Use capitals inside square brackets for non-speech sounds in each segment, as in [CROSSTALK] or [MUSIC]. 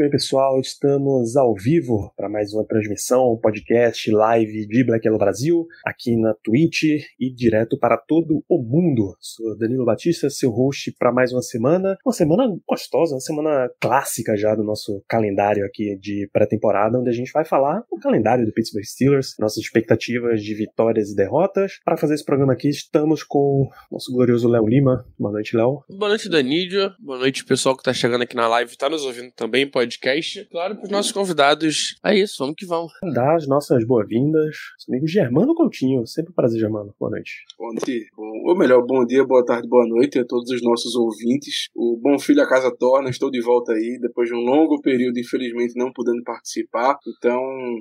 Bem, pessoal, estamos ao vivo para mais uma transmissão, podcast, live de Black Yellow Brasil, aqui na Twitch e direto para todo o mundo. Sou Danilo Batista, seu host para mais uma semana, uma semana gostosa, uma semana clássica já do nosso calendário aqui de pré-temporada, onde a gente vai falar o calendário do Pittsburgh Steelers, nossas expectativas de vitórias e derrotas. Para fazer esse programa aqui, estamos com nosso glorioso Léo Lima. Boa noite, Léo. Boa noite, Danídio. Boa noite, pessoal que tá chegando aqui na live e tá nos ouvindo também, podcast. Claro, pros nossos convidados. É isso, vamos que vamos. Dar as nossas boas-vindas, amigo Germano Coutinho. Sempre um prazer, Germano. Boa noite. Bom dia, bom- ou melhor, bom dia, boa tarde, boa noite a todos os nossos ouvintes. O Bom Filho a Casa Torna, estou de volta aí, depois de um longo período, infelizmente, não podendo participar. Então,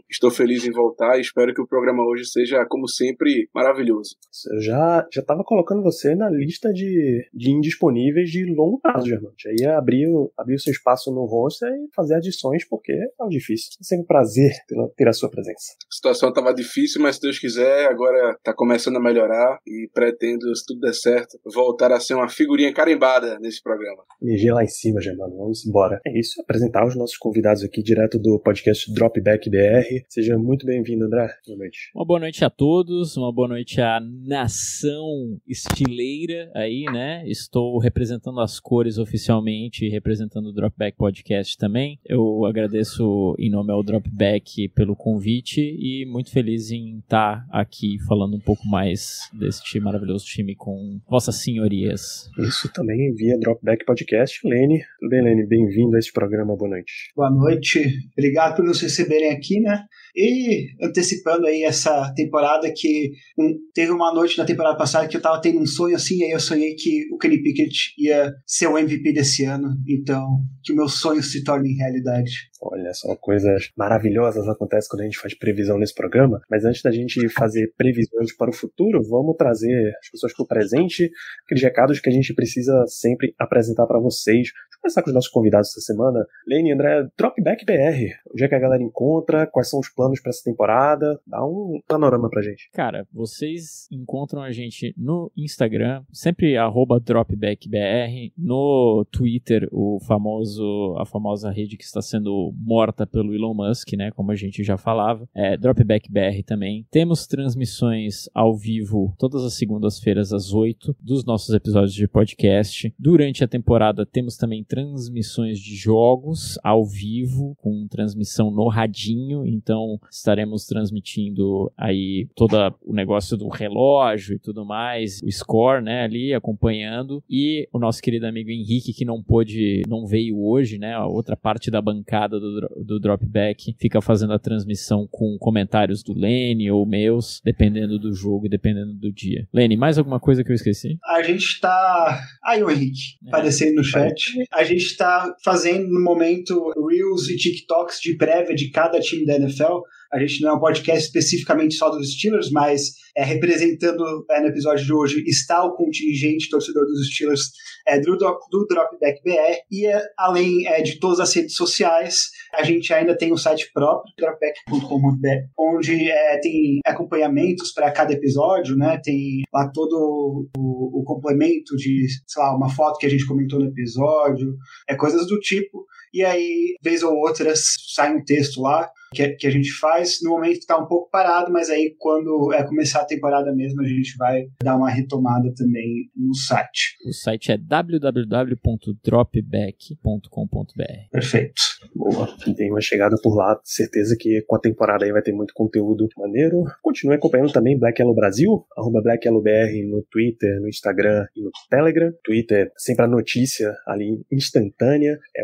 estou feliz em voltar e espero que o programa hoje seja, como sempre, maravilhoso. Eu já, já tava colocando você na lista de, de indisponíveis de longo prazo, Germano. Já ia abrir o, abrir o seu espaço no roster e fazer adições, porque é tão difícil. É sempre um prazer ter, ter a sua presença. A situação estava difícil, mas se Deus quiser, agora está começando a melhorar e pretendo, se tudo der certo, voltar a ser uma figurinha carimbada nesse programa. Energia lá em cima, Germano. Vamos embora. É isso, apresentar os nossos convidados aqui direto do podcast Dropback BR. Seja muito bem-vindo, André. Boa noite. Uma boa noite a todos, uma boa noite à nação estileira aí, né? Estou representando as cores oficialmente e representando o Dropback Podcast também. Eu agradeço em nome ao Dropback pelo convite e muito feliz em estar aqui falando um pouco mais deste maravilhoso time com vossas senhorias. Isso também via Dropback Podcast. Lene. Tudo bem, Lene? Bem-vindo a este programa. Boa noite. Boa noite, obrigado por nos receberem aqui, né? E antecipando aí essa temporada que um, teve uma noite na temporada passada que eu tava tendo um sonho assim, aí eu sonhei que o Kenny Pickett ia ser o MVP desse ano, então que o meu sonho se torne realidade. Olha só, coisas maravilhosas acontecem quando a gente faz previsão nesse programa. Mas antes da gente fazer previsões para o futuro, vamos trazer as pessoas para o presente, aqueles recados que a gente precisa sempre apresentar para vocês. Eu começar com os nossos convidados essa semana. Lene, André, Dropback BR. Onde é que a galera encontra? Quais são os planos para essa temporada? Dá um panorama pra gente. Cara, vocês encontram a gente no Instagram, sempre dropbackbr, no Twitter, o famoso, a famosa rede que está sendo morta pelo Elon Musk, né, como a gente já falava, é dropbackbr também. Temos transmissões ao vivo todas as segundas-feiras às 8 dos nossos episódios de podcast. Durante a temporada temos também transmissões de jogos ao vivo, com transmissão no radinho, então estaremos transmitindo aí todo o negócio do relógio e tudo mais, o score, né, ali acompanhando e o nosso querido amigo Henrique que não pôde, não veio hoje, né, a outra parte da bancada do, do Dropback fica fazendo a transmissão com comentários do Lene ou meus, dependendo do jogo e dependendo do dia. Lene, mais alguma coisa que eu esqueci? A gente tá. Aí, o Henrique, É. aparecendo no chat. A gente tá fazendo no momento Reels e TikToks de prévia de cada time da NFL. A gente não é um podcast especificamente só dos Steelers, mas é, representando é, no episódio de hoje está o contingente torcedor dos Steelers é, do, do Dropback BR. E é, além é, de todas as redes sociais, a gente ainda tem um site próprio, dropback.com.br, onde é, tem acompanhamentos para cada episódio, né? Tem lá todo o, o complemento de, sei lá, uma foto que a gente comentou no episódio, é coisas do tipo. E aí, vez ou outra, sai um texto lá que, que a gente faz. No momento está um pouco parado, mas aí quando é começar a temporada mesmo, a gente vai dar uma retomada também no site. O site é www.dropback.com.br. Perfeito. Boa. Tem uma chegada por lá, certeza que com a temporada aí vai ter muito conteúdo maneiro. Continue acompanhando também Black Yellow Brasil, arroba Black Yellow BR no Twitter, no Instagram e no Telegram. Twitter, sempre a notícia ali instantânea, é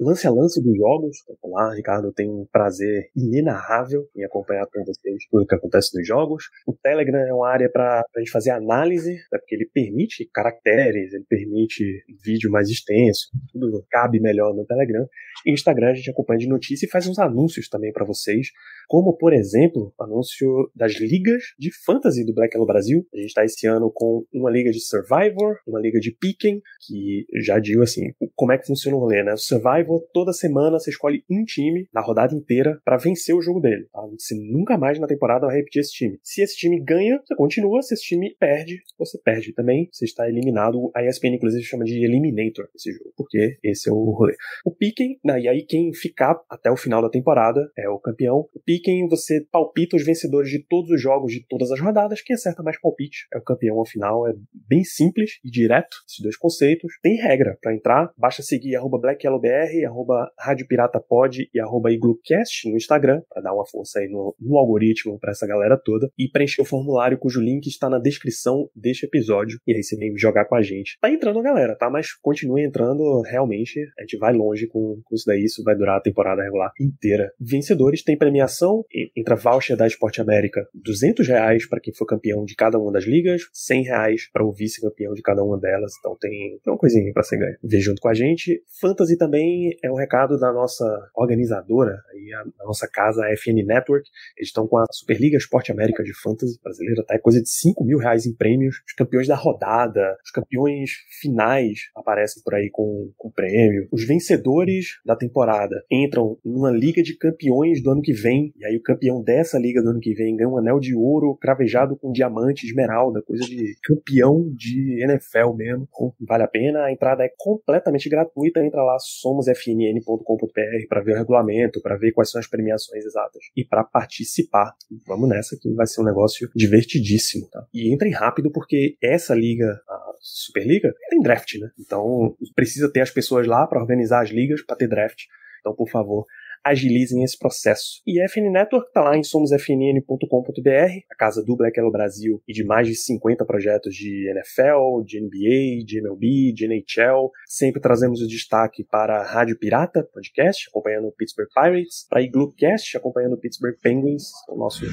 lance a lance dos jogos. Então, lá, Ricardo, tem um prazer inenarrável em acompanhar com vocês tudo que acontece nos jogos. O Telegram é uma área para a gente fazer análise, né, porque ele permite caracteres, ele permite vídeo mais extenso, tudo cabe melhor no Telegram. E Instagram a gente acompanha de notícia e faz uns anúncios também para vocês, como por exemplo, anúncio das ligas de fantasy do Black Hello Brasil. A gente está esse ano com uma liga de Survivor, uma liga de Piquen, que já digo assim, como é que funciona o rolê, né? O Survivor, toda semana você escolhe um time na rodada inteira para vencer o jogo dele. Tá? Você nunca mais na temporada vai repetir esse time. Se esse time ganha, você continua. Se esse time perde, você perde também. Você está eliminado. A ESPN, inclusive, chama de Eliminator esse jogo, porque esse é o rolê. O Piquen, né, e aí quem ficar até o final da temporada é o campeão. O Piquen, você palpita os vencedores de todos os jogos de todas as rodadas. Quem acerta mais palpite é o campeão ao final. É bem simples e direto, esses dois conceitos. Tem regra para entrar. Basta seguir arroba BlackYellowBR, arroba Rádio Pirata Pod e arroba IgluCast no Instagram, para dar uma força aí no, no algoritmo para essa galera toda. E preencher o formulário cujo link está na descrição deste episódio. E aí você vem jogar com a gente. Tá entrando galera, tá? Mas continue entrando, realmente. A gente vai longe com, com isso daí. Isso vai durar a temporada regular inteira. Vencedores tem premiação. Entra voucher da Esporte América, 200 reais para quem for campeão de cada uma das ligas, 100 reais para o vice-campeão de cada uma delas. Então tem, tem uma coisinha para ser ganho. Vem junto com a gente. Fantasy também é um recado da nossa organizadora, aí a, a nossa casa, a FN Network. Eles estão com a Superliga Esporte América de Fantasy brasileira, tá? É coisa de 5 mil reais em prêmios. Os campeões da rodada, os campeões finais aparecem por aí com, com prêmio. Os vencedores da temporada entram numa liga de campeões do ano que vem, e aí o campeão dessa liga do ano que vem ganha um anel de ouro cravejado com diamante, esmeralda, coisa de campeão de NFL mesmo. Vale a pena, a entrada é completamente gratuita, entra lá somosfnn.com.br para ver o regulamento, para ver quais são as premiações exatas e para participar. Vamos nessa que vai ser um negócio divertidíssimo, tá? E entrem rápido porque essa liga, a Superliga, tem draft, né? Então precisa ter as pessoas lá para organizar as ligas, para ter draft. Então, por favor, agilizem esse processo. E FN Network está lá em somosfnn.com.br, a casa do Black Hello Brasil e de mais de 50 projetos de NFL, de NBA, de MLB, de NHL. Sempre trazemos o destaque para a Rádio Pirata Podcast, acompanhando o Pittsburgh Pirates, para a Igloocast, acompanhando o Pittsburgh Penguins, nossos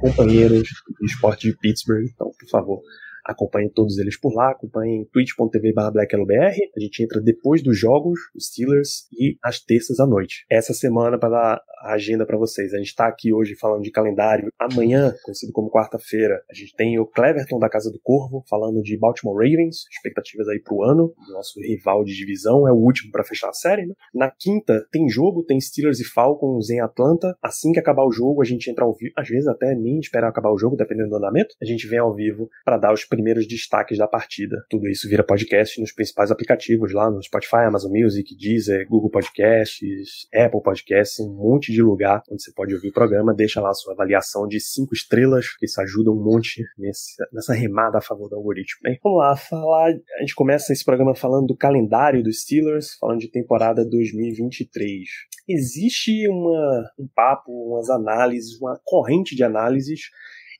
companheiros de esporte de Pittsburgh. Então, por favor, Acompanhem todos eles por lá, acompanhem twitch.tv blacklbr. A gente entra depois dos jogos, os Steelers, e às terças à noite. Essa semana, para dar a agenda para vocês, a gente está aqui hoje falando de calendário. Amanhã, conhecido como quarta-feira, a gente tem o Cleverton da Casa do Corvo, falando de Baltimore Ravens, expectativas aí pro ano. Nosso rival de divisão é o último para fechar a série, né? Na quinta, tem jogo, tem Steelers e Falcons em Atlanta. Assim que acabar o jogo, a gente entra ao vivo. Às vezes até nem espera acabar o jogo, dependendo do andamento. A gente vem ao vivo para dar os primeiros destaques da partida. Tudo isso vira podcast nos principais aplicativos lá no Spotify, Amazon Music, Deezer, Google Podcasts, Apple Podcasts, um monte de lugar onde você pode ouvir o programa. Deixa lá a sua avaliação de cinco estrelas, que isso ajuda um monte nesse, nessa remada a favor do algoritmo. Bem, vamos lá, falar. A gente começa esse programa falando do calendário dos Steelers, falando de temporada 2023 existe uma, um papo, umas análises, uma corrente de análises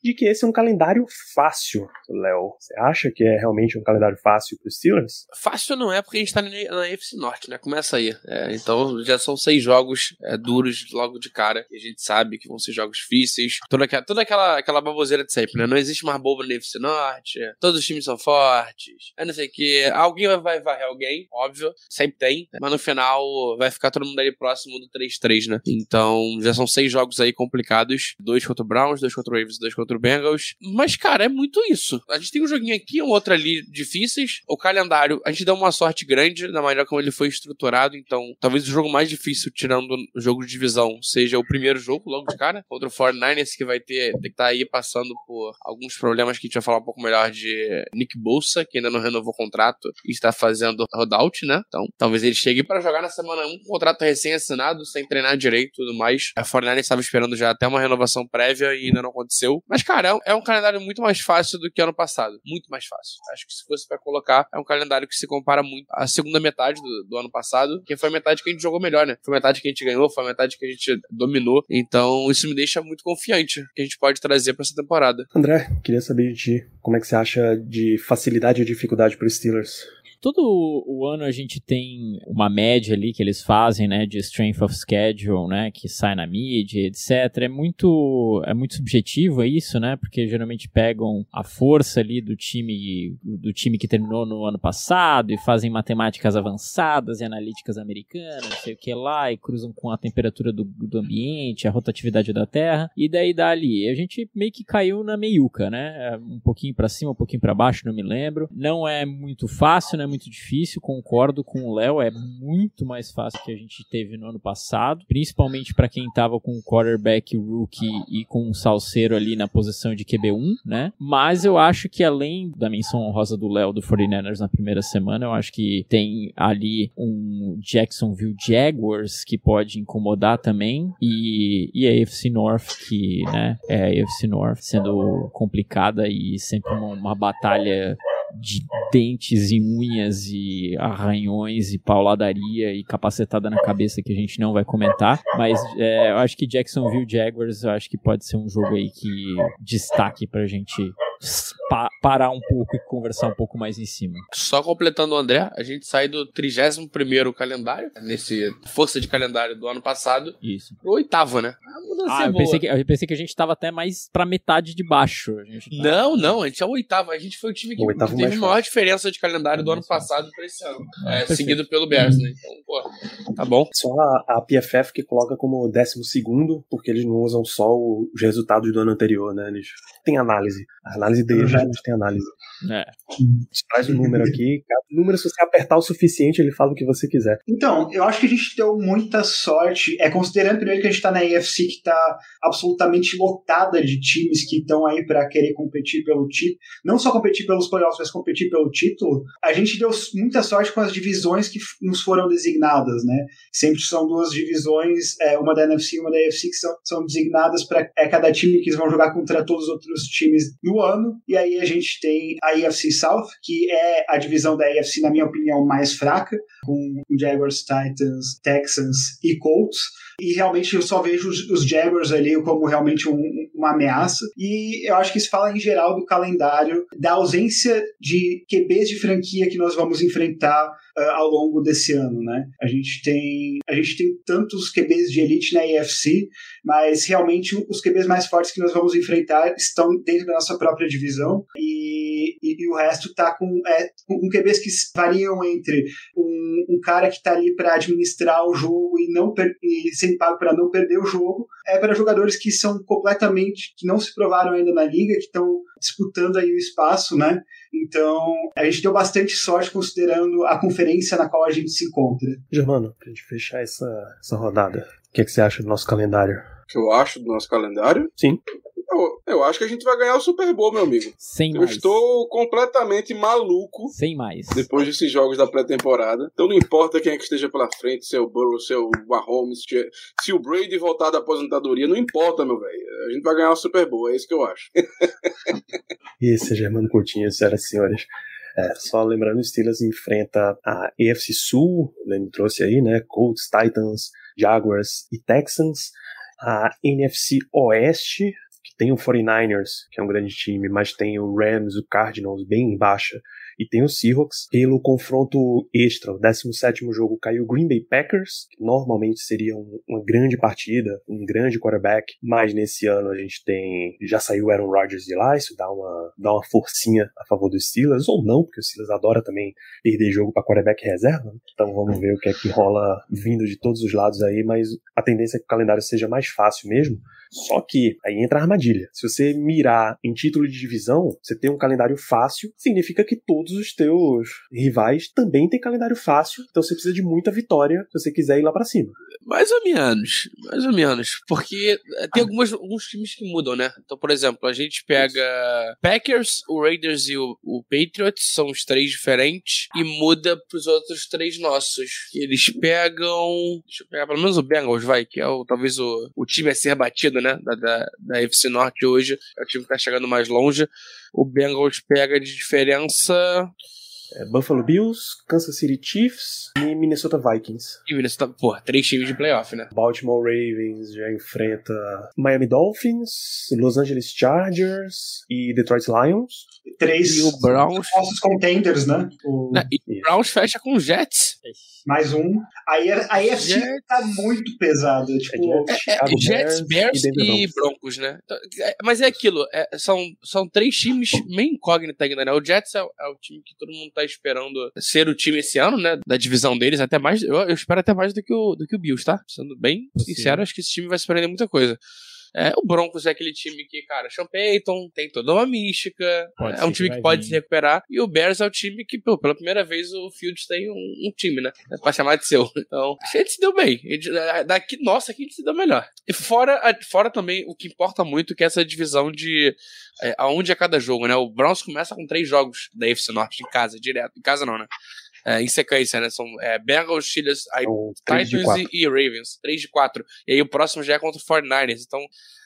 de que esse é um calendário fácil, Léo. Você acha que é realmente um calendário fácil para os Steelers? Fácil não é porque a gente está na FC Norte, né? Começa aí. É, então já são seis jogos é, duros logo de cara. E a gente sabe que vão ser jogos difíceis. Toda aquela, toda aquela, aquela baboseira de sempre, né? Não existe mais boba na FC Norte. Todos os times são fortes. É não sei o que. Alguém vai varrer alguém, óbvio. Sempre tem. Mas no final vai ficar todo mundo ali próximo do 3-3, né? Então já são seis jogos aí complicados. Dois contra o Browns, dois contra o Ravens, dois contra contra o Bengals. Mas, cara, é muito isso. A gente tem um joguinho aqui, um outro ali difíceis. O calendário, a gente deu uma sorte grande na maneira como ele foi estruturado. Então, talvez o jogo mais difícil, tirando o jogo de divisão, seja o primeiro jogo, logo de cara, contra o 49ers, que vai ter, ter que estar tá aí passando por alguns problemas que a gente vai falar um pouco melhor de Nick Bolsa, que ainda não renovou o contrato e está fazendo holdout, né? Então, talvez ele chegue para jogar na semana 1 com contrato recém-assinado, sem treinar direito e tudo mais. A 49ers estava esperando já até uma renovação prévia e ainda não aconteceu. Mas Mas, cara, é, é um calendário muito mais fácil do que ano passado. Muito mais fácil. Acho que se fosse para colocar, é um calendário que se compara muito à segunda metade do, do, ano passado, que foi a metade que a gente jogou melhor, né? Foi a metade que a gente ganhou, foi a metade que a gente dominou. Então, isso me deixa muito confiante que a gente pode trazer para essa temporada. André, queria saber de ti, como é que você acha de facilidade e dificuldade para os Steelers? Todo o ano a gente tem uma média ali que eles fazem, né, de strength of schedule, né, que sai na mídia, etc. É muito, é muito subjetivo isso, né, porque geralmente pegam a força ali do time, do time que terminou no ano passado e fazem matemáticas avançadas e analíticas americanas, não sei o que lá, e cruzam com a temperatura do, do ambiente, a rotatividade da Terra, e daí dá ali. A gente meio que caiu na meiuca, né, um pouquinho para cima, um pouquinho para baixo, não me lembro. Não é muito fácil, né, muito difícil, concordo com o Léo, é muito mais fácil que a gente teve no ano passado, principalmente para quem tava com o quarterback rookie e com um salseiro ali na posição de QB1, né? Mas eu acho que além da menção honrosa do Léo do 49ers na primeira semana, eu acho que tem ali um Jacksonville Jaguars que pode incomodar também e, e a AFC North que, né, é a AFC North sendo complicada e sempre uma, uma batalha de dentes e unhas e arranhões e pauladaria e capacetada na cabeça que a gente não vai comentar. Mas é, eu acho que Jacksonville Jaguars eu acho que pode ser um jogo aí que destaque pra gente pa parar um pouco e conversar um pouco mais em cima. Só completando o André, a gente sai do 31 calendário, nesse força de calendário do ano passado, Isso. pro oitavo, né? Ah, eu pensei, que, eu pensei que a gente tava até mais pra metade de baixo. Tá... Não, não, a gente é o oitavo. A gente foi o time que o teve a maior diferença de calendário do ano passado pra esse ano. É, seguido pelo Bears, né? Então, pô, tá bom. Só a, a PFF que coloca como décimo segundo, porque eles não usam só os resultados do ano anterior, né? Eles têm análise. A análise deles, a gente tem análise. É. Traz o um número aqui. O número, se você apertar o suficiente, ele fala o que você quiser. Então, eu acho que a gente deu muita sorte. É considerando primeiro que a gente tá na AFC que tá absolutamente lotada de times que estão aí para querer competir pelo título. Não só competir pelos playoffs, mas competir pelo título. A gente deu muita sorte com as divisões que nos foram designadas, né? Sempre são duas divisões, é, uma da NFC e uma da AFC, que são, são designadas para é, cada time que eles vão jogar contra todos os outros times no ano. E aí a gente tem a AFC South, que é a divisão da AFC, na minha opinião, mais fraca, com Jaguars, Titans, Texans e Colts. E realmente eu só vejo os, os Jaguars ali como realmente um, uma ameaça. E eu acho que isso fala em geral do calendário, da ausência de QBs de franquia que nós vamos enfrentar uh, ao longo desse ano, né? A gente tem a gente tem tantos QBs de elite na AFC, mas realmente os QBs mais fortes que nós vamos enfrentar estão dentro da nossa própria divisão e, e, e o resto está com, é, com QBs que variam entre um, um cara que está ali para administrar o jogo e não e pago para não perder o jogo, é para jogadores que são completamente que não se provaram ainda na liga, que estão disputando aí o espaço, né? Então, a gente deu bastante sorte considerando a conferência na qual a gente se encontra. Germano, pra gente fechar essa, essa rodada, o que, é que você acha do nosso calendário? O que eu acho do nosso calendário? Sim. Eu, eu, acho que a gente vai ganhar o Super Bowl, meu amigo. Sem eu mais. estou completamente maluco. Sem mais. Depois desses jogos da pré-temporada. Então não importa quem é que esteja pela frente, se é o Burrow, se é o Mahomes, se o Brady voltar da aposentadoria, não importa, meu velho. A gente vai ganhar o Super Bowl, é isso que eu acho. [LAUGHS] Isso, Germano Coutinho, senhoras e senhores. É, só lembrando, o Steelers enfrenta a AFC Sul, ele trouxe aí, né? Colts, Titans, Jaguars e Texans. A NFC Oeste, tem o 49ers, que é um grande time, mas tem o Rams, o Cardinals bem baixa, e tem o Seahawks. Pelo confronto extra, o 17 jogo caiu o Green Bay Packers, que normalmente seria um, uma grande partida, um grande quarterback, mas nesse ano a gente tem. Já saiu Aaron Rodgers de lá, isso dá uma, dá uma forcinha a favor dos Steelers, ou não, porque o Steelers adora também perder jogo para quarterback reserva. Né? Então vamos ver o que é que rola vindo de todos os lados aí, mas a tendência é que o calendário seja mais fácil mesmo. Só que aí entra a armadilha. Se você mirar em título de divisão, você tem um calendário fácil, significa que todos os teus rivais também têm calendário fácil, então você precisa de muita vitória se você quiser ir lá para cima. Mais ou menos, mais ou menos, porque tem algumas, alguns times que mudam, né? Então, por exemplo, a gente pega Packers, o Raiders e o, o Patriots, são os três diferentes, e muda pros outros três nossos. Eles pegam, deixa eu pegar pelo menos o Bengals, vai, que é o, talvez o, o time a ser batido né? Da, da, da FC Norte hoje. É o time que tá chegando mais longe. O Bengals pega de diferença. É, Buffalo Bills, Kansas City Chiefs e Minnesota Vikings. E Minnesota, porra, três times de playoff, né? Baltimore Ravens já enfrenta Miami Dolphins, Los Angeles Chargers e Detroit Lions. Três E o Browns. nossos contenders, né? O- Né, E o Browns fecha com o Jets. mais um. Aí a, a AFC Jets. tá muito pesada. Tipo, É Jets, É, Chicago Jets, Bears e Denver e Broncos. Né? Então, é, Mas é aquilo, é, são, são três times meio incógnita ainda, né? O Jets é, o- é o time que todo mundo tá esperando ser o time esse ano, né? Da divisão deles, até mais. Eu, eu espero até mais do que o, do que o Bills, tá? Sendo bem Possível. sincero, acho que esse time vai surpreender muita coisa. É, o Broncos é aquele time que, cara, Sean Payton tem toda uma mística, Pode é um que time que, vai pode vir. se recuperar, e o Bears é o time que, pô, pela primeira vez, o Fields tem um, um time, né? É pra chamar de seu. [LAUGHS] Então, a gente se deu bem. Gente- Daqui, nossa, aqui a gente se deu melhor. E fora, fora também o que importa muito, que é essa divisão de é, aonde é cada jogo, né? O Browns começa com três jogos da AFC Norte, em casa, direto. Em casa não, né? É, em sequência, né? São é, Bengals, Steelers, aí 3 de Titans 4. e, e Ravens. 3 de 4. E aí o próximo já é contra o 49ers. Então,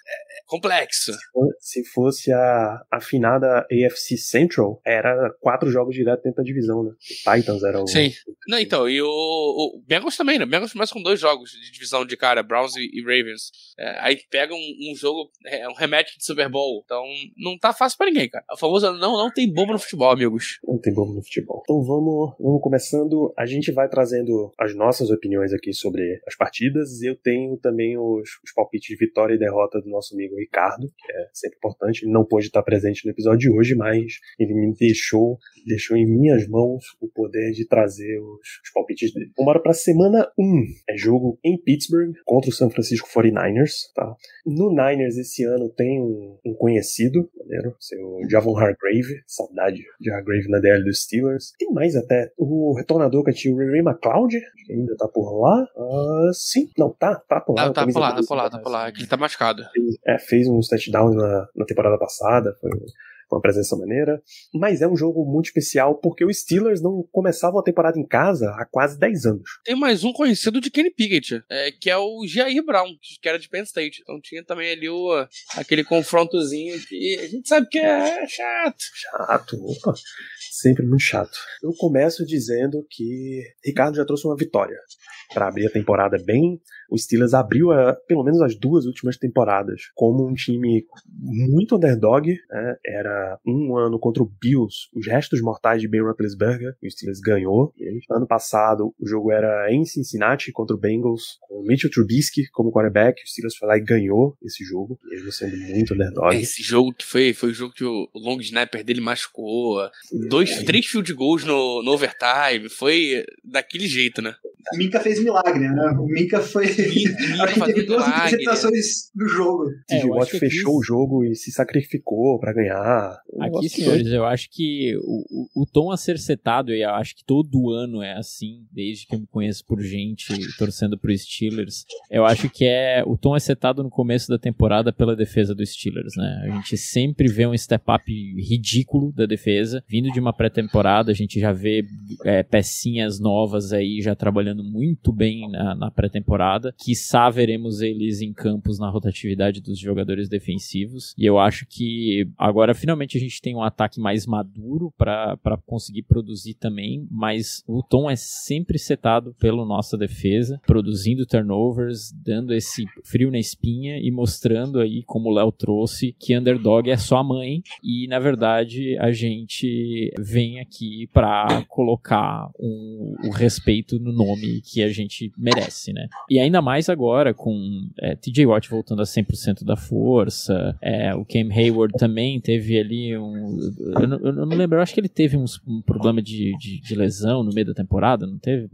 é, complexo. Se fosse a afinada AFC Central, era quatro jogos direto dentro da divisão, né? O Titans era o. Sim. Não, então, e o, o Bengals também, né? Bengals começa com dois jogos de divisão de cara, Browns e, e Ravens. É, aí pega um, um jogo, é, um rematch de Super Bowl. Então, não tá fácil pra ninguém, cara. O famoso não, não tem bobo no futebol, amigos. Não tem bobo no futebol. Então vamos, vamos começando. A gente vai trazendo as nossas opiniões aqui sobre as partidas. Eu tenho também os, os palpites de vitória e derrota do nosso amigo Ricardo, que é sempre importante. Ele não pôde estar presente no episódio de hoje, mas ele me deixou, deixou em minhas mãos o poder de trazer os, os palpites dele. Vamos embora pra semana 1. É jogo em Pittsburgh contra o San Francisco 49ers, tá? No Niners esse ano tem um, um conhecido, maneiro, seu Javon Hargrave, saudade de Hargrave na DL dos Steelers. Tem mais até, o retornador que é tinha o Ray McLeod, que ainda tá por lá. Ah, sim, não, tá, tá por lá. Tá, tá por lá, tá por lá, tá por lá. É que ele tá machucado. Fez- é, fez uns touchdowns na, na temporada passada, foi uma presença maneira. Mas é um jogo muito especial porque os Steelers não começavam a temporada em casa há quase 10 anos. Tem mais um conhecido de Kenny Pickett, é, que é o Jair Brown, que era de Penn State. Então tinha também ali o, aquele confrontozinho que a gente sabe que é chato. Chato, opa, sempre muito chato. Eu começo dizendo que Ricardo já trouxe uma vitória para abrir a temporada bem. O Steelers abriu a, pelo menos as duas últimas temporadas como um time muito underdog. né? Era um ano contra o Bills, os restos mortais de Ben Roethlisberger. O Steelers ganhou. Ano passado o jogo era em Cincinnati contra o Bengals com o Mitchell Trubisky como quarterback. O Steelers foi lá e ganhou esse jogo, mesmo sendo muito underdog. Esse jogo que foi, foi o jogo que o, long snapper dele machucou. Dois, três field goals no, no overtime. Foi daquele jeito, né? o Minka fez milagre, né? O Minka foi. [LAUGHS] Acho que teve fazendo duas interceptações do jogo. É, Watt que fechou aqui- o jogo e se sacrificou pra ganhar. Aqui, senhores, eu acho que o, o, o tom a ser setado, e eu acho que todo ano é assim, desde que eu me conheço por gente torcendo pro Steelers, eu acho que é o tom é setado no começo da temporada pela defesa dos Steelers, né? A gente sempre vê um step-up ridículo da defesa, vindo de uma pré-temporada, a gente já vê é, pecinhas novas aí já trabalhando muito bem na, na pré-temporada, quiçá veremos eles em campos na rotatividade dos jogadores defensivos, e eu acho que agora finalmente a gente tem um ataque mais maduro para conseguir produzir também, mas o tom é sempre setado pela nossa defesa, produzindo turnovers, dando esse frio na espinha e mostrando aí, como o Léo trouxe, que underdog é só a mãe. E na verdade a gente vem aqui para colocar um- o respeito no nome que a gente merece, né? E ainda mais agora com é, TJ Watt voltando a 100% da força, é, o Cam Hayward também teve ali um. Eu não, eu não lembro, eu acho que ele teve uns- um problema de, de, de lesão no meio da temporada, não teve?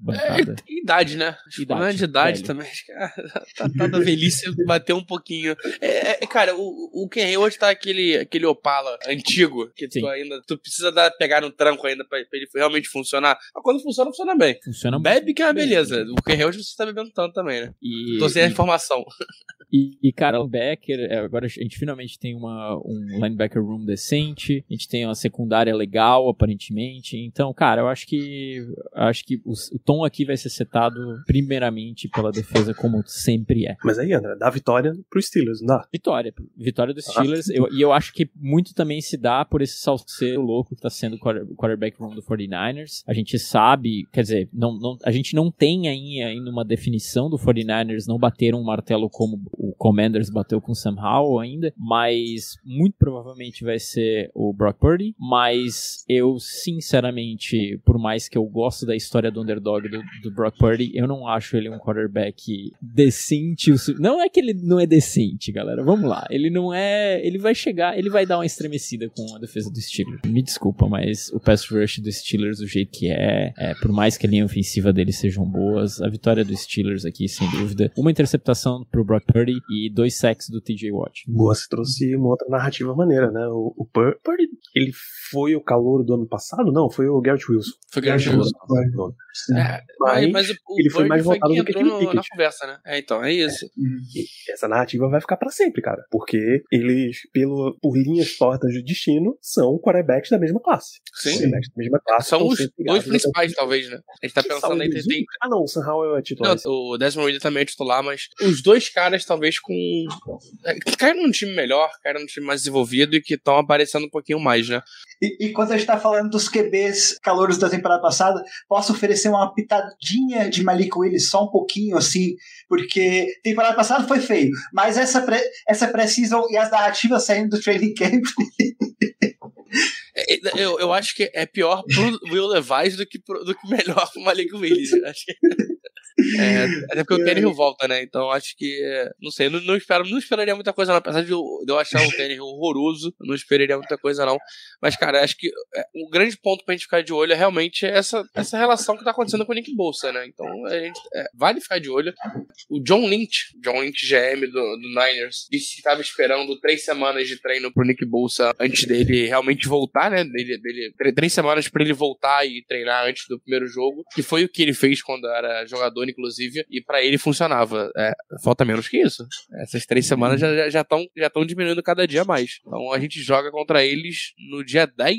Bancada. É, idade, né? Que Idade, é de idade velho. também. Acho que ah, tá, tá da velhice bateu um pouquinho. É, é, cara, o, o Ken Hayward tá aquele, aquele Opala antigo, que Sim. tu ainda tu precisa dar, pegar no tranco ainda pra, pra ele realmente funcionar. Mas quando funciona, funciona bem. Funciona bebe que é uma beleza. O que hoje você tá bebendo tanto também, né? E, Tô sem a e, informação. [LAUGHS] e, e, cara, o Becker, é, agora a gente finalmente tem uma, um linebacker room decente, a gente tem uma secundária legal, aparentemente. Então, cara, eu acho que acho que o, o tom aqui vai ser setado primeiramente pela defesa, como sempre é. Mas aí, André, dá vitória pro Steelers, não dá? Vitória. Vitória dos Steelers. Ah. Eu, e eu acho que muito também se dá por esse salseiro louco que tá sendo o quarterback room do 49ers. A gente sabe, quer dizer, não, não, a gente não tem ainda uma definição do 49ers, não bateram um martelo como o Commanders bateu com Sam Howell ainda, mas muito provavelmente vai ser o Brock Purdy, mas eu sinceramente, por mais que eu gosto da história do underdog do, do Brock Purdy, eu não acho ele um quarterback decente. Não é que ele não é decente, galera, vamos lá, ele não é, ele vai chegar, ele vai dar uma estremecida com a defesa do Steelers. Me desculpa, mas o pass rush do Steelers do jeito que é, é por mais que a linha ofensiva deles sejam boas, a vitória dos Steelers aqui, sem dúvida. Uma interceptação pro Brock Purdy e dois sacks do TJ Watt. Boa, você trouxe uma outra narrativa maneira, né? O, o Purdy, ele foi o calor do ano passado? Não, foi o Garrett Wilson. Foi o Garrett Wilson. Wilson. É, mas, mas o, ele foi mais voltado do que aquele no, na conversa, né? É, então, é isso. É. Essa narrativa vai ficar para sempre, cara. Porque eles, pelo, por linhas tortas de destino, são quarterbacks da mesma classe. Sim. da mesma classe. São os dois principais, talvez, né? A gente tá pensando entre. Tem... Ah, não, o Sam Howell é titular. Não, o Desmond Reader também é titular, mas os dois caras, talvez, com. É, caíram num time melhor, caíram num time mais desenvolvido e que estão aparecendo um pouquinho mais, né? E, e quando a gente tá falando dos QBs calouros da temporada passada, posso oferecer uma pitadinha de Malik Willis, só um pouquinho, assim, porque temporada passada foi feio, mas essa pré, essa pré-season e as narrativas saindo do training camp. É, é, eu, eu acho que é pior pro Will Levis do que, pro, do que melhor pro Malik Willis. Acho que... É, até porque o [LAUGHS] Tannehill volta, né? Então acho que. Não sei, não, não, espero, não esperaria muita coisa, não. Apesar de eu, de eu achar o Tannehill horroroso, não esperaria muita coisa, não. Mas, cara, acho que é, um grande ponto pra gente ficar de olho é realmente essa, essa relação que tá acontecendo com o Nick Bolsa, né? Então a gente é, vale ficar de olho. O John Lynch, John Lynch GM do, do Niners, disse que estava esperando três semanas de treino pro Nick Bolsa antes dele realmente voltar, né? Dele, dele, três semanas para ele voltar e treinar antes do primeiro jogo, que foi o que ele fez quando era jogador inclusive, e para ele funcionava. É, falta menos que isso. Essas três semanas já estão já, já já diminuindo cada dia mais. Então a gente joga contra eles no dia 10.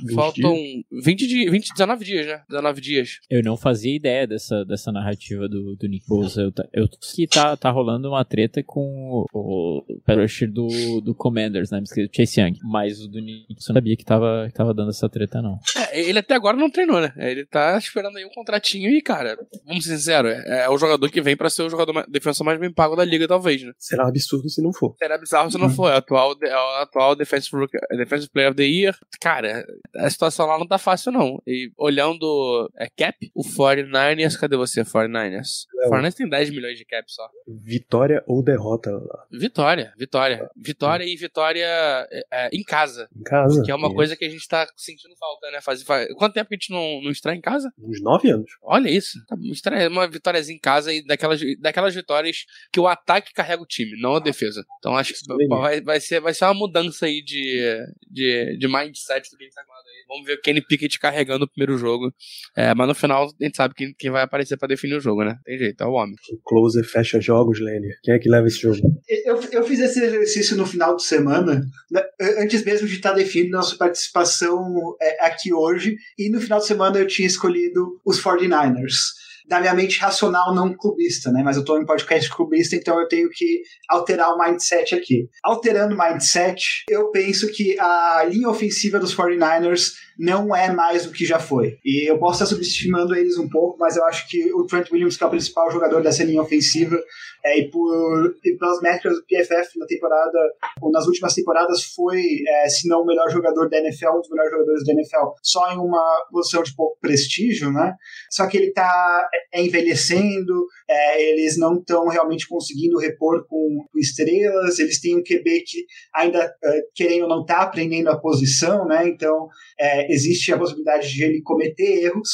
20 faltam 20, de, 20, 19 dias, né? 19 dias. Eu não fazia ideia dessa, dessa narrativa do, do Nick Bosa. Eu, eu que tá, tá rolando uma treta com o, o rusher do, do Commanders, né? Chase Young. Mas o do Nick eu não sabia que tava, que tava dando essa treta, não. É, ele até agora não treinou, né? Ele tá esperando aí um contratinho e, cara, vamos ser sinceros, é, é o jogador que vem para ser o jogador mais, defensor mais bem pago da liga, talvez, né? Será um absurdo se não for. Será bizarro se não uhum. for. É o atual, é o atual defensive, defensive Player of the Year. Cara, a situação lá não tá fácil, não. E olhando é, cap, o 49ers, cadê você, 49ers? O 49ers tem 10 milhões de cap só. Vitória ou derrota? Vitória, vitória. Vitória e vitória é, é, em casa. Em casa. Que é uma coisa que a gente tá sentindo falta, né? Faz, faz... Quanto tempo que a gente não, não estreia em casa? Uns 9 anos. Olha isso. Tá, estreia uma vitóriazinha em casa e daquelas, daquelas vitórias que o ataque carrega o time, não a defesa. Então acho que vai, vai, ser, vai ser uma mudança aí de, de, de mindset do que a gente tá falando aí. Vamos ver o Kenny Pickett carregando o primeiro jogo. É, mas no final a gente sabe quem, quem vai aparecer pra definir o jogo, né? Tem jeito, é o homem. O closer fecha jogos, Lenny. Quem é que leva esse jogo? Eu, eu fiz esse exercício no final de semana, né, antes mesmo de estar definindo nossa participação é, aqui hoje, e no final de semana eu tinha escolhido os 49ers da minha mente racional não clubista, né? Mas eu tô em podcast clubista, então eu tenho que alterar o mindset aqui. Alterando o mindset, eu penso que a linha ofensiva dos 49ers não é mais o que já foi. E eu posso estar subestimando eles um pouco, mas eu acho que o Trent Williams, que é o principal jogador dessa linha ofensiva, é, e, por, e pelas métricas do PFF na temporada, ou nas últimas temporadas, foi, é, se não o melhor jogador da NFL, um dos melhores jogadores da NFL, só em uma posição de pouco prestígio, né? Só que ele está é, envelhecendo, é, eles não estão realmente conseguindo repor com, estrelas, eles têm um QB que ainda, é, querendo ou não, está aprendendo a posição, né? Então, é, existe a possibilidade de ele cometer erros.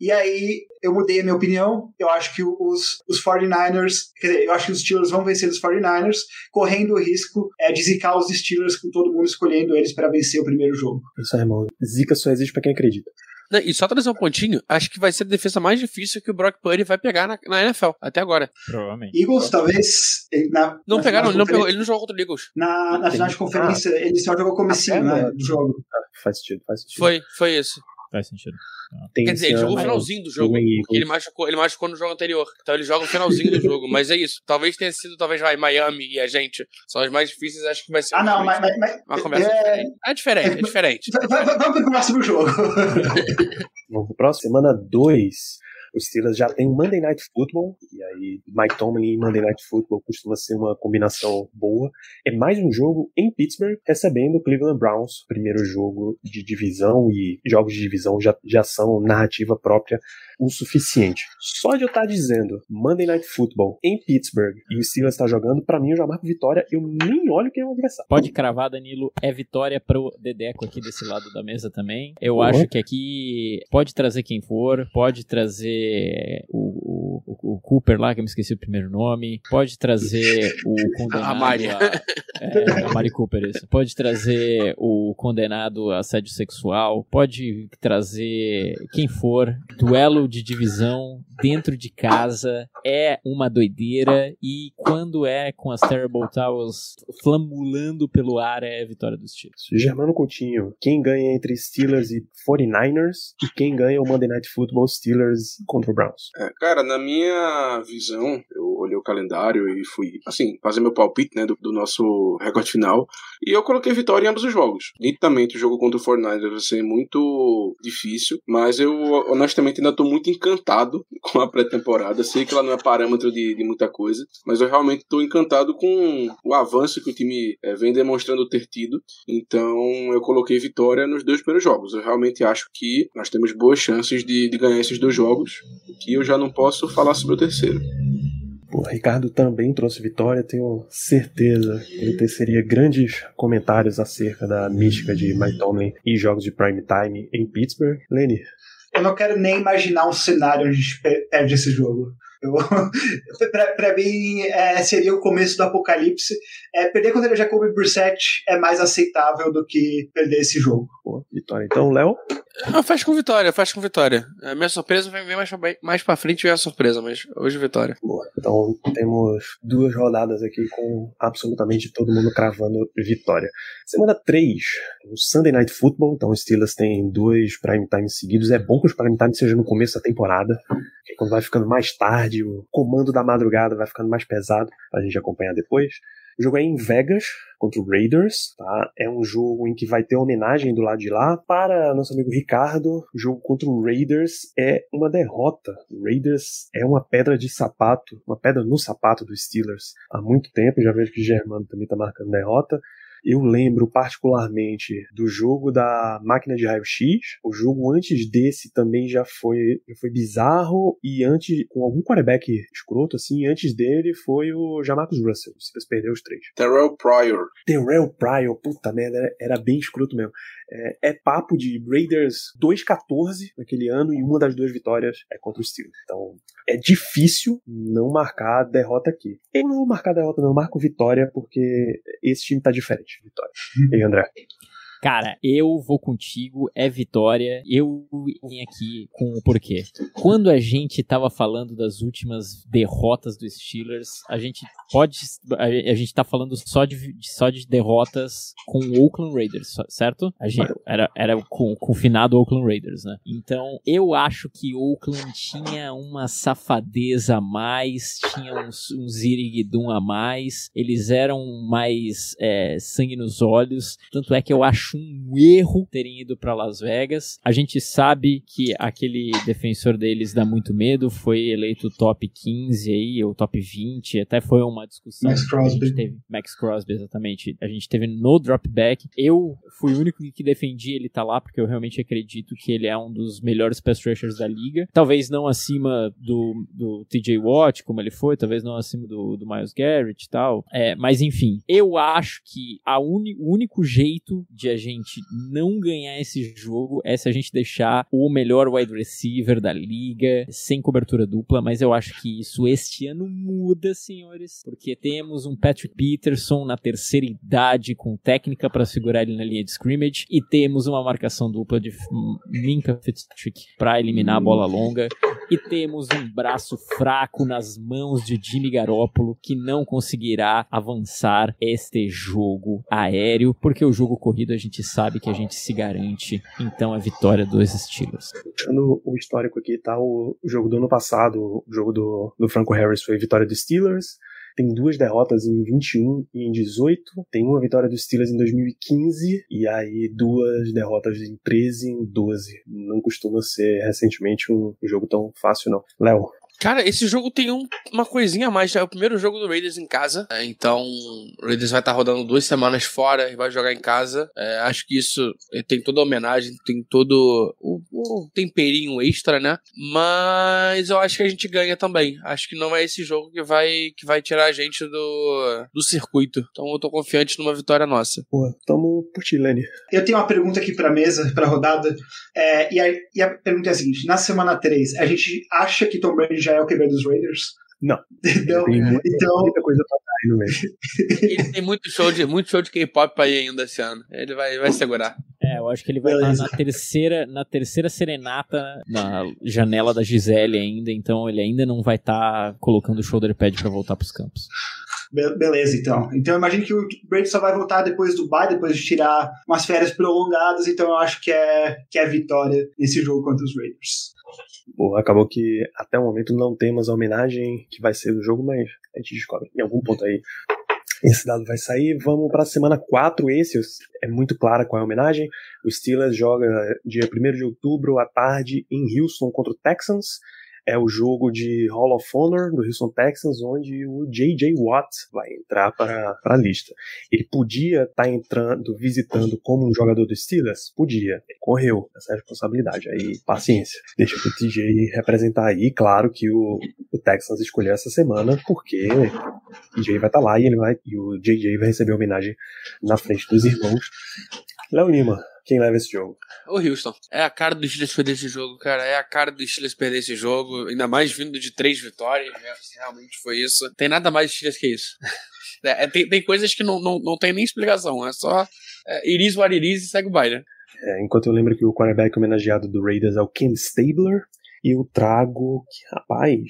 E aí eu mudei a minha opinião. Eu acho que os, os 49ers, quer dizer, eu acho que os Steelers vão vencer os 49ers, correndo o risco é, de zicar os Steelers com todo mundo escolhendo eles para vencer o primeiro jogo. Isso aí, irmão. Zica só existe para quem acredita. Não, e só trazer um pontinho, acho que vai ser a defesa mais difícil que o Brock Purdy vai pegar na, na NFL, até agora. Provavelmente. Eagles, talvez. Na, Não na pegaram, ele não, pegou, ele não jogou contra o Eagles. Na, na final de conferência, ele só jogou comecinho Ah, né, do jogo. Ah, faz sentido, faz sentido. Foi, foi isso. Faz sentido. Tem Quer dizer, ele jogou o finalzinho do jogo. Ele machucou, ele machucou no jogo anterior. Então ele joga o finalzinho do jogo. Mas é isso. Talvez tenha sido, talvez vai Miami e a gente. São os mais difíceis, acho que vai ser. Ah, não, mas. mas, mas Uma conversa é, diferente. É diferente, é diferente. [LAUGHS] Vamos pro próximo jogo. Vamos pro próximo. Semana 2. Os Steelers já tem Monday Night Football, e aí Mike Tomlin e Monday Night Football costuma ser uma combinação boa. É mais um jogo em Pittsburgh, recebendo o Cleveland Browns. Primeiro jogo de divisão, e jogos de divisão já, já são narrativa própria o suficiente. Só de eu estar dizendo Monday Night Football em Pittsburgh e o Steelers está jogando, pra mim eu já marco vitória, eu nem olho quem é o adversário. Pode cravar, Danilo. É vitória pro Dedeco aqui desse lado da mesa também. Eu Boa. acho que aqui pode trazer quem for, pode trazer o, o, Cooper lá, que eu me esqueci o primeiro nome, pode trazer o [LAUGHS] condenado. A Mari. A, é, a Mari Cooper, isso. Pode trazer o condenado a assédio sexual, pode trazer quem for. Duelo de divisão dentro de casa é uma doideira e quando é com as Terrible Towels flamulando pelo ar é a vitória dos Steelers. Germano Coutinho, quem ganha entre Steelers e 49ers e quem ganha o Monday Night Football Steelers contra o Browns? É, cara, na minha visão, eu olhei o calendário e fui, assim, fazer meu palpite, né, do, do nosso recorde final. E eu coloquei vitória em ambos os jogos. Nitidamente, o jogo contra o 49ers vai ser muito difícil, mas eu, honestamente, ainda tô muito encantado [LAUGHS] com a pré-temporada. Sei que ela não é parâmetro de, de muita coisa, mas eu realmente tô encantado com o avanço que o time eh, vem demonstrando ter tido. Então, eu coloquei vitória nos dois primeiros jogos. Eu realmente acho que nós temos boas chances de, de ganhar esses dois jogos, que eu já não posso falar sobre o terceiro. O Ricardo também trouxe vitória, tenho certeza que ele teceria grandes comentários acerca da mística de Mike Tomlin e jogos de prime time em Pittsburgh. Lenny, Eu não quero nem imaginar um cenário onde a gente pe- perde esse jogo. [LAUGHS] Pra mim, é, seria o começo do apocalipse. É, perder contra o Jacoby Brissett é mais aceitável do que perder esse jogo. pô, vitória. Então, Léo, Eu com vitória, eu fecho com vitória. A minha surpresa vai vir mais mais pra frente vem a surpresa, mas hoje vitória. Boa. Então temos duas rodadas aqui com absolutamente todo mundo cravando vitória. Semana 3, o Sunday Night Football. Então os Steelers têm dois prime times seguidos. É bom que os prime times sejam no começo da temporada. Porque quando vai ficando mais tarde, o comando da madrugada vai ficando mais pesado pra gente acompanhar depois. O jogo é em Vegas contra o Raiders, tá? É um jogo em que vai ter homenagem do lado de lá para nosso amigo Ricardo. O jogo contra o Raiders é uma derrota. O Raiders é uma pedra de sapato, uma pedra no sapato dos Steelers há muito tempo. Já vejo que o Germano também tá marcando derrota. Eu lembro particularmente do jogo da máquina de raio-x. O jogo antes desse também já foi, já foi bizarro. E antes, com algum quarterback escroto, assim, antes dele foi o Jamarcus Russell. O Steelers perdeu os três. Terrell Pryor. Terrell Pryor, puta merda, era, era bem escroto mesmo. É, é papo de Raiders 2-14 naquele ano e uma das duas vitórias é contra o Steelers. Então é difícil não marcar derrota aqui. Eu não vou marcar derrota, não, eu marco vitória porque esse time tá diferente. Vitória. [LAUGHS] E aí, André? Cara, eu vou contigo, é vitória. Eu vim aqui com o porquê. Quando a gente tava falando das últimas derrotas dos Steelers, a gente pode. A, gente tá falando só de, só de derrotas com o Oakland Raiders, certo? A gente, era era com, com o finado Oakland Raiders, né? Então, eu acho que Oakland tinha uma safadeza a mais, tinha uns, ziriguidum a mais, eles eram mais é, sangue nos olhos. Tanto é que eu acho um erro terem ido para Las Vegas. A gente sabe que aquele defensor deles dá muito medo, foi eleito top 15 aí, ou top 20, até foi uma discussão Max que a gente Crosby. teve. Max Crosby, exatamente. A gente teve no dropback. Eu fui o único que defendi ele tá lá, porque eu realmente acredito que ele é um dos melhores pass rushers da liga. Talvez não acima do, do TJ Watt, como ele foi, talvez não acima do, do Miles Garrett e tal. É, mas enfim, eu acho que a uni, o único jeito de a a gente não ganhar esse jogo é se a gente deixar o melhor wide receiver da liga sem cobertura dupla, mas eu acho que isso este ano muda, senhores, porque temos um Patrick Peterson na terceira idade com técnica para segurar ele na linha de scrimmage e temos uma marcação dupla de Minka Fitzpatrick para eliminar a bola longa e temos um braço fraco nas mãos de Jimmy Garoppolo que não conseguirá avançar este jogo aéreo, porque o jogo corrido a gente sabe que a gente se garante, então a vitória dos Steelers. Puxando o histórico aqui, tá? O jogo do ano passado, o jogo do, do Franco Harris foi vitória dos Steelers tem duas derrotas em 21 e em 18, tem uma vitória dos Steelers em 2015 e aí duas derrotas em 13 e em 12. Não costuma ser recentemente um jogo tão fácil não. Léo, Cara, esse jogo tem um, uma coisinha a mais. É o primeiro jogo do Raiders em casa. É, então, o Raiders vai estar tá rodando duas semanas fora e vai jogar em casa. É, acho que isso é, tem toda a homenagem, tem todo o, o, temperinho extra, né? Mas eu acho que a gente ganha também. Acho que não é esse jogo que vai, que vai tirar a gente do, do circuito. Então, eu tô confiante numa vitória nossa. Pô, tamo por ti, Lenny. Eu tenho uma pergunta aqui pra mesa, pra rodada. É, e, a, e a pergunta é a seguinte: na semana 3, a gente acha que Tom Brady já é o QB dos Raiders? Não. [LAUGHS] Então, tem muita, então... muita coisa pra cair no meio. Ele tem muito show de, muito show de K-pop pra ir ainda esse ano. Ele vai, vai segurar. É, eu acho que ele vai estar na terceira, na terceira serenata na janela da Gisele ainda, então ele ainda não vai estar tá colocando o shoulder pad para voltar pros campos. Be beleza, então. Então eu imagino que o Brady só vai voltar depois do bye, depois de tirar umas férias prolongadas, então eu acho que é, que é vitória nesse jogo contra os Raiders. Acabou que até o momento não temos a homenagem que vai ser do jogo, mas a gente descobre em algum ponto aí. Esse dado vai sair. Vamos para a semana 4. Esse é muito clara qual é a homenagem. O Steelers joga dia 1 de outubro à tarde em Houston contra o Texans é o jogo de Hall of Honor do Houston Texans, onde o J.J. Watt vai entrar para a lista. Ele podia estar tá entrando, visitando como um jogador do Steelers? Podia. Ele correu essa é responsabilidade. Aí, paciência. Deixa o TJ representar aí. Claro que o, o Texans escolheu essa semana, porque o TJ vai estar tá lá e, ele vai, e o J.J. vai receber homenagem na frente dos irmãos. Léo Lima, quem leva esse jogo? O Houston. É a cara do Steelers perder esse jogo, cara. É a cara do Steelers perder esse jogo. Ainda mais vindo de três vitórias. Né? Realmente foi isso. Tem nada mais de Steelers que isso. [LAUGHS] É, é, tem, tem coisas que não, não, não tem nem explicação. É só é, iris what iris e segue o baile. É, enquanto eu lembro que o quarterback homenageado do Raiders é o Ken Stabler, eu trago que, rapaz,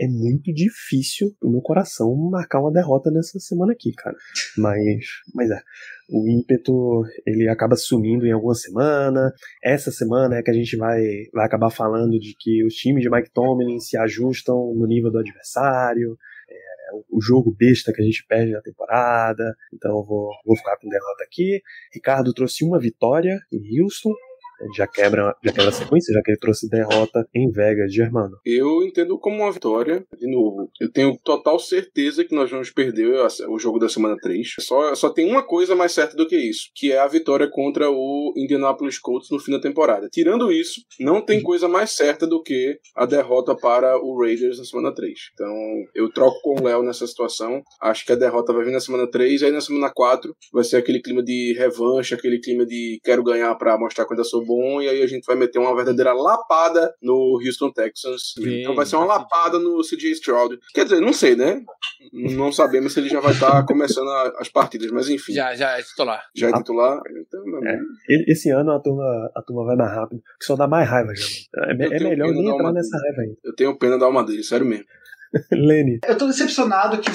é muito difícil pro meu coração marcar uma derrota nessa semana aqui, cara. [LAUGHS] Mas, mas é. O ímpeto, ele acaba sumindo em alguma semana. Essa semana é que a gente vai, vai acabar falando de que os times de Mike Tomlin se ajustam no nível do adversário. É o jogo besta que a gente perde na temporada. Então eu vou, vou ficar com derrota aqui. Ricardo trouxe uma vitória em Houston já quebra, já quebra a sequência, já que ele trouxe derrota em Vegas, Germano. Eu entendo como uma vitória, de novo. Eu tenho total certeza que nós vamos perder o jogo da semana 3. Só, só tem uma coisa mais certa do que isso, que é a vitória contra o Indianapolis Colts no fim da temporada. Tirando isso, não tem coisa mais certa do que a derrota para o Raiders na semana 3. Então, eu troco com o Léo nessa situação. Acho que a derrota vai vir na semana 3, aí na semana 4 vai ser aquele clima de revanche, aquele clima de quero ganhar para mostrar quando eu sou bom, e aí a gente vai meter uma verdadeira lapada no Houston Texans. Sim, então vai ser uma lapada no CJ Stroud. Quer dizer, não sei, né? Não sabemos se ele já vai estar tá [LAUGHS] começando a, as partidas, mas enfim. Já, já é titular. Já é titular? Então, é. Esse ano a turma, a turma vai mais rápido, que só dá mais raiva, já. É, é melhor nem entrar nessa raiva ainda. Eu tenho pena da alma dele, sério mesmo. [LAUGHS] Lenny. Eu tô decepcionado que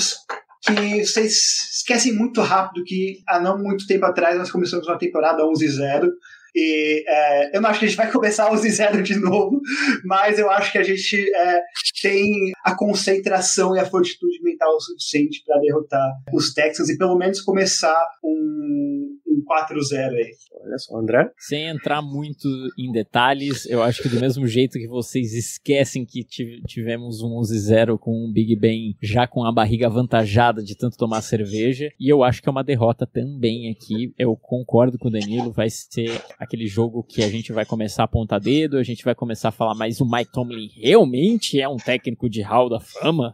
que vocês esquecem muito rápido que há não muito tempo atrás nós começamos uma temporada 11-0 e é, eu não acho que a gente vai [LAUGHS] começar os zero de novo, mas eu acho que a gente é, tem a concentração e a fortitude mental suficiente para derrotar os Texans e pelo menos começar um, um 4-0 aí. Olha só, André. Sem entrar muito em detalhes, eu acho que do mesmo jeito que vocês esquecem que tivemos um 11-0 com um Big Ben já com a barriga avantajada de tanto tomar cerveja, e eu acho que é uma derrota também aqui. Eu concordo com o Danilo, vai ser aquele jogo que a gente vai começar a apontar dedo, a gente vai começar a falar, mas o Mike Tomlin realmente é um técnico de hall da fama?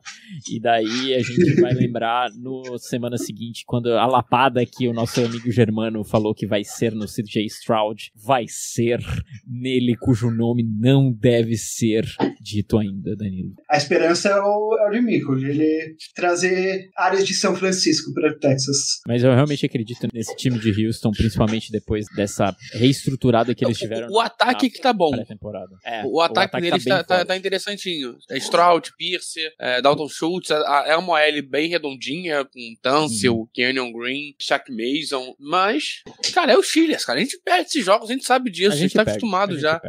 E daí a gente vai lembrar no semana seguinte, quando a lapada que o nosso amigo Germano falou que vai ser no CJ Stroud vai ser nele cujo nome não deve ser dito ainda, Danilo? A esperança é o, é o de Mico, de ele trazer áreas de São Francisco para Texas. Mas eu realmente acredito nesse time de Houston, principalmente depois dessa reestruturada que eles tiveram. O ataque que tá bom. Temporada. É, o, ataque o ataque deles tá tá, tá, tá interessantinho. É Stroud, Pierce, é, Dalton Schultz, é, é uma L bem redondinha, com Tunsil, Uhum. Canyon Green, Shaq Mason, mas, cara, é o Steelers, cara. A gente perde esses jogos, a gente sabe disso, a gente, tá perde, acostumado a gente já.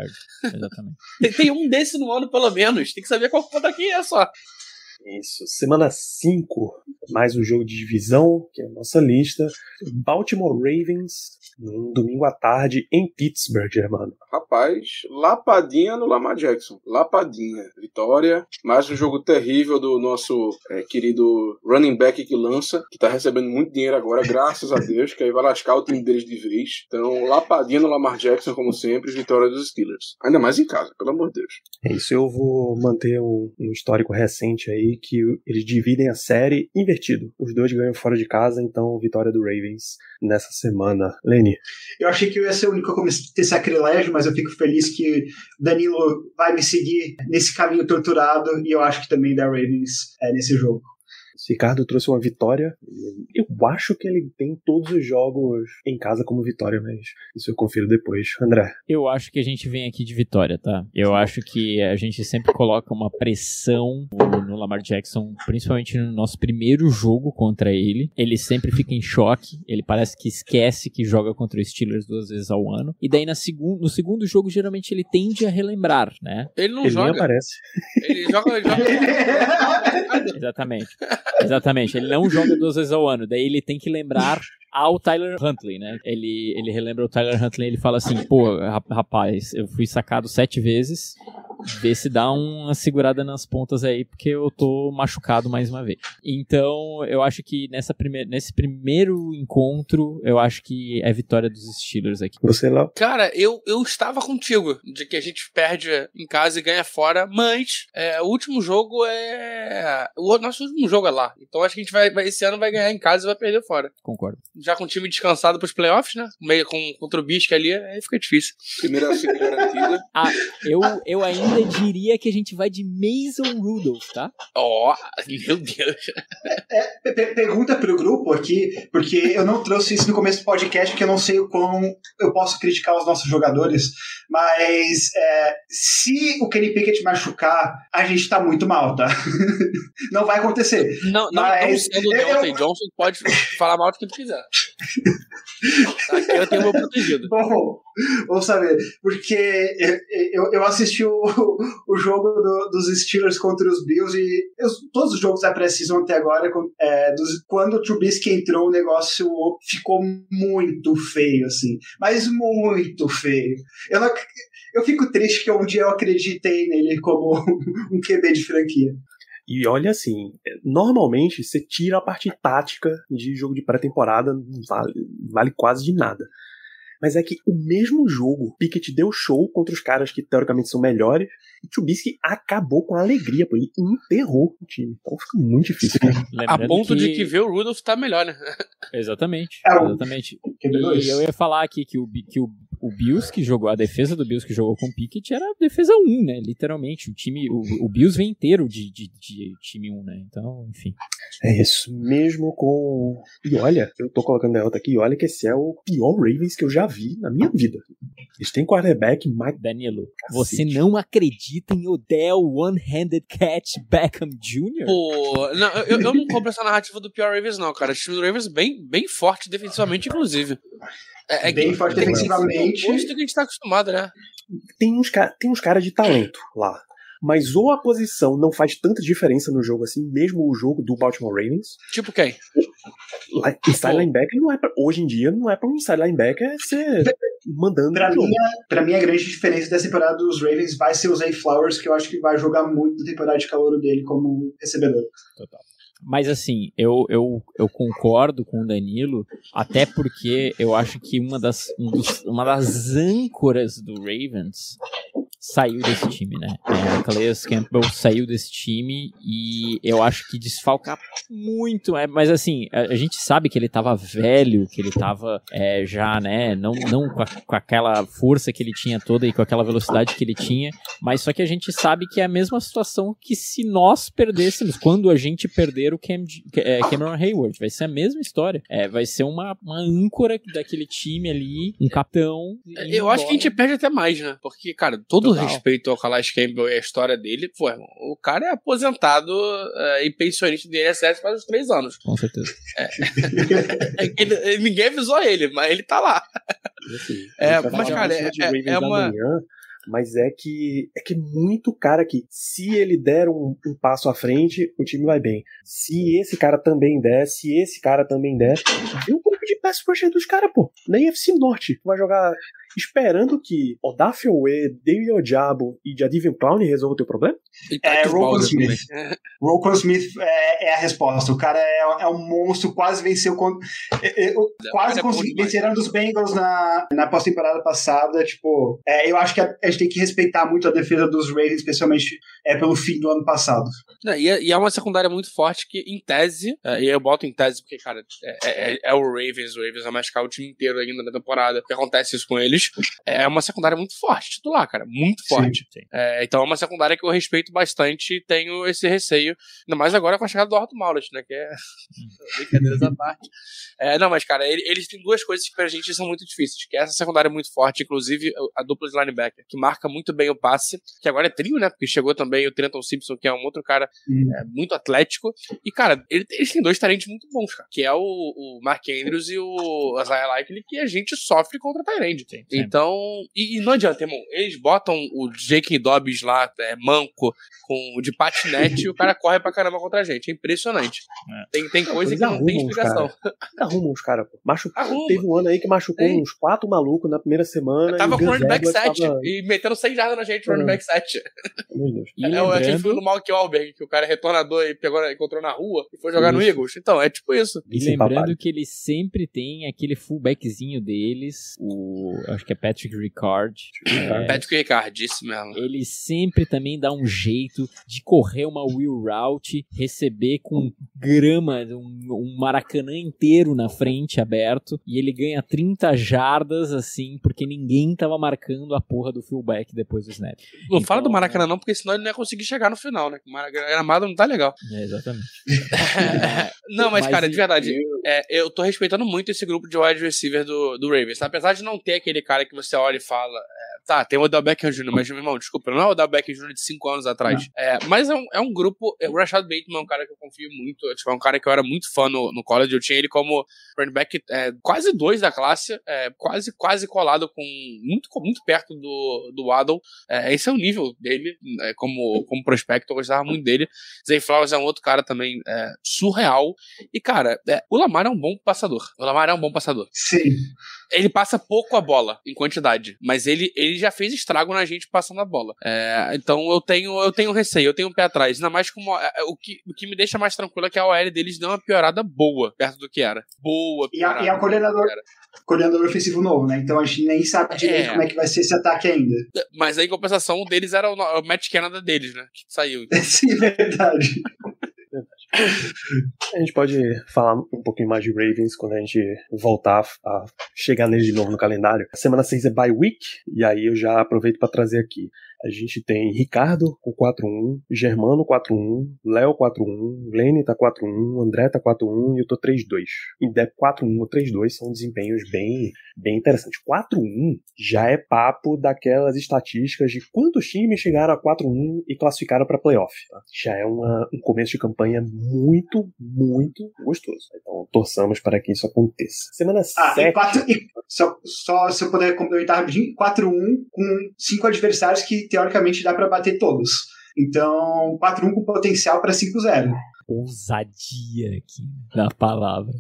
Exatamente. Tem, tem um desse no ano, pelo menos. Tem que saber qual conta aqui é só. Isso. Semana 5, mais um jogo de divisão, que é a nossa lista. Baltimore Ravens, num domingo à tarde, em Pittsburgh, Germano. Rapaz, lapadinha no Lamar Jackson. Lapadinha. Vitória. Mais um jogo terrível do nosso é, querido running back que lança, que tá recebendo muito dinheiro agora, graças a Deus, que aí vai lascar o time deles de vez. Então, lapadinha no Lamar Jackson, como sempre, vitória dos Steelers. Ainda mais em casa, pelo amor de Deus. É isso, eu vou manter um, um histórico recente aí, que eles dividem a série invertido. Os dois ganham fora de casa, então vitória do Ravens nessa semana. Lene. Eu achei que eu ia ser o único a cometer sacrilégio, mas eu fico feliz que Danilo vai me seguir nesse caminho torturado e eu acho que também da Ravens é, nesse jogo. Ricardo trouxe uma vitória. Eu acho que ele tem todos os jogos em casa como vitória, mas isso eu confiro depois. André. Eu acho que a gente vem aqui de vitória, tá? Eu acho que a gente sempre coloca uma pressão no Lamar Jackson, principalmente no nosso primeiro jogo contra ele. Ele sempre fica em choque, ele parece que esquece que joga contra os Steelers duas vezes ao ano. E daí na segun, no segundo jogo, geralmente ele tende a relembrar, né? Ele não ele nem joga. aparece. Ele joga. Ele joga... [LAUGHS] [LAUGHS] Exatamente. Exatamente. Ele não joga duas vezes ao ano. Daí ele tem que lembrar ao Tyler Huntley, né? Ele, ele relembra o Tyler Huntley ele fala assim: pô, ra- rapaz, eu fui sacado sete vezes. Vê se dá uma segurada nas pontas aí, porque eu tô machucado mais uma vez. Então, eu acho que nessa prime nesse primeiro encontro, eu acho que é vitória dos Steelers aqui. Você, Léo? Cara, eu, eu estava contigo de que a gente perde em casa e ganha fora, mas é, o último jogo é. O nosso último jogo é lá. Então acho que a gente vai, vai- esse ano vai ganhar em casa e vai perder fora. Concordo. Já com o time descansado pros playoffs, né? Meio com, contra o Bisque ali, aí fica difícil. Primeira seed garantida. Ah, eu, eu ainda diria que a gente vai de Mason Rudolph, tá? Ó, meu Deus. Pe- pe- Pergunta pro grupo aqui, porque eu não trouxe isso no começo do podcast, porque eu não sei o quão eu posso criticar os nossos jogadores, mas é, se o Kenny Pickett machucar, a gente tá muito mal, tá? [LAUGHS] não vai acontecer. Não, não, Mas não sendo o eu- Johnson, pode falar mal do que tu quiser. Aqui eu tenho meu protegido. [LAUGHS] Bom, vamos saber. Porque eu, eu, eu assisti o, [LAUGHS] o jogo do- dos Steelers contra os Bills e todos os jogos da pré-season até agora, é, dos- quando o Trubisky entrou, o negócio ficou muito feio, assim. Mas muito feio. Eu, não, eu fico triste que um dia eu acreditei nele como [LAUGHS] um QB de franquia. E olha assim, normalmente você tira a parte tática de jogo de pré-temporada, não vale, vale quase de nada. Mas é que o mesmo jogo, Pickett deu show contra os caras que teoricamente são melhores, e Trubisky acabou com a alegria, pô, ele enterrou o time. Então fica muito difícil. cara. A ponto de que ver o Rudolph tá melhor, né? Exatamente. É, Exatamente. QB2. E eu ia falar aqui que o, que o, o Bills que jogou, a defesa do Bills que jogou com o Pickett era a defesa 1, né? Literalmente. O time, o, o Bills vem inteiro de, de, de time 1, né? Então, enfim. É isso, mesmo com. E olha, eu tô colocando derrota aqui, e olha que esse é o pior Ravens que eu já vi na minha vida. Eles têm quarterback, Mike. Danilo, Cacete. você não acredita em Odell One-Handed Catch Beckham Jr.? Pô, não, eu, eu não compro essa narrativa do pior Ravens, não, cara. O time do Ravens bem, bem forte defensivamente, inclusive. É, é Bem forte defensivamente. o oposto do que a gente tá acostumado, né? Tem uns, tem uns caras de talento lá. Mas ou a posição não faz tanta diferença no jogo assim, mesmo o jogo do Baltimore Ravens. Tipo quem? Lá- Inside Pô. linebacker não é pra, hoje em dia não é pra um inside linebacker ser mandando jogo. mim, a- pra mim, a grande diferença dessa temporada dos Ravens vai ser o Zay Flowers, que eu acho que vai jogar muito na temporada de calor dele como recebedor. Mas assim, eu, eu, eu concordo com o Danilo, até porque eu acho que uma das, um dos- uma das âncoras do Ravens saiu desse time, né? É, Calais Campbell saiu desse time e eu acho que desfalca muito, é, mas assim, a, a gente sabe que ele tava velho, que ele tava é, já, né, não, não com, a, com, aquela força que ele tinha toda e com aquela velocidade que ele tinha, mas só que a gente sabe que é a mesma situação que se nós perdêssemos, quando a gente perder o Cam, é, Cameron Hayward, vai ser a mesma história, é, vai ser uma, uma âncora daquele time ali, um capitão. Eu acho que a gente perde até mais, né, porque, cara, todo Total. respeito ao Calais Campbell e a história dele, pô, o cara é aposentado uh, e pensionista do INSS faz uns três anos. Com certeza. É. [LAUGHS] ele, ninguém avisou ele, mas ele tá lá. Assim, é, mas, cara, é, é, é uma. Manhã, mas é que é que muito cara que, se ele der um, um, passo à frente, o time vai bem. Se esse cara também der, se esse cara também der, viu o grupo de pass rusher dos caras, pô. Na FC Norte, vai jogar esperando que Odafiowé, David Ojabo e Jadivian Clown resolvam o teu problema? É, Rocco Smith. Rocco Smith é, é, a resposta. O cara é, é um monstro, quase venceu contra, é, é, quase conseguiu vencer um dos Bengals na, na pós-temporada passada. Tipo, é, eu acho que a, a, gente tem que respeitar muito a defesa dos Ravens, especialmente é, pelo fim do ano passado. e, é, e, é, uma secundária muito forte que, em tese, e eu boto em tese porque, cara, é, o Ravens, o Ravens vai machucar o time inteiro ainda na temporada. O que acontece isso com eles? É uma secundária muito forte, titular, cara. Muito forte. Sim, sim. É, então é uma secundária que eu respeito bastante e tenho esse receio. Ainda mais agora com a chegada do Orto Maulet, né? Que é. [LAUGHS] Brincadeiras à parte. É, não, mas, cara, ele, eles têm duas coisas que pra gente são muito difíceis. Que é essa secundária muito forte, inclusive a dupla de linebacker, que marca muito bem o passe, que agora é trio, né? Porque chegou também o Trenton Simpson, que é um outro cara hum. é, muito atlético. E, cara, ele, eles têm dois talentos muito bons, cara. Que é o, o Mark Andrews e o Isaiah Likely, que a gente sofre contra o Tyrande. Então, e, e, não adianta, irmão. Eles botam o Jake Dobbs lá, é, manco, com, de patinete, e [LAUGHS] o cara corre pra caramba contra a gente. É impressionante. É. Tem, tem coisa que não tem explicação. Arrumam os caras, pô. Machucou. Teve um ano aí que machucou tem. uns quatro malucos na primeira semana. Eu tava com o running back 7 tava... e metendo 6 jardas na gente, running back 7. Meu Deus. E é, lembrando... aquele filme do Malk que o cara é retornador e pegou, encontrou na rua e foi jogar isso. no Eagles. Então, é tipo isso. E lembrando que eles sempre têm aquele fullbackzinho deles, o. Acho que é Patrick Ricard. É, Patrick Ricard, isso mesmo. Ele sempre também dá um jeito de correr uma wheel route, receber com grama, um, um maracanã inteiro na frente aberto, e ele ganha 30 jardas assim, porque ninguém tava marcando a porra do fullback depois do snap. Não então, fala do Maracanã não, porque senão ele não ia conseguir chegar no final, né? O Maracanã não tá legal. É, exatamente. [LAUGHS] não, mas, mas cara, de verdade, eu... É, eu tô respeitando muito esse grupo de wide receiver do, do Ravens. Apesar de não ter aquele cara que você olha e fala, é, tá, tem o Odell Beckham Jr., mas, meu irmão, desculpa, não é o Odell Beckham Jr. de 5 anos atrás. É, mas é um, é um grupo, é, o Rashad Bateman é um cara que eu confio muito, é, tipo, é um cara que eu era muito fã no, no college, eu tinha ele como running back é, quase dois da classe, é, quase, quase colado com, muito, muito perto do, do Waddle. É, esse é o nível dele, é, como, como prospecto, eu gostava muito dele. Zay Flowers é um outro cara também surreal. E, cara, o Lamar é um bom passador. O Lamar é um bom passador. Sim. Ele passa pouco a bola em quantidade, mas ele, ele já fez estrago na gente passando a bola. É, então eu tenho eu tenho receio, eu tenho um pé atrás. Ainda mais como é, é, o que, o que me deixa mais tranquilo é que a OL deles deu uma piorada boa perto do que era. Boa. E a, e a coordenador, coordenador ofensivo novo, né? Então a gente nem sabe direito é. como é que vai ser esse ataque ainda. Mas aí, em compensação, o deles era o, o Matt Canada deles, né? Que saiu. [LAUGHS] Sim, verdade. [LAUGHS] A gente pode falar um pouquinho mais de Ravens quando a gente voltar a chegar nele de novo no calendário. A semana 6 é bye week, e aí eu já aproveito para trazer aqui. A gente tem Ricardo com 4-1, Germano 4-1, Léo 4-1, Lene tá 4-1, André tá 4-1 e eu tô 3-2. E 4-1 ou 3-2 são desempenhos bem, bem interessantes. 4-1 já é papo daquelas estatísticas de quantos times chegaram a 4-1 e classificaram para playoff. Tá? Já é uma, um começo de campanha muito, muito gostoso. Então torçamos para que isso aconteça. Semana ah, 7. E quatro, e só, só se eu puder complementar rapidinho: 4-1 com cinco adversários que teoricamente dá para bater todos. Então, 4-1 com potencial para 5-0. Ousadia aqui na palavra.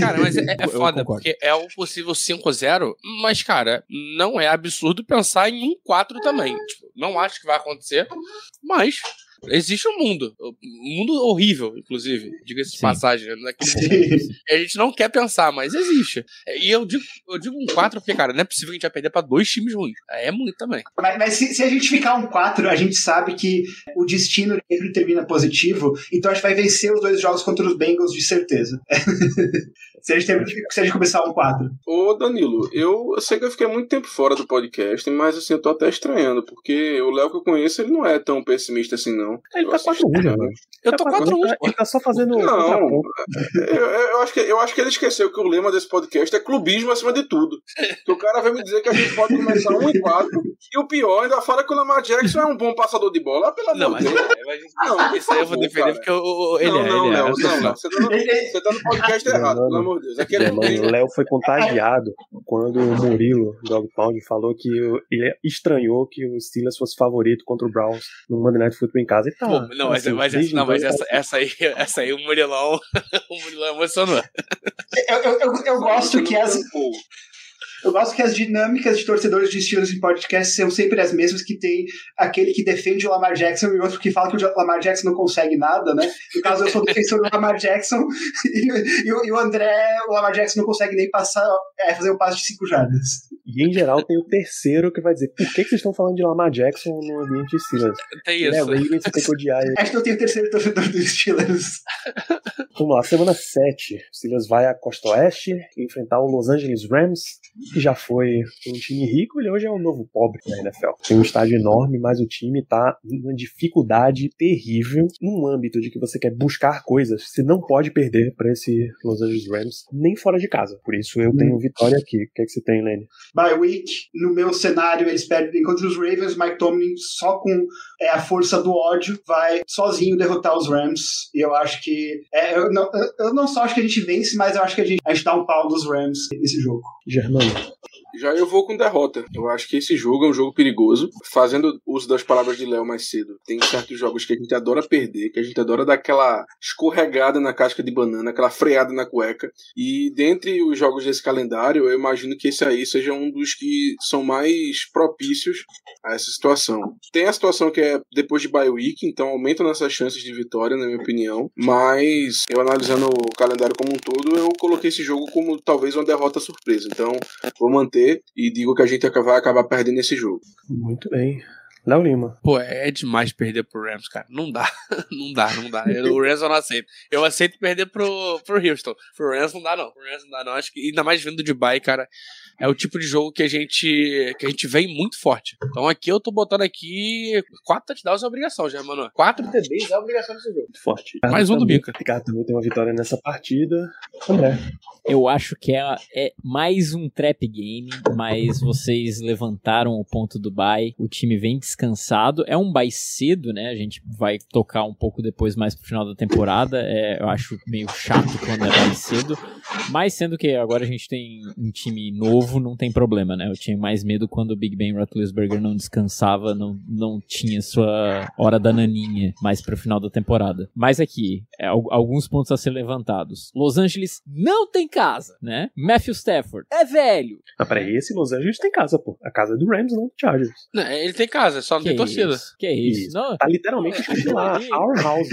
Cara, mas é, [LAUGHS] é foda, porque é o possível 5-0, mas, cara, não é absurdo pensar em um 4 também. Tipo, não acho que vai acontecer, mas Existe um mundo. Um mundo horrível, inclusive. Diga-se de passagem. né? A gente não quer pensar, mas existe. E eu digo, eu digo um 4 porque, cara, não é possível que a gente vai perder pra dois times ruins. É muito também. Mas, mas se, se a gente ficar um 4, a gente sabe que o destino sempre termina positivo, então a gente vai vencer os dois jogos contra os Bengals de certeza. [LAUGHS] se, a gente ter- se a gente começar um 4. Ô Danilo, eu, eu sei que eu fiquei muito tempo fora do podcast, mas assim, eu tô até estranhando, porque o Léo que eu conheço, ele não é tão pessimista assim, não. Ele Eu tá assisto- 4-1 já, né? Eu Tá tô 4-1, 4 ele tá- Ele tá só fazendo Não, eu, eu- eu acho que, eu acho que ele esqueceu que o lema desse podcast é clubismo acima de tudo. Que o cara veio me dizer que a gente pode começar 1 e 4, e o pior, ainda fala que o Lamar Jackson é um bom passador de bola. Ah, Pelo amor Não, de mas, Deus. mas Não, isso aí eu vou defender cara. porque o- o- ele não, é. não, ele é, Léo, eu sei não, não. Você tá, no, você tá no podcast errado, pelo amor de Deus. Aquele É, não o Léo foi contagiado quando o Murilo, Dog Pound, falou que ele estranhou que o Steelers fosse favorito contra o Browns no Monday Night Football em casa. E tá, Pô, não, mas, assim, mas, essa, não, mas então, essa, essa aí, [LAUGHS] essa aí o Murilão, [LAUGHS] o Murilão emocionou. Eu, eu, eu, eu gosto que as, eu gosto que as dinâmicas de torcedores de estilos em podcast são sempre as mesmas, que tem aquele que defende o Lamar Jackson e outro que fala que o Lamar Jackson não consegue nada, né? No caso, eu sou defensor do Lamar Jackson [LAUGHS] e, e o- e o André, o Lamar Jackson não consegue nem passar, é, fazer um passo de 5 jardas. E em geral tem o terceiro que vai dizer por que, que vocês estão falando de Lamar Jackson no ambiente Steelers? Tem Ele é isso. Ravens, você tem que odiar ele. [LAUGHS] Acho que eu tenho o terceiro torcedor dos Steelers. Vamos lá, semana 7. O Steelers vai à Costa Oeste enfrentar o Los Angeles Rams, que já foi um time rico e hoje é um novo pobre na NFL. Tem um estádio enorme, mas o time tá numa dificuldade terrível num âmbito de que você quer buscar coisas, você não pode perder para esse Los Angeles Rams nem fora de casa. Por isso eu tenho vitória aqui. O que, é que você tem, Lenny? Bye week, no meu cenário, eles perdem contra os Ravens. Mike Tomlin, só com é, a força do ódio, vai sozinho derrotar os Rams. E eu acho que. é, eu, não, eu não só acho que a gente vence, mas eu acho que a gente, a gente dá um pau dos Rams nesse jogo. Germano. Já eu vou com derrota. Eu acho que esse jogo é um jogo perigoso. Fazendo uso das palavras de Léo mais cedo, tem certos jogos que a gente adora perder, que a gente adora dar aquela escorregada na casca de banana, aquela freada na cueca. E dentre os jogos desse calendário, eu imagino que esse aí seja um dos que são mais propícios a essa situação. Tem a situação que é depois de bye week, então aumentam nossas chances de vitória, na minha opinião. Mas eu analisando o calendário como um todo, eu coloquei esse jogo como talvez uma derrota surpresa. Então vou manter e digo que a gente vai acabar perdendo esse jogo. Muito bem. Léo Lima. Pô, é demais perder pro Rams, cara. Não dá. [LAUGHS] não dá, não dá. Eu- o Rams eu não aceito. Eu aceito perder pro, pro Houston. Pro Rams não dá, não. Pro Rams não dá, não. Acho que, ainda mais vindo de bye, cara, é o tipo de jogo que a gente que a gente vem muito forte. Então aqui eu tô botando aqui quatro touchdowns é obrigação, já, mano. Quatro TDs é obrigação desse jogo. Muito forte. Mais um do Bica. Ricardo também tem uma vitória nessa partida. André. Eu acho que é, é mais um trap game, mas vocês levantaram o ponto do bye. O time vem descansado. É um bye cedo, né? A gente vai tocar um pouco depois, mais pro final da temporada. É, eu acho meio chato quando é bye cedo. Mas sendo que agora a gente tem um time novo, não tem problema, né? Eu tinha mais medo quando o Big Ben Roethlisberger não descansava, não, não tinha sua hora da naninha mais pro final da temporada. Mas aqui, é, al- alguns pontos a ser levantados. Los Angeles não tem casa, né? Matthew Stafford é velho. Ah, peraí, esse Los Angeles tem casa, pô. A casa é do Rams, não do Chargers. Não, ele tem casa, só não Que tem torcida. isso? Que isso? Isso. Não, Tá literalmente escrito [LAUGHS] lá, Our House.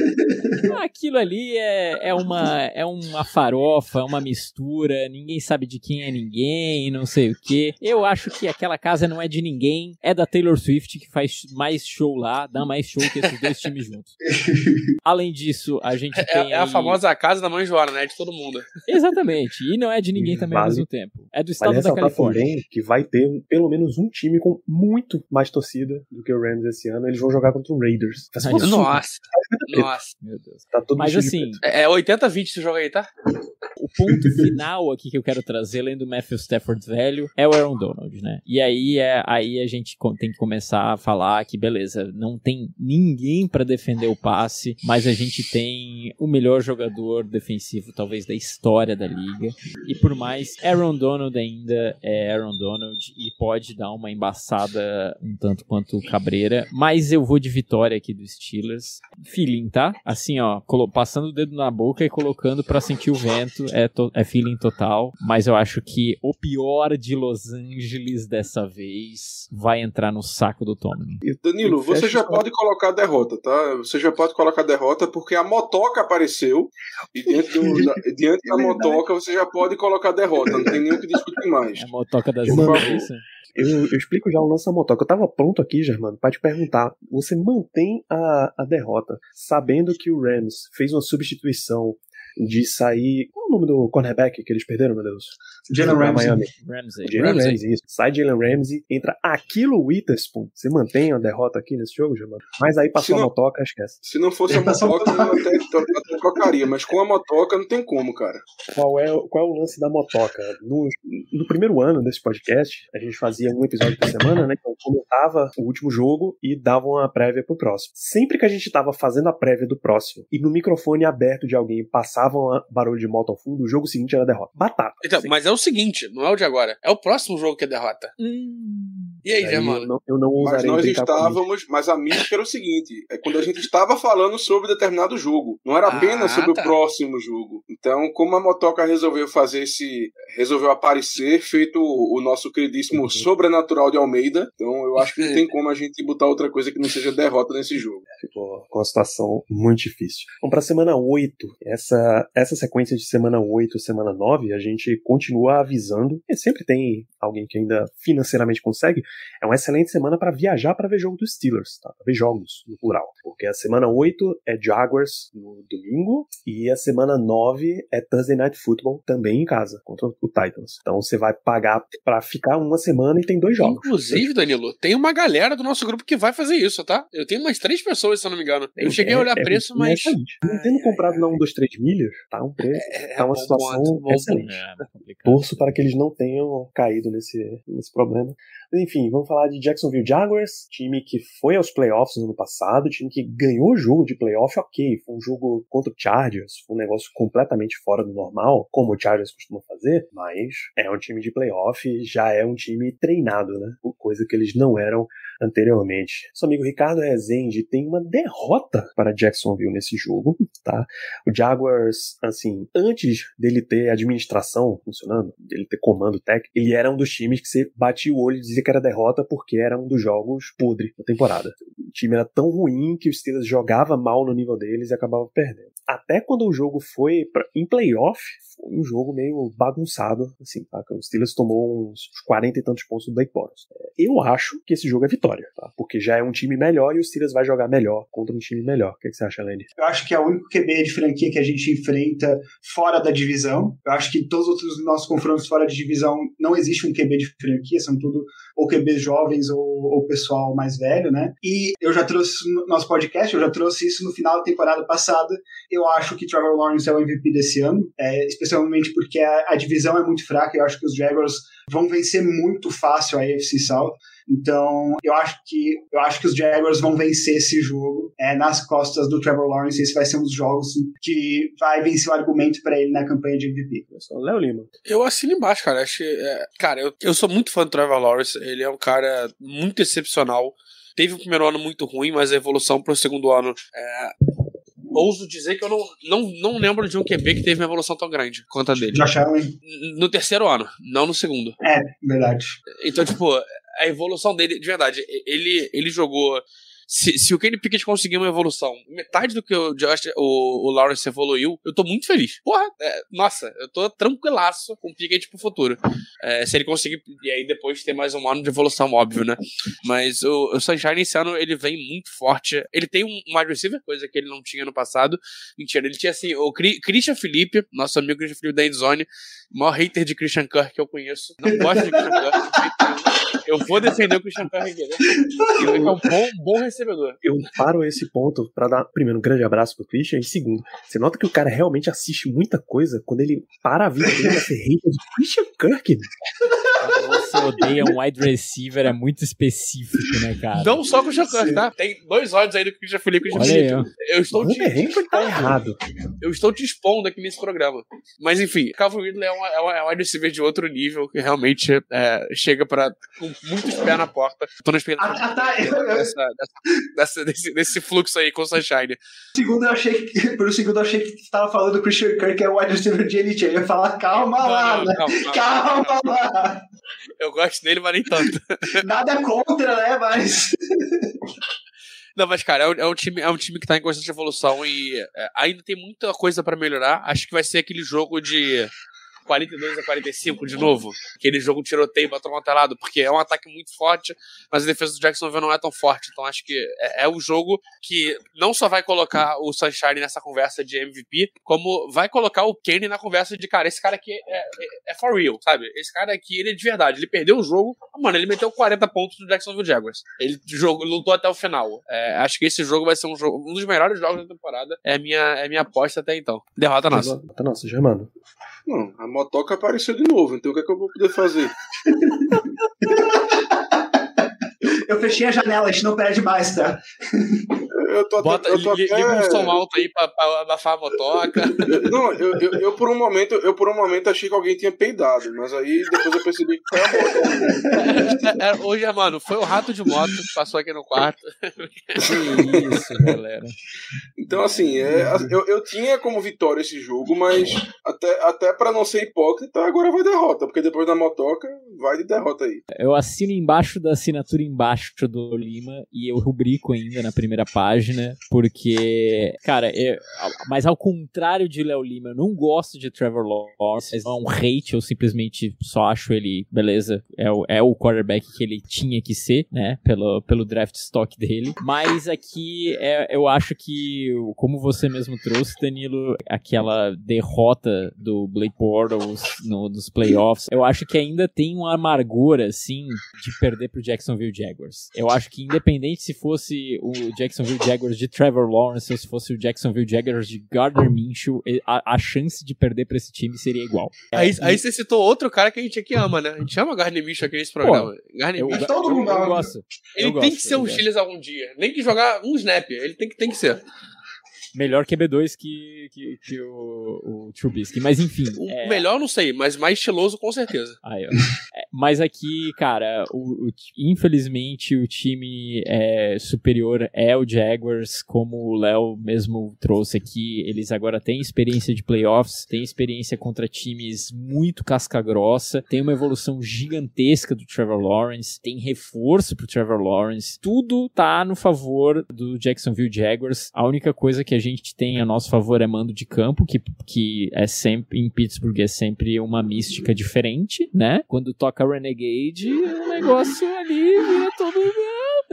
Aquilo ali é, é, uma, é uma farofa, é uma mistura, ninguém sabe de quem é ninguém, não sei o que. Eu acho que aquela casa não é de ninguém, é da Taylor Swift, que faz mais show lá, dá mais show que esses dois times juntos. [LAUGHS] Além disso, a gente É, tem. é a aí- famosa casa da mãe Joana, né? De todo mundo. Exatamente, e não é de ninguém também ao Vale- mesmo tempo. É do Vale estado da ressaltar Califórnia. também que vai ter pelo menos um time com muito mais torcida do que o Rams esse ano. Eles vão jogar contra o Raiders. Ai, surra. Nossa. Nossa. Meu Deus. Tá todo Mas assim. É 80-20 esse jogo aí, tá? O ponto final aqui que eu quero trazer, além do Matthew Stafford velho, é o Aaron Donald, né? E aí, é, aí a gente tem que começar a falar que, beleza, não tem ninguém pra defender o passe, mas a gente tem o melhor jogador defensivo, talvez, da história da liga. E por mais, Aaron Donald ainda é Aaron Donald e pode dar uma embaçada um tanto quanto cabreira, mas eu vou de vitória aqui dos Steelers. Feeling, tá? Assim, ó, passando o dedo na boca e colocando pra sentir o vento. É, to, é feeling total, mas eu acho que o pior de Los Angeles dessa vez vai entrar no saco do Tomlin. Danilo, você já pode colocar a derrota, tá? Você já pode colocar a derrota porque a motoca apareceu e diante, do, [LAUGHS] da, diante da motoca você já pode colocar a derrota, não tem nem o que discutir mais. A motoca das favor. Eu, eu, explico já o lance da motoca. Eu tava pronto aqui, Germano, pra te perguntar. Você mantém a, a derrota, sabendo que o Rams fez uma substituição de sair. Qual é o nome do cornerback que eles perderam, meu Deus? Jalen Ramsey. Ramsey. Jalen Ramsey. Ramsey, isso. Sai Jalen Ramsey, entra Aquilo Witherspoon. Você mantém a derrota aqui nesse jogo, Germano? Mas aí passou não- a motoca, esquece. Se não fosse a motoca, eu até, até trocaria, mas com a motoca não tem como, cara. Qual é, o- qual é o lance da motoca? No, no primeiro ano desse podcast, a gente fazia um episódio por semana, né? Então comentava o último jogo e dava uma prévia pro próximo. Sempre que a gente tava fazendo a prévia do próximo e no microfone aberto de alguém passava um barulho de moto ao fundo, o jogo seguinte era derrota. Batata. Então, Sim. mas é o seguinte, não é o de agora. É o próximo jogo que é derrota. E aí, Germano? eu não, eu não Mas nós estávamos, mas a mística era o seguinte: é quando a gente estava falando sobre determinado jogo, não era apenas Ah, sobre tá. o próximo jogo. Então, como a motoca resolveu fazer esse, resolveu aparecer, feito o nosso queridíssimo sobrenatural de Almeida, então eu acho que não tem [LAUGHS] como a gente botar outra coisa que não seja derrota nesse jogo. Ficou com uma situação muito difícil. Vamos para semana 8. Essa, essa sequência de semana 8 semana 9, a gente continua avisando. E sempre tem alguém que ainda financeiramente consegue. É uma excelente semana para viajar para ver jogo dos Steelers, tá? Pra ver jogos, no plural. Porque a semana 8 é Jaguars no domingo e a semana 9 é Thursday Night Football também em casa, contra o Titans. Então você vai pagar para ficar uma semana e tem dois jogos. Inclusive, Danilo, tem uma galera do nosso grupo que vai fazer isso, tá? Eu tenho umas três pessoas, se eu não me engano. Eu cheguei a olhar É- preço, é mas. Não tendo comprado na 1, 2, 3 milhas, tá um preço. É, tá uma bom situação ponto, bom excelente. É, complicado. Torço para que eles não tenham caído nesse, nesse problema. Mas, enfim, vamos falar de Jacksonville Jaguars, time que foi aos playoffs no ano passado, time que ganhou o jogo de playoff, ok, foi um jogo contra o Chargers, foi um negócio completamente fora do normal, como o Chargers costuma fazer, mas é um time de playoff, já é um time treinado, né? Coisa que eles não eram anteriormente. Nosso amigo Ricardo Rezende tem uma derrota para Jacksonville nesse jogo, tá? O Jaguars, assim, antes dele ter administração funcionando, dele ter comando técnico, ele era um dos times que você batia o olho e dizia que era derrota porque era um dos jogos podre da temporada. O time era tão ruim que os Steelers jogava mal no nível deles e acabava perdendo. Até quando o jogo foi pra, em playoff, foi um jogo meio bagunçado, assim, tá? O Steelers tomou uns 40 e tantos pontos do Blake Bortles. É, Eu acho que esse jogo é vitória, tá? Porque já é um time melhor e o Steelers vai jogar melhor contra um time melhor. O que, é que você acha, Lenny? Eu acho que é o único QB de franquia que a gente enfrenta fora da divisão. Eu acho que todos os outros nossos confrontos fora de divisão não existe um QB de franquia, são tudo ou QBs jovens ou, ou pessoal mais velho, né? E eu já trouxe no nosso podcast, eu já trouxe isso no final da temporada passada. Eu acho que Trevor Lawrence é o MVP desse ano, é, especialmente porque a, a divisão é muito fraca. Eu acho que os Jaguars vão vencer muito fácil a AFC South. Então, eu acho que eu acho que os Jaguars vão vencer esse jogo é, nas costas do Trevor Lawrence. Esse vai ser um dos jogos que vai vencer o argumento para ele na campanha de MVP. Léo Lima. Eu assino embaixo, cara. Acho, que, é, cara, eu, eu sou muito fã do Trevor Lawrence. Ele é um cara muito excepcional. Teve o primeiro ano muito ruim, mas a evolução pro segundo ano é, Ouso dizer que eu não, não, não lembro de um QB que teve uma evolução tão grande quanto a dele. Josh Allen, No terceiro ano, não no segundo. é, verdade. Então, tipo, a evolução dele, de verdade, ele, ele jogou. Se, se o Kenny Pickett conseguir uma evolução, metade do que o, Josh, o, o Lawrence evoluiu, eu tô muito feliz. Porra, é, nossa, eu tô tranquilaço com o Pickett pro futuro. É, se ele conseguir, e aí depois ter mais um ano de evolução, óbvio, né? Mas o, o Sunshine esse ano ele vem muito forte. Ele tem um, um wide coisa que ele não tinha no passado. Mentira, ele tinha assim, o Cri- Christian Felipe, nosso amigo Christian Felipe da Endzone, maior hater de Christian Kirk que eu conheço. Não gosto de Christian Kirk. Eu vou defender o Christian Kirk aqui, né? Ele é um bom, bom recebedor. Eu paro esse ponto pra dar, primeiro, um grande abraço pro Christian, e segundo, você nota que o cara realmente assiste muita coisa quando ele para a vida dele pra ser hater do Christian Kirk. Quando você odeia um wide receiver é muito específico, né, cara? Não só com o Chacur, tá? Tem dois ódios aí do Christian Felipe e Christian Olha aí, Felipe. ó. Eu estou te tá errado. Eu estou te expondo aqui nesse programa. Mas enfim, Calvin Ridley é um, é um, é um wide receiver de outro nível que realmente é, chega pra, com muitos pés na porta. Tô na expectativa Ah, tá, dessa, dessa- desse, desse fluxo aí com o Sunshine. segundo eu achei que, por um segundo eu achei que você tava falando do Christian Kirk, que é o wide receiver de elite. Eu ia falar, calma lá, Não, né? não, calma, calma. calma lá. Eu gosto dele, mas nem tanto. [LAUGHS] Nada contra, né? Mas. [LAUGHS] Não, mas, cara, é um, é um time, é um time que tá em constante evolução e é, ainda tem muita coisa pra melhorar. Acho que vai ser aquele jogo de 42 a 45 de novo. Aquele jogo tiroteio pra tomar telado, porque é um ataque muito forte, mas a defesa do Jacksonville não é tão forte. Então acho que é, é o jogo que não só vai colocar o Sunshine nessa conversa de MVP, como vai colocar o Kenny na conversa de, cara, esse cara aqui é, é, é for real, sabe? Esse cara aqui, ele é de verdade. Ele perdeu o jogo, mano, ele meteu 40 pontos no Jacksonville Jaguars. Ele jogou, lutou até o final. É, acho que esse jogo vai ser um jogo, um dos melhores jogos da temporada. É a minha, é minha aposta até então. Derrota nossa. Tá nossa, Germano. Não, a motoca apareceu de novo, então o que é que eu vou poder fazer? [LAUGHS] Eu fechei a janela, a gente não perde mais, tá? Eu tô até. Bota, eu tô li- até... liga um som alto aí pra, pra abafar a motoca. [LAUGHS] Não, eu, eu, eu por um momento, eu por um momento achei que alguém tinha peidado, mas aí depois eu percebi que foi a moto. É, [LAUGHS] é, hoje, mano, foi o rato de moto que passou aqui no quarto. [LAUGHS] Que isso, galera. Então, assim, é, eu, eu tinha como vitória esse jogo, mas até, até para não ser hipócrita, agora vai derrota, porque depois da motoca, vai de derrota aí. Eu assino embaixo da assinatura embaixo do Lima e eu rubrico ainda na primeira página, porque, cara, eu- mas ao contrário de Léo Lima, eu não gosto de Trevor Lawrence, é um hate, eu simplesmente só acho ele, beleza, é o, é o quarterback que ele tinha que ser, né, pelo, pelo draft stock dele, mas aqui é, eu acho que, como você mesmo trouxe, Danilo, aquela derrota do Blake Bortles no, nos playoffs, eu acho que ainda tem uma amargor, assim, de perder pro Jacksonville Jaguars. Eu acho que independente se fosse o Jacksonville Jaguars de Trevor Lawrence ou se fosse o Jacksonville Jaguars de Gardner Minshew, a, a chance de perder pra esse time seria igual. Aí, aí você citou outro cara que a gente aqui ama, né? A gente ama Garner Minshew aqui nesse programa. Garner Eu, Minshew, todo eu- mundo eu ama. gosto. ele eu tem gosto, que ser eu um. Steelers algum dia. Nem que jogar um snap. Ele tem que, tem que ser. Melhor QB2 que, que, que o, o Trubisky. Mas enfim. O é- melhor, não sei, mas mais estiloso, com certeza. Aí. É, mas aqui, cara, o, o- infelizmente o time é, superior é o Jaguars, como o Léo mesmo trouxe aqui. Eles agora têm experiência de playoffs, têm experiência contra times muito casca-grossa, tem uma evolução gigantesca do Trevor Lawrence, tem reforço pro Trevor Lawrence. Tudo tá no favor do Jacksonville Jaguars. A única coisa que a gente tem a nosso favor é mando de campo, que, que é sempre em Pittsburgh é sempre uma mística diferente, né? Quando toca Renegade, o negócio ali vira todo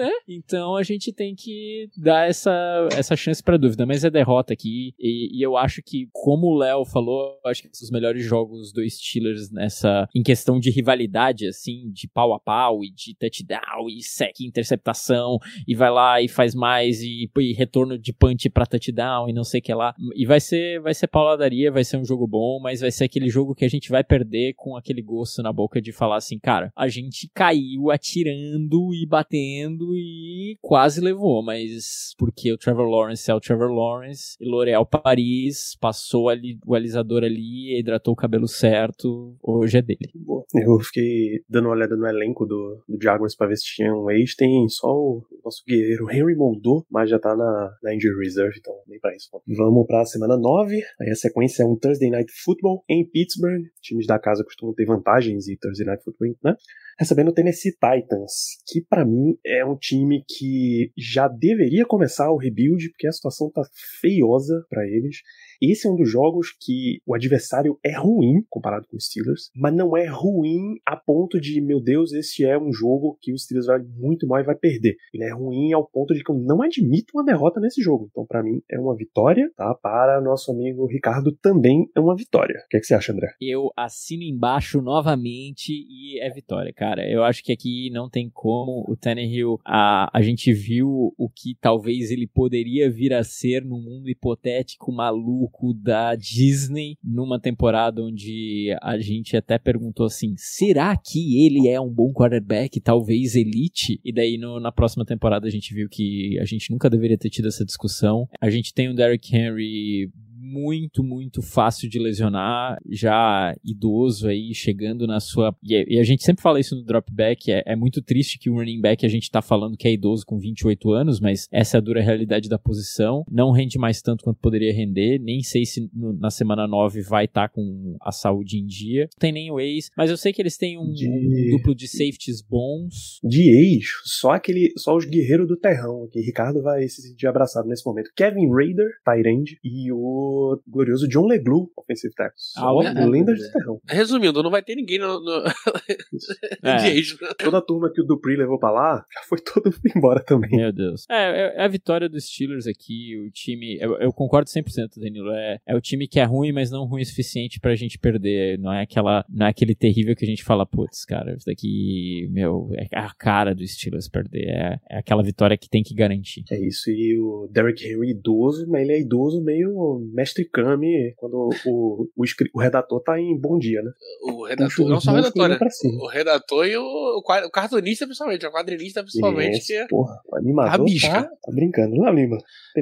né? Então a gente tem que dar essa, essa chance pra dúvida, mas é derrota aqui e, e eu acho que como o Léo falou, acho que os melhores jogos do Steelers nessa em questão de rivalidade assim, de pau a pau e de touchdown e sec, interceptação e vai lá e faz mais e, e retorno de punch pra touchdown e não sei o que lá. E vai ser vai ser pauladaria, vai ser um jogo bom, mas vai ser aquele jogo que a gente vai perder com aquele gosto na boca de falar assim, cara, a gente caiu atirando e batendo e quase levou, mas porque o Trevor Lawrence é o Trevor Lawrence e L'Oréal Paris passou ali o alisador ali, hidratou o cabelo certo, hoje é dele. Eu fiquei dando uma olhada no elenco do, do Jaguars pra ver se tinha um ex. Tem só o nosso guerreiro Henry Moldou, mas já tá na, na Injury Reserve, então nem pra isso. Vamos pra semana 9. Aí a sequência é um Thursday Night Football em Pittsburgh. Times da casa costumam ter vantagens e Thursday Night Football, né? Recebendo o Tennessee Titans, que pra mim é um time que já deveria começar o rebuild, porque a situação tá feiosa pra eles. Esse é um dos jogos que o adversário é ruim comparado com os Steelers, mas não é ruim a ponto de, meu Deus, esse é um jogo que o Steelers vai muito mal e vai perder. Ele é ruim ao ponto de que eu não admito uma derrota nesse jogo. Então, pra mim, é uma vitória, tá? Para nosso amigo Ricardo também é uma vitória. O que, é que você acha, André? Eu assino embaixo novamente e é vitória, cara. Eu acho que aqui não tem como o Tannehill, a, a gente viu o que talvez ele poderia vir a ser num mundo hipotético maluco da Disney numa temporada onde a gente até perguntou assim: será que ele é um bom quarterback, talvez elite? E daí no, na próxima temporada a gente viu que a gente nunca deveria ter tido essa discussão. A gente tem o Derrick Henry muito, muito fácil de lesionar, já idoso aí, chegando na sua. E, a gente sempre fala isso no dropback, é, é muito triste que o running back a gente tá falando que é idoso com 28 anos, mas essa é a dura realidade da posição. Não rende mais tanto quanto poderia render, nem sei se no, na semana 9 vai estar tá com a saúde em dia. Não tem nem o ex, mas eu sei que eles têm um, de... um duplo de safeties bons. De ex, só aquele, só os guerreiros do terrão aqui. Ricardo vai se sentir abraçado nesse momento. Kevin Raider, Tyrande, e o glorioso John Leglu, offensive tackle. Ah, é, lenda de terrão. Resumindo, não vai ter ninguém no, no... [LAUGHS] é. Toda a turma que o Dupri levou pra lá, já foi todo mundo embora também. Meu Deus. É, é a vitória dos Steelers aqui, o time, eu, eu concordo 100%, Danilo, é, é o time que é ruim, mas não ruim o suficiente pra gente perder, não é aquela, não é aquele terrível que a gente fala, putz, cara, isso daqui, meu, é a cara dos Steelers perder, é, é aquela vitória que tem que garantir. É isso, e o Derrick Henry idoso, mas ele é idoso meio mestre Kami quando o, o, o, redator tá em bom dia, né? O redator, não só o redator, né? O redator e o, o cartunista, principalmente, o quadrinista, principalmente. Que é... Porra, o animador tá, tá, brincando, lá, Lima.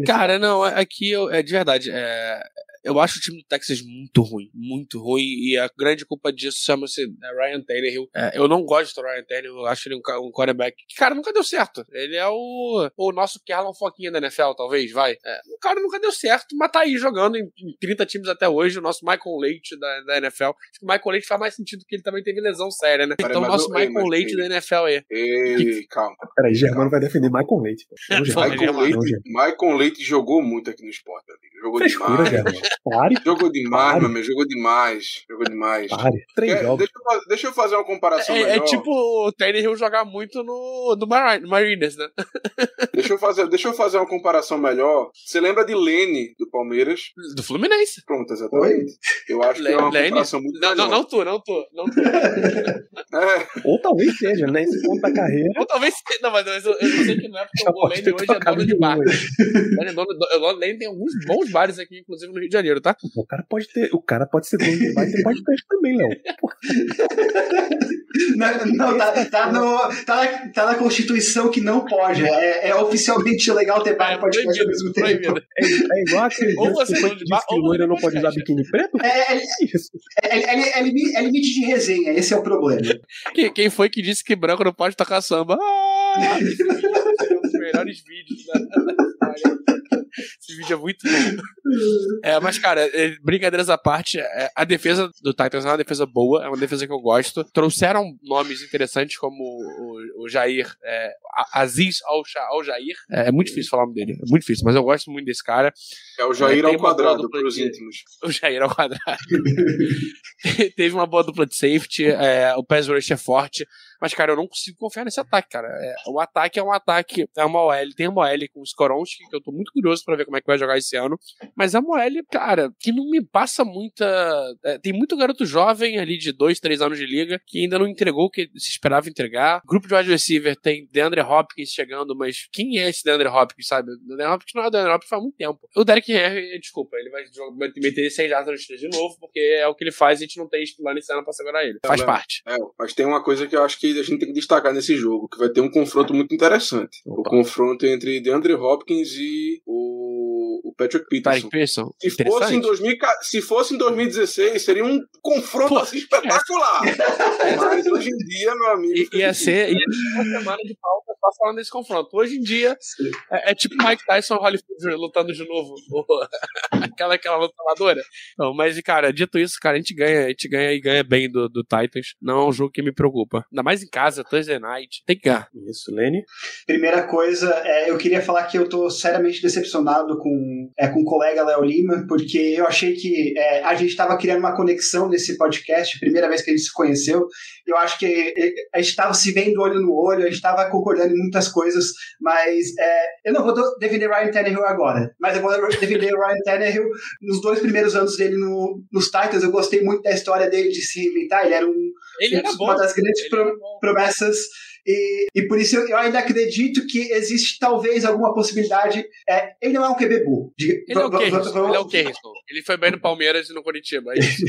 Cara, não, aqui eu, é de verdade. É, eu acho o time do Texas muito ruim, muito ruim, e a grande culpa disso chama-se é, Ryan Tannehill. É, eu não gosto do Ryan Tannehill, eu acho ele um, um quarterback que, cara, nunca deu certo. Ele é o, o nosso Kerlon Foquinha da NFL, talvez, vai. É, o cara nunca deu certo, mas tá aí jogando em, em 30 times até hoje, o nosso Michael Leite da, da NFL. Acho que o Michael Leite faz mais sentido que ele também teve lesão séria, né? então, o nosso Michael ei, Leite da NFL aí. Ei, calma. Peraí, Germano vai defender Michael Leite. Michael, Leite Michael Leite jogou muito aqui no esporte, Jogou Frescura, demais. Pare. [LAUGHS] Jogou demais, meu amigo. Jogou demais. Jogou demais. Pare. Três é, jogos. Deixa eu, deixa eu, fazer uma comparação é, melhor. É tipo o Tannehill jogar muito no, no Mariners, né? [LAUGHS] deixa, eu fazer, deixa eu fazer uma comparação melhor. Você lembra de Lene, do Palmeiras? Do Fluminense. Pronto, exatamente. Eu acho que é uma Lene? comparação muito não, melhor. Não, não tô, não tô. Não tô. é. Ou talvez seja, né? Esse ponto da carreira. Ou talvez seja. Não, mas eu, eu sei que não é porque o Lene hoje é dono de bar. O Lene tem alguns bons bares aqui, inclusive no Rio de Janeiro, tá? O cara pode ter, o cara pode ser dono e ter podcast também, Léo. [LAUGHS] Não, não tá, tá, no, tá, na, tá na Constituição que não pode. É, é oficialmente legal ter bar e podcast ao mesmo tempo. É, é igual aquele ou você que de bar, ou loira não pode usar biquíni preto? É, é, é, é, é, limite de resenha, esse é o problema. Quem, quem foi que disse que branco não pode tocar samba? Ah! [LAUGHS] um dos melhores vídeos da. [LAUGHS] Esse vídeo é muito bom. É, mas, cara, é, brincadeiras à parte, é, a defesa do Titans é uma defesa boa, é uma defesa que eu gosto. Trouxeram nomes interessantes como o, o Jair, é, Aziz Al-Jair. É, é, muito difícil falar o nome dele, é muito difícil, mas eu gosto muito desse cara. É o Jair ao quadrado, para os íntimos. [LAUGHS] O Jair ao quadrado. [LAUGHS] Teve uma boa dupla de safety, é, o pass rush é forte. Mas, cara, eu não consigo confiar nesse ataque, cara. É, o ataque é um ataque, é uma OL, tem uma OL com o Skoronski, que eu tô muito curioso para ver como é que vai jogar esse ano. Mas é uma OL, cara, que não me passa muita. É, tem muito garoto jovem ali de dois, três anos de liga que ainda não entregou o que se esperava entregar. Grupo de wide receiver tem DeAndre Hopkins chegando, mas quem é esse DeAndre Hopkins, sabe? O DeAndre Hopkins não é o DeAndre Hopkins faz muito tempo. O Derek Henry, desculpa, ele vai meter 6 jardas no de novo, porque é o que ele faz e a gente não tem lá nesse ano pra segurar ele. Faz parte. É, mas tem uma coisa que eu acho que a gente tem que destacar nesse jogo, que vai ter um confronto muito interessante. Opa. O confronto entre DeAndre Hopkins e o, o Patrick Peterson. Peterson. Se, fosse em 2000, se fosse em 2016, seria um confronto Pô, assim espetacular. É. [LAUGHS] Mas hoje em dia, meu amigo. I, ia ser, [LAUGHS] ia ser uma semana de pauta só falando desse confronto. Hoje em dia, é, é, tipo Mike Tyson e Holyfield lutando de novo. [LAUGHS] aquela, aquela luta amadora. Não, mas, cara, dito isso, cara, a gente ganha, a gente ganha e ganha bem do, do Titans. Não é um jogo que me preocupa. Ainda mais em casa, Thursday Night. Tem que ganhar. Isso, Lene. Primeira coisa, é, eu queria falar que eu tô seriamente decepcionado com, é, com o colega Léo Lima, porque eu achei que é, a gente estava criando uma conexão nesse podcast, primeira vez que a gente se conheceu. Eu acho que é, a gente estava se vendo olho no olho, a gente estava concordando em muitas coisas, mas é, eu não vou defender Ryan Tannehill agora, mas eu vou defender o Ryan Tannehill nos dois primeiros anos dele no, nos Titans. Eu gostei muito da história dele de se reinventar. Ele era um, ele era uma das grandes. Pro... promessas e, e por isso eu, eu, ainda acredito que existe talvez alguma possibilidade. É, ele não é um QB burro. Ele é o Kerrison. Ele é o Kerrison. Ele foi bem no Palmeiras e no Curitiba. É isso.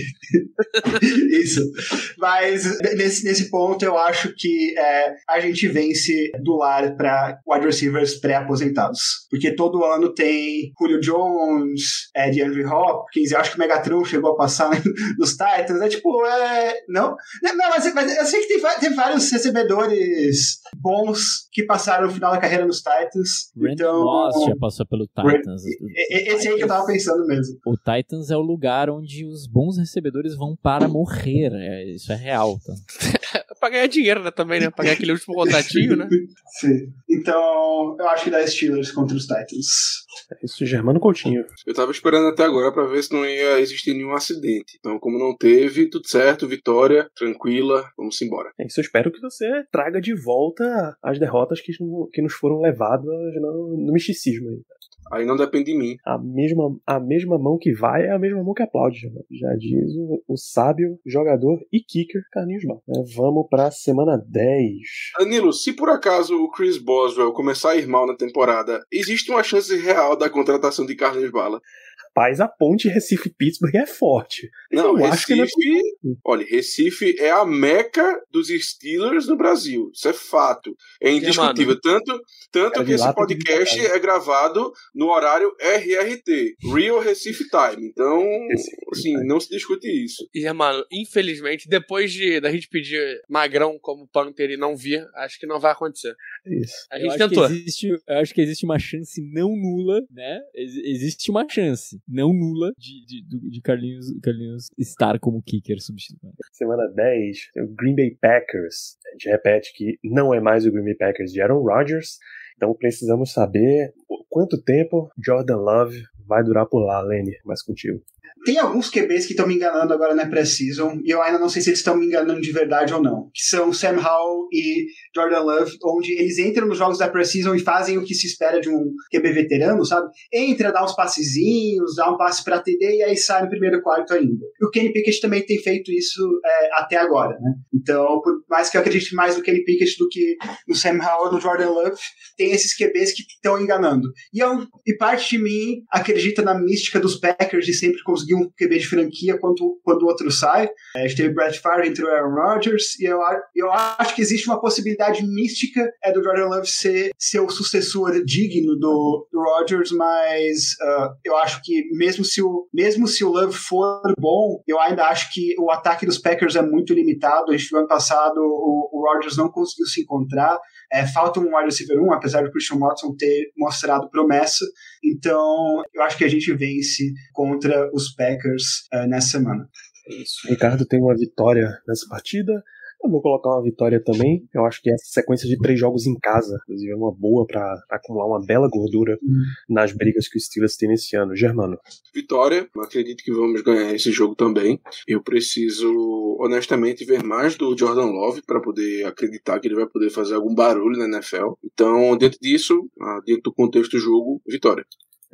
[LAUGHS] isso. Mas nesse, nesse ponto eu acho que é, a gente vence do lar para wide receivers pré-aposentados. Porque todo ano tem Julio Jones, é, DeAndre Hopkins, eu acho que o Megatron chegou a passar [LAUGHS] nos Titans. É tipo, é. Não, não mas, mas eu sei que tem, tem vários recebedores bons que passaram no final da carreira nos Titans. Randall então, Moss já passou pelo Titans. Esse aí que eu tava pensando mesmo. O Titans é o lugar onde os bons recebedores vão para morrer. É, isso é real, tá? [LAUGHS] pra ganhar dinheiro né, também, né? Pra ganhar aquele último contratinho, né? [LAUGHS] Sim. Então, eu acho que dá Steelers contra os Titans. É isso, Germano Coutinho. Eu tava esperando até agora para ver se não ia existir nenhum acidente. Então, como não teve, tudo certo, vitória, tranquila, vamos embora. É isso, eu espero que você traga de volta as derrotas que, que nos foram levadas no, no misticismo aí. Aí não depende de mim. A mesma, a mesma mão que vai é a mesma mão que aplaude. Já diz o, o sábio jogador e kicker Carlinhos Bala. É, vamos pra semana 10. Danilo, se por acaso o Chris Boswell começar a ir mal na temporada, existe uma chance real da contratação de Carlinhos Bala? Rapaz, a ponte Recife-Pittsburgh é forte. Não, eu Recife, não é... olha, Recife é a meca dos Steelers no Brasil. Isso é fato. É indiscutível. tanto tanto que esse podcast é gravado no horário RRT, Real Recife Time. Então, assim, não se discute isso. E, mano, infelizmente, depois de da gente pedir Magrão como Panther e não vir, acho que não vai acontecer. Isso. A gente eu tentou. Existe, eu acho que existe uma chance não nula, né? Existe uma chance não nula de, de, de Carlinhos, Carlinhos estar como kicker substituto. Semana 10, o Green Bay Packers. A gente repete que não é mais o Green Bay Packers de Aaron Rodgers. Então precisamos saber quanto tempo Jordan Love vai durar por lá, Lenny, mais contigo. Tem alguns QBs que estão me enganando agora na pré-season, e eu ainda não sei se eles estão me enganando de verdade ou não. Que são Sam Howell e Jordan Love, onde eles entram nos jogos da pré-season e fazem o que se espera de um QB veterano, sabe? Entra, dá uns passezinhos, dá um passe para TD e aí sai no primeiro quarto ainda. E o Kenny Pickett também tem feito isso é, até agora, né? Então, por mais que eu acredite mais no Kenny Pickett do que no Sam Howell no Jordan Love, tem esses QBs que estão enganando. E, eu, e parte de mim acredita na mística dos Packers de sempre conseguir conseguir um QB de franquia quando, quando o outro sai. É, a gente teve Brett Favre o Aaron Rodgers e eu, eu acho que existe uma possibilidade mística é do Jordan Love ser, ser o sucessor digno do, do Rodgers, mas uh, eu acho que mesmo se, o, mesmo se o Love for bom, eu ainda acho que o ataque dos Packers é muito limitado. A gente viu ano passado o, o Rodgers não conseguiu se encontrar. É, falta um wide receiver 1, apesar do Christian Watson ter mostrado promessa. Então, eu acho que a gente vence contra os Packers uh, nessa semana. Isso. O Ricardo tem uma vitória nessa partida. Eu vou colocar uma vitória também. Eu acho que essa sequência de três jogos em casa, inclusive, é uma boa para acumular uma bela gordura hum. nas brigas que o Steelers tem nesse ano. Germano. Vitória. Eu acredito que vamos ganhar esse jogo também. Eu preciso, honestamente, ver mais do Jordan Love para poder acreditar que ele vai poder fazer algum barulho na NFL. Então, dentro disso, ah, dentro do contexto do jogo, vitória.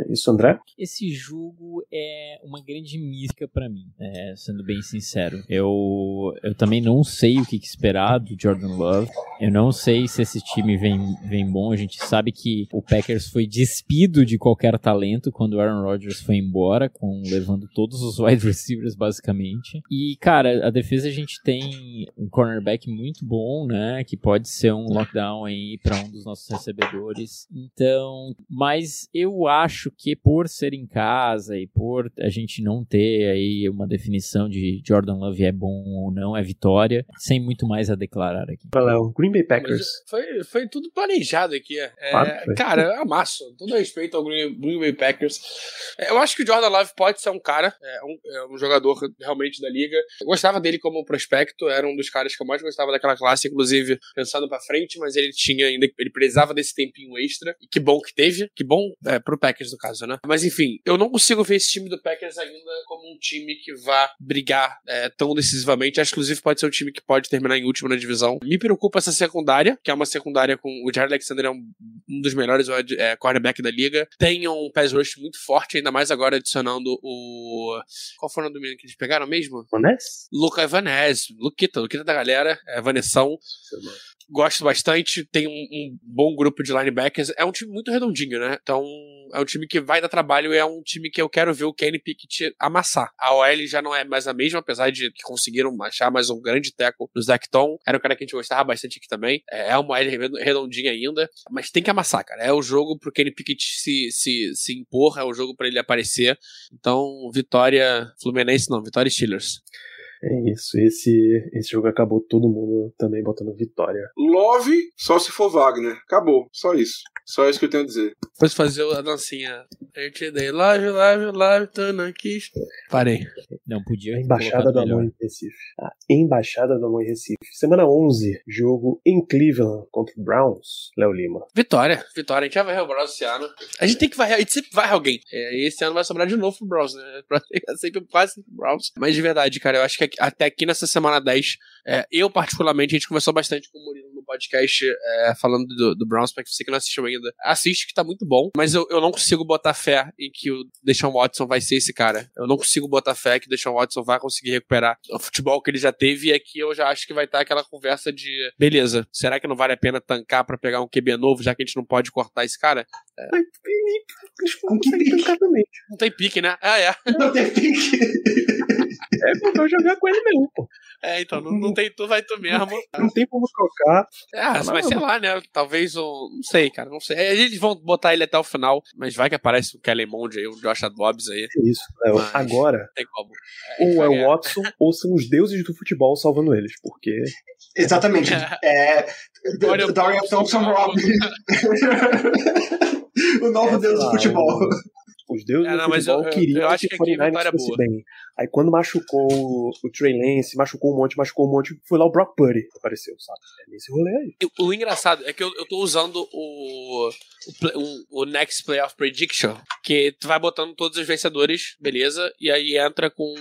Isso, André? Esse jogo é uma grande mística para mim, é, sendo bem sincero. Eu, eu também não sei o que, esperar do Jordan Love. Eu não sei se esse time vem, vem bom. A gente sabe que o Packers foi despido de qualquer talento quando o Aaron Rodgers foi embora, com levando todos os wide receivers basicamente. E, cara, a defesa a gente tem um cornerback muito bom, né? Que pode ser um lockdown aí para um dos nossos recebedores. Então, mas eu acho acho que por ser em casa e por a gente não ter aí uma definição de Jordan Love é bom ou não, é vitória, sem muito mais a declarar aqui. Léo, Green Bay Packers. Foi, foi tudo planejado aqui. É, claro cara, eu amasso. Todo respeito ao Green, Green, Bay Packers. É, eu acho que o Jordan Love pode ser um cara, é um, é um jogador realmente da liga. Eu gostava dele como prospecto, era um dos caras que eu mais gostava daquela classe, inclusive pensando pra frente, mas ele tinha ainda, ele precisava desse tempinho extra. E que bom que teve, que bom é, pro Packers no caso, né? Mas enfim, eu não consigo ver esse time do Packers ainda como um time que vá brigar é, tão decisivamente. Acho que, inclusive, pode ser um time que pode terminar em último na divisão. Me preocupa essa secundária, que é uma secundária com. O Jared Alexander é um um dos melhores é, cornerback da liga. Tem um pass rush muito forte, ainda mais agora adicionando o. Qual foi o nome do menino que eles pegaram mesmo? Vanessa? Luca Evanese, Luquita, Luquita da galera, é Vanessão. Gosto bastante, tem um, um, bom grupo de linebackers. É um time muito redondinho, né? Então, é um time que vai dar trabalho e é um time que eu quero ver o Kenny Pickett amassar. A OL já não é mais a mesma, apesar de que conseguiram achar mais um grande teco no Zacton. Era um cara que a gente gostava bastante aqui também. É, é uma OL redondinha ainda, mas tem que amassar, cara. É o jogo pro Kenny Pickett se, se, se impor, é o jogo para ele aparecer. Então, vitória Fluminense não, vitória Steelers. É isso, esse, esse jogo acabou todo mundo também botando vitória. Love, só se for Wagner. Acabou, só isso. Só isso que eu tenho a dizer. Depois fazer a dancinha. Eu te dei live, live, live, tô aqui. Parei. Não podia. A Embaixada do Amor em Recife. A Embaixada do Amor em Recife. Semana 11, jogo em Cleveland contra o Browns. Léo Lima. Vitória, vitória. A gente vai varrer o Browns esse ano. A gente tem que varrer, a gente sempre varre alguém. É, esse ano vai sobrar de novo pro Browns, né? [LAUGHS] É sempre quase pro Browns. Mas de verdade, cara, eu acho que até aqui nessa semana 10, é, eu particularmente, a gente conversou bastante com o Murilo podcast é, falando do, do Browns, pra você que não assistiu ainda, assiste que tá muito bom, mas eu, eu não consigo botar fé em que o Deshaun Watson vai ser esse cara. Eu não consigo botar fé que o Deshaun Watson vai conseguir recuperar o futebol que ele já teve e aqui eu já acho que vai estar aquela conversa de beleza, será que não vale a pena tancar para pegar um QB novo, já que a gente não pode cortar esse cara? É. Com que pique? Não tem pique, né? Ah, é. Não tem pique. [LAUGHS] É pra jogar com ele mesmo, pô. É, então, não, não tem tu, vai tu mesmo. Não tem, como trocar. Ah, mas sei lá, né? Talvez o. Não sei, cara, não sei. Eles vão botar ele até o final, mas vai que aparece o Kellen Mond aí, o Josh Dobbs aí. Isso, é, agora. Tem como. É, ou é o Watson, ou são os deuses do futebol salvando eles, porque. Exatamente. é. Dorian, Dorian Thompson Rob. o novo é, deus do futebol. Os deuses é, não, do futebol eu, queriam eu acho que, que o 49 fosse bem. Aí quando machucou o Trey Lance, machucou um monte, machucou um monte, foi lá o Brock Purdy apareceu, sabe? É nesse rolê aí. O, o engraçado é que eu, eu tô usando o, o, o, Next Playoff Prediction, que tu vai botando todos os vencedores, beleza? E aí entra com.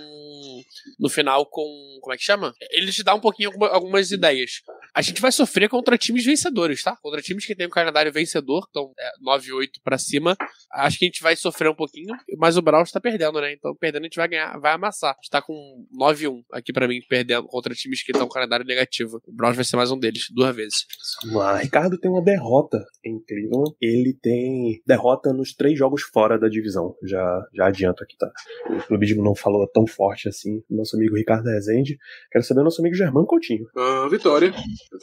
No final com. Como é que chama? Ele te dá um pouquinho algumas ideias. A gente vai sofrer contra times vencedores, tá? Contra times que tem um calendário vencedor, então é 9-8 pra cima. Acho que a gente vai sofrer um pouquinho, mas o Browns tá perdendo, né? Então perdendo a gente vai ganhar, vai amassar. A gente tá com 9-1 aqui pra mim, perdendo contra times que estão com calendário negativo. O Browns vai ser mais um deles, duas vezes. Mas Ricardo tem uma derrota em Cleveland. Ele tem derrota nos três jogos fora da divisão. Já, já adianto aqui, tá? O clubismo não falou tão forte assim. Nosso amigo Ricardo Rezende. Quero saber o nosso amigo Germano Coutinho. Uh, vitória.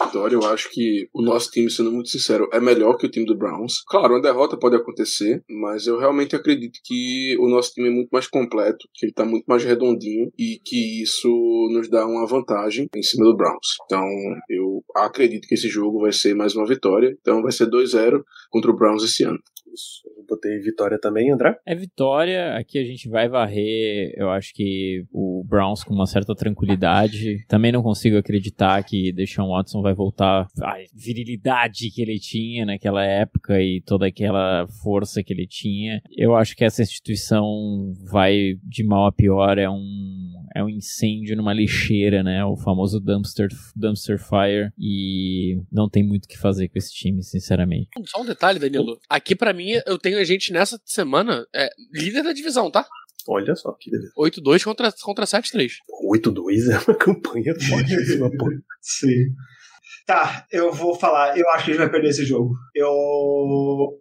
Vitória, eu acho que o nosso time, sendo muito sincero, é melhor que o time do Browns. Claro, uma derrota pode acontecer, mas eu realmente acredito que o nosso time é muito mais completo, que ele tá muito mais redondinho e que isso nos dá uma vantagem em cima do Browns. Então, eu acredito que esse jogo vai ser mais uma vitória. Então, vai ser 2-0 contra o Browns esse ano. Isso. Eu botei vitória também, André? É vitória. Aqui a gente vai varrer. Eu acho que o Browns com uma certa tranquilidade. Também não consigo acreditar que Deshaun Watson vai voltar a virilidade que ele tinha naquela época e toda aquela força que ele tinha. Eu acho que essa instituição vai de mal a pior. É um é um incêndio numa lixeira, né? O famoso dumpster, dumpster fire. E não tem muito o que fazer com esse time, sinceramente. Só um detalhe, Danilo. Aqui para mim, eu tenho a gente nessa semana é, líder da divisão, tá? Olha só que beleza. 8-2 contra, contra 7-3. 8-2 é uma [LAUGHS] campanha fortíssima, pô. Sim. Tá, eu vou falar. Eu acho que a gente vai perder esse jogo. Eu,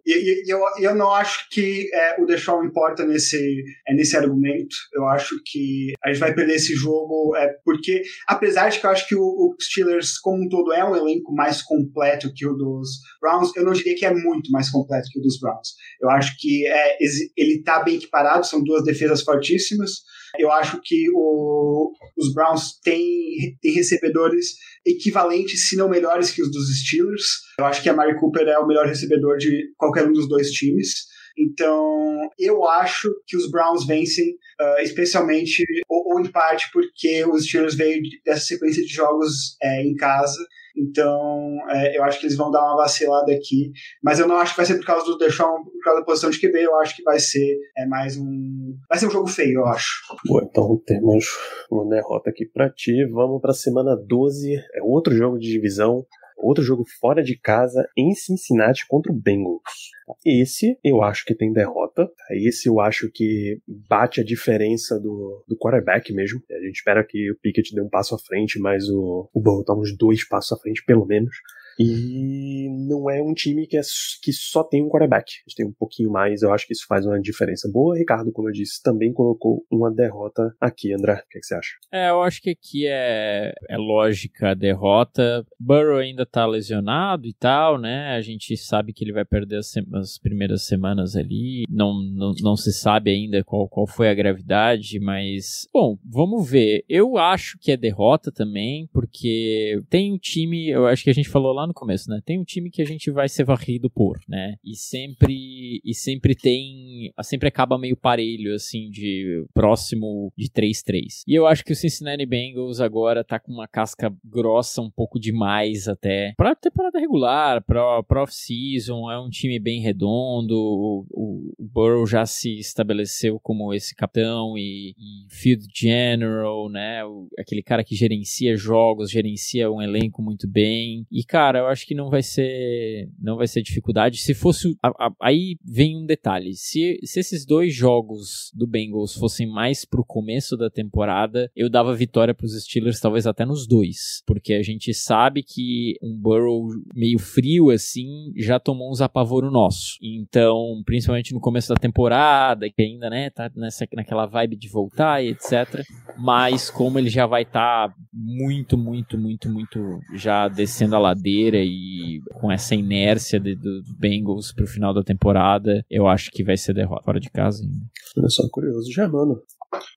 eu, eu, eu não acho que é, o Deshaun importa nesse, é, nesse argumento. Eu acho que a gente vai perder esse jogo é, porque, apesar de que eu acho que o, o Steelers, como um todo, é um elenco mais completo que o dos Browns, eu não diria que é muito mais completo que o dos Browns. Eu acho que é, ele tá bem equiparado, são duas defesas fortíssimas. Eu acho que o, os Browns têm, têm recebedores equivalentes, se não melhores que os dos Steelers. Eu acho que a Mari Cooper é o melhor recebedor de qualquer um dos dois times. Então, eu acho que os Browns vencem, uh, especialmente, ou, ou, em parte, porque os Steelers veio dessa sequência de jogos é, em casa então, é, eu acho que eles vão dar uma vacilada aqui. Mas eu não acho que vai ser por causa do Deshaun, por causa da posição de QB. Eu acho que vai ser é, mais um. Vai ser um jogo feio, eu acho. Bom, então temos uma derrota aqui para ti. Vamos para semana 12. É outro jogo de divisão Outro jogo fora de casa em Cincinnati contra o Bengals. Esse eu acho que tem derrota. Esse eu acho que bate a diferença do, do quarterback mesmo. A gente espera que o Pickett dê um passo à frente, mas o, o Burrow tá uns dois passos à frente, pelo menos. E não é um time que, é, que só tem um quarterback. A gente tem um pouquinho mais, eu acho que isso faz uma diferença boa. Ricardo, como eu disse, também colocou uma derrota aqui. André, o que, é que você acha? É, eu acho que aqui é, é lógica a derrota. Burrow ainda tá lesionado e tal, né? A gente sabe que ele vai perder as, as primeiras semanas ali. Não, não, não se sabe ainda qual, qual foi a gravidade, mas. Bom, vamos ver. Eu acho que é derrota também, porque tem um time, eu acho que a gente falou lá lá no começo, né? Tem um time que a gente vai ser varrido por, né? E sempre e sempre tem, sempre acaba meio parelho assim de próximo de 3-3. E eu acho que o Cincinnati Bengals agora tá com uma casca grossa um pouco demais até para temporada regular, para off-season, é um time bem redondo. O, o, o, Burrow já se estabeleceu como esse capitão e, e field general, né? O, aquele cara que gerencia jogos, gerencia um elenco muito bem. E cara, cara, eu acho que não vai ser não vai ser dificuldade. Se fosse a, a, aí vem um detalhe. Se, se esses dois jogos do Bengals fossem mais pro começo da temporada, eu dava vitória pros Steelers talvez até nos dois, porque a gente sabe que um Burrow meio frio assim já tomou uns apavoro nosso. Então, principalmente no começo da temporada, que ainda, né, tá nessa naquela vibe de voltar e etc. Mas como ele já vai estar tá muito, muito, muito, muito já descendo a ladeira e com essa inércia de, do Bengals pro final da temporada, eu acho que vai ser derrota fora de casa ainda. Olha só, curioso. Já, mano.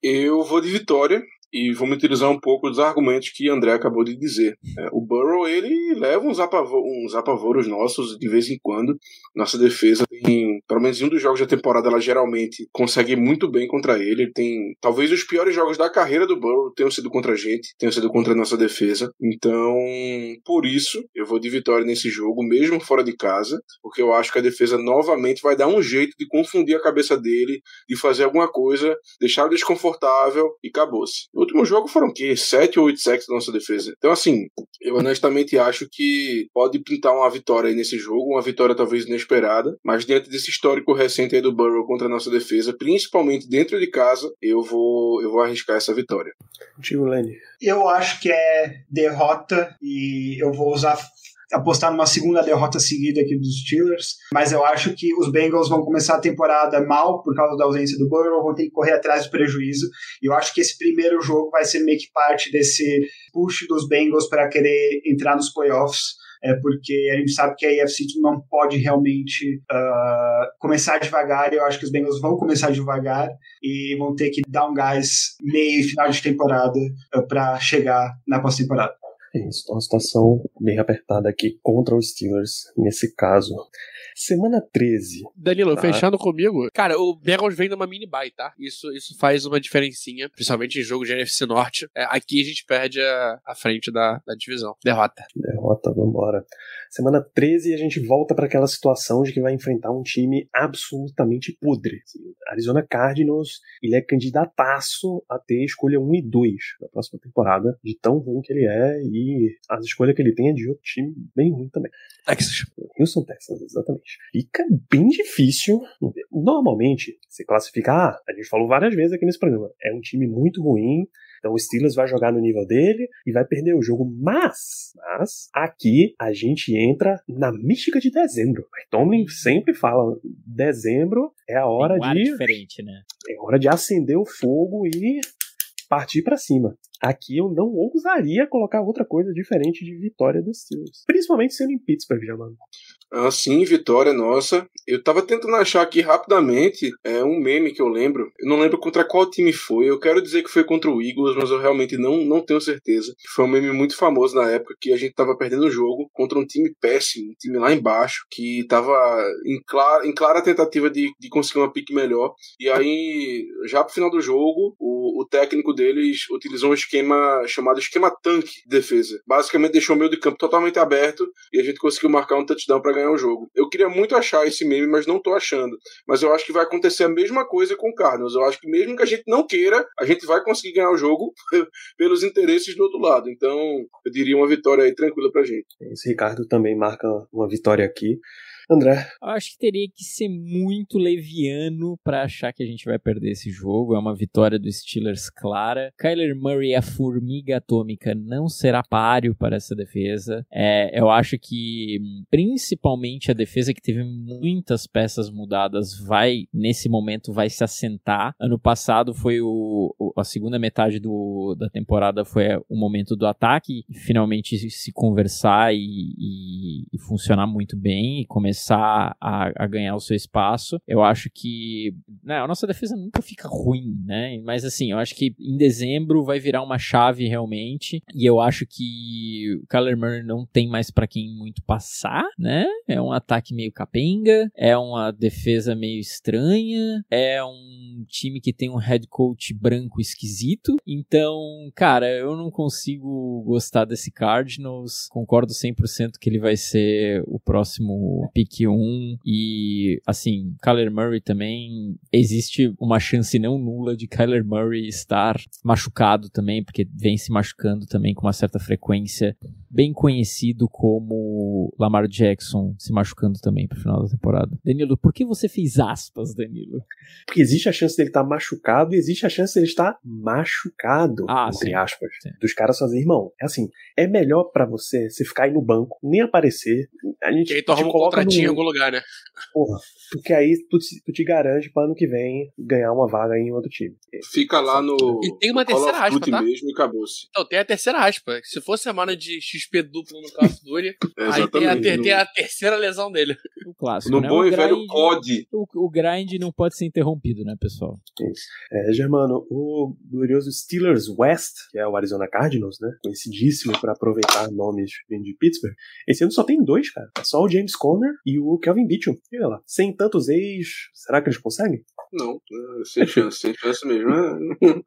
Eu vou de vitória e vamos utilizar um pouco dos argumentos que André acabou de dizer. É, o Burrow ele leva uns, apavor, uns apavoros nossos de vez em quando. Nossa defesa tem, pelo menos em um dos jogos da temporada, ela geralmente consegue muito bem contra ele. ele tem talvez os piores jogos da carreira do Burrow tenham sido contra a gente, tenham sido contra a nossa defesa. Então, por isso, eu vou de vitória nesse jogo, mesmo fora de casa, porque eu acho que a defesa novamente vai dar um jeito de confundir a cabeça dele, de fazer alguma coisa, deixar desconfortável e acabou-se último jogo foram o quê? 7 ou 8 sacks da nossa defesa. Então, assim, eu honestamente acho que pode pintar uma vitória aí nesse jogo, uma vitória talvez inesperada, mas diante desse histórico recente aí do Burrow contra a nossa defesa, principalmente dentro de casa, eu vou, eu vou arriscar essa vitória. Tio Lenny. Eu acho que é derrota e eu vou usar apostar numa segunda derrota seguida aqui dos Steelers, mas eu acho que os Bengals vão começar a temporada mal por causa da ausência do Burrow, vão ter que correr atrás do prejuízo, e eu acho que esse primeiro jogo vai ser meio que parte desse push dos Bengals para querer entrar nos playoffs, é porque a gente sabe que a AFC não pode realmente uh, começar devagar, eu acho que os Bengals vão começar devagar e vão ter que dar um gás meio e final de temporada uh, para chegar na pós-temporada. É isso, uma situação bem apertada aqui contra os Steelers nesse caso. Semana 13. Danilo, tá? fechando comigo. Cara, o Bengals vem numa mini bye, tá? Isso, isso faz uma diferencinha, principalmente em jogo de NFC Norte. É, aqui a gente perde a, a frente da, da divisão. Derrota. Derrota, vambora. Semana 13 a gente volta para aquela situação de que vai enfrentar um time absolutamente podre. Arizona Cardinals, ele é candidataço a ter escolha 1 e 2 na próxima temporada, de tão ruim que ele é, e a escolha que ele tem é de outro time bem ruim também. Texas. Houston Texans, exatamente. Fica bem difícil. Normalmente, se classificar, a gente falou várias vezes aqui nesse programa, é um time muito ruim, então o Steelers vai jogar no nível dele e vai perder o jogo. Mas, mas aqui a gente entra na mística de dezembro. Tomlin sempre fala: dezembro é a hora um de. diferente, né? É hora de acender o fogo e partir para cima. Aqui eu não ousaria colocar outra coisa diferente de vitória dos Steelers. Principalmente sendo em Pittsburgh, já, mano. Ah, sim, vitória nossa. Eu tava tentando achar aqui rapidamente é, um meme que eu lembro. Eu não lembro contra qual time foi. Eu quero dizer que foi contra o Eagles, mas eu realmente não, não tenho certeza. Foi um meme muito famoso na época que a gente tava perdendo o jogo contra um time péssimo, um time lá embaixo, que tava em clara, em clara tentativa de, de conseguir uma pique melhor. E aí, já pro final do jogo, o, o técnico deles utilizou um esquema esquema chamado esquema tanque de defesa. Basicamente deixou o meio de campo totalmente aberto e a gente conseguiu marcar um touchdown para ganhar o jogo. Eu queria muito achar esse meme, mas não tô achando. Mas eu acho que vai acontecer a mesma coisa com o Cardinals. Eu acho que mesmo que a gente não queira, a gente vai conseguir ganhar o jogo [LAUGHS] pelos interesses do outro lado. Então, eu diria uma vitória aí tranquila pra gente. Esse Ricardo também marca uma vitória aqui. André. Acho que teria que ser muito leviano para achar que a gente vai perder esse jogo. É uma vitória do Steelers clara. Kyler Murray, a formiga atômica, não será páreo para essa defesa. É, eu acho que principalmente a defesa que teve muitas peças mudadas vai, nesse momento, vai se assentar. Ano passado foi o a segunda metade do, da temporada foi o momento do ataque, finalmente se conversar e, e, e funcionar muito bem e começar começar a, a, ganhar o seu espaço. Eu acho que né, a nossa defesa nunca fica ruim, né? Mas assim, eu acho que em dezembro vai virar uma chave realmente. E eu acho que o Kyler Murray não tem mais para quem muito passar, né? É um ataque meio capenga, é uma defesa meio estranha, é um time que tem um head coach branco esquisito. Então, cara, eu não consigo gostar desse Cardinals. Concordo 100% que ele vai ser o próximo pick pick 1 e assim, Kyler Murray também existe uma chance não nula de Kyler Murray estar machucado também, porque vem se machucando também com uma certa frequência, bem conhecido como Lamar Jackson se machucando também pro final da temporada. Danilo, por que você fez aspas, Danilo? Porque existe a chance dele estar tá machucado e existe a chance dele estar machucado, ah, entre sim, aspas, sim. dos caras fazer, irmão, é assim, é melhor para você se ficar aí no banco, nem aparecer, a gente Que aí tu arruma um coloca contratinho em no- algum lugar, né? Porra, porque aí tu, te- tu te garante para ano que vem ganhar uma vaga em outro time. Fica lá no E tem uma terceira aspa, tá? mesmo e acabou-se. Então, tem a terceira aspa. Se for semana de XP duplo no Call of Duty, [LAUGHS] aí tem a, ter- tem a terceira lesão dele. O clássico, No né? bom o e velho grind- COD. O, o grind não pode ser interrompido, né, pessoal? É, Germano, o glorioso Steelers West, que é o Arizona Cardinals, né? Conhecidíssimo por aproveitar nomes de Pittsburgh. Esse ano só tem dois, cara. É só o James Conner e o Kelvin Beachum. E olha lá, sem tantos ex, será que eles conseguem? Não, é, sem chance, sem chance mesmo. É. [LAUGHS]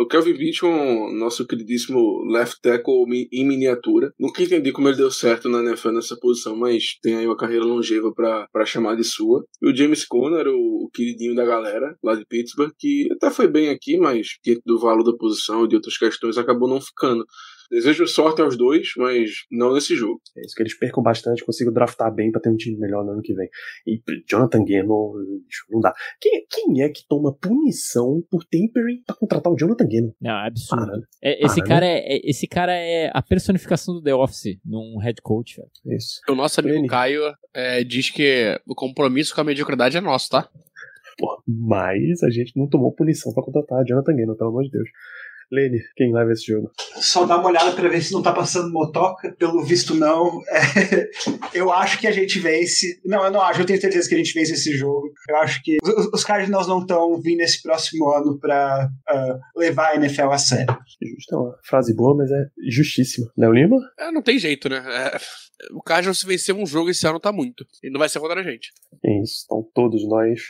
O Kelvin Beachum, nosso queridíssimo left tackle em miniatura. Nunca entendi como ele deu certo na NFL nessa posição, mas tem aí uma carreira longeva pra chamar de sua. E o James Conner, o, o queridinho da galera lá de Pittsburgh, que até foi bem aqui, mas diante do valor da posição e de outras questões acabou não ficando. Desejo sorte aos dois, mas não nesse jogo. É isso que eles percam bastante, consigam draftar bem pra ter um time melhor no ano que vem. E Jonathan Gannon, não dá. Quem, quem é que toma punição por tempering pra contratar o Jonathan Gannon? Não, é absurdo. Para, né? É, esse, Para, cara é, é- esse cara é a personificação do The Office num head coach, velho. Isso. O nosso amigo Ele. Caio é, diz que o compromisso com a mediocridade é nosso, tá? Pô, mas a gente não tomou punição pra contratar Jonathan Gannon, pelo amor de Deus. Lene, quem leva esse jogo? Só dá uma olhada pra ver se não tá passando motoca. Pelo visto, não. É, [LAUGHS] eu acho que a gente vence. Não, eu não acho. Eu tenho certeza que a gente vence esse jogo. Eu acho que os, os Cardinals não estão vindo esse próximo ano pra ah, levar a NFL a sério. Justo, é uma frase boa, mas é justíssima. Léo Lima? É, não tem jeito, né? É, o Cardinals se vencer um jogo esse ano tá muito. E não vai ser contra a gente. É isso. Estão todos nós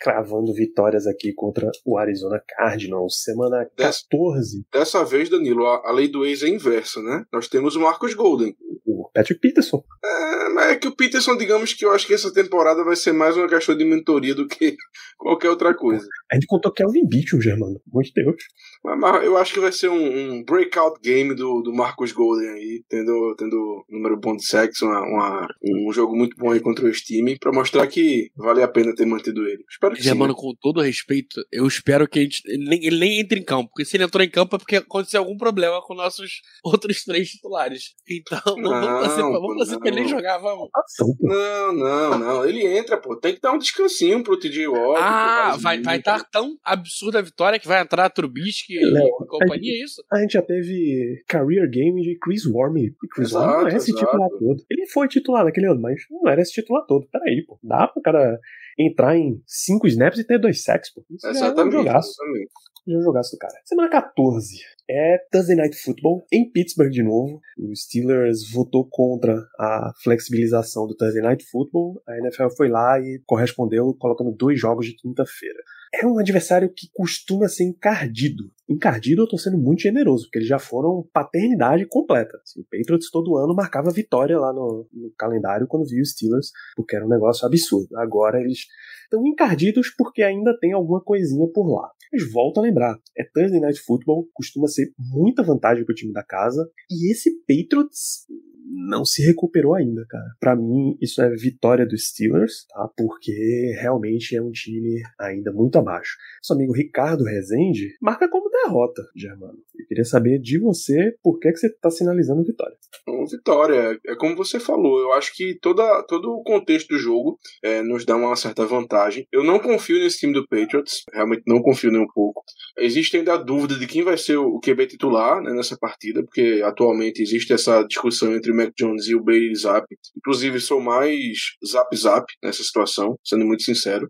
cravando vitórias aqui contra o Arizona Cardinals. Semana Dez. 14, Dessa vez, Danilo, a, lei do ex é inversa, né? Nós temos o Marcos Golden. o Patrick Peterson. É, mas é que o Peterson, digamos que eu acho que essa temporada vai ser mais uma questão de mentoria do que [LAUGHS] qualquer outra coisa. A gente contou Kelvin Beachum, Germano. Meu Deus. Mas, eu acho que vai ser um, um breakout game do, do Marcos Golden aí, tendo, tendo número bom de sexo, uma, uma- um jogo muito bom aí contra o time, pra mostrar que vale a pena ter mantido ele. Espero que sim. Germano, né? com todo respeito, eu espero que a gente, ele, nem, ele nem entre em campo. Porque se ele entrou em campo é porque aconteceu algum problema com nossos [LAUGHS] outros três titulares. Então, [LAUGHS] vamos, vamos fazer, Não, vamos fazer pra ele jogar, vamos. Não, não, não. Ele entra, pô. Tem que dar um descansinho pro TJ Watt. Ah, vai Gazinho. vai estar tão absurda a vitória que vai entrar Trubisky e Léo, companhia, é isso? A gente já teve career game de Chris Wormley. E Chris Exato, Wormley não é esse exato. titular todo. Ele foi titular naquele ano, mas não era esse titular todo. Peraí, pô. Dá pro cara entrar em cinco snaps e ter dois sacks, pô. Isso é um Exatamente, jogaço. exatamente. Já jogasse do cara. Semana 14 é Thursday Night Football em Pittsburgh de novo. O Steelers votou contra a flexibilização do Thursday Night Football. A NFL foi lá e correspondeu colocando dois jogos de quinta-feira. É um adversário que costuma ser encardido. Encardido eu tô sendo muito generoso, porque eles já foram paternidade completa. Assim, o Patriots todo ano marcava vitória lá no, no calendário quando viu os Steelers, porque era um negócio absurdo. Agora eles estão encardidos porque ainda tem alguma coisinha por lá. Mas volto a lembrar, é Thursday Night Football, costuma ser muita vantagem pro time da casa, e esse Patriots não se recuperou ainda, cara. Para mim, isso é vitória dos Steelers, tá? Porque realmente é um time ainda muito abaixo. Seu amigo Ricardo Rezende marca como derrota, Germano. Eu queria saber de você por que, que você tá sinalizando vitória. Uma vitória, é como você falou, eu acho que toda, todo o contexto do jogo é, nos dá uma certa vantagem. Eu não confio nesse time do Patriots, realmente não confio nem um pouco. Existe ainda a dúvida de quem vai ser o QB titular né, nessa partida, porque atualmente existe essa discussão entre o Mac Jones e o Bailey Zap. Inclusive, sou mais Zap Zap nessa situação, sendo muito sincero.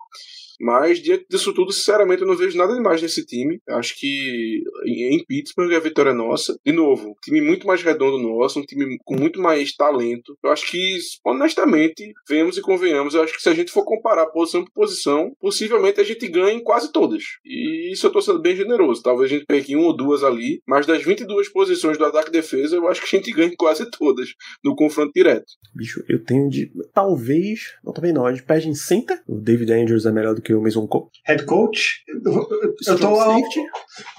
Mas, diante disso tudo, sinceramente, eu não vejo nada demais nesse time. Acho que em Pittsburgh a vitória é nossa. De novo, um time muito mais redondo nosso, um time com muito mais talento. Eu acho que, honestamente, vemos e convenhamos, eu acho que se a gente for comparar posição por posição, possivelmente a gente ganha em quase todas. E isso eu tô sendo bem generoso. Talvez a gente pegue uma ou duas ali, mas das 22 posições do ataque e defesa, eu acho que a gente ganha em quase todas no confronto direto. Bicho, eu tenho de. Talvez. Não, também não. A gente perde em center. O David Andrews é melhor do que o Mason Cole. Head coach? Eu, tô. Safety.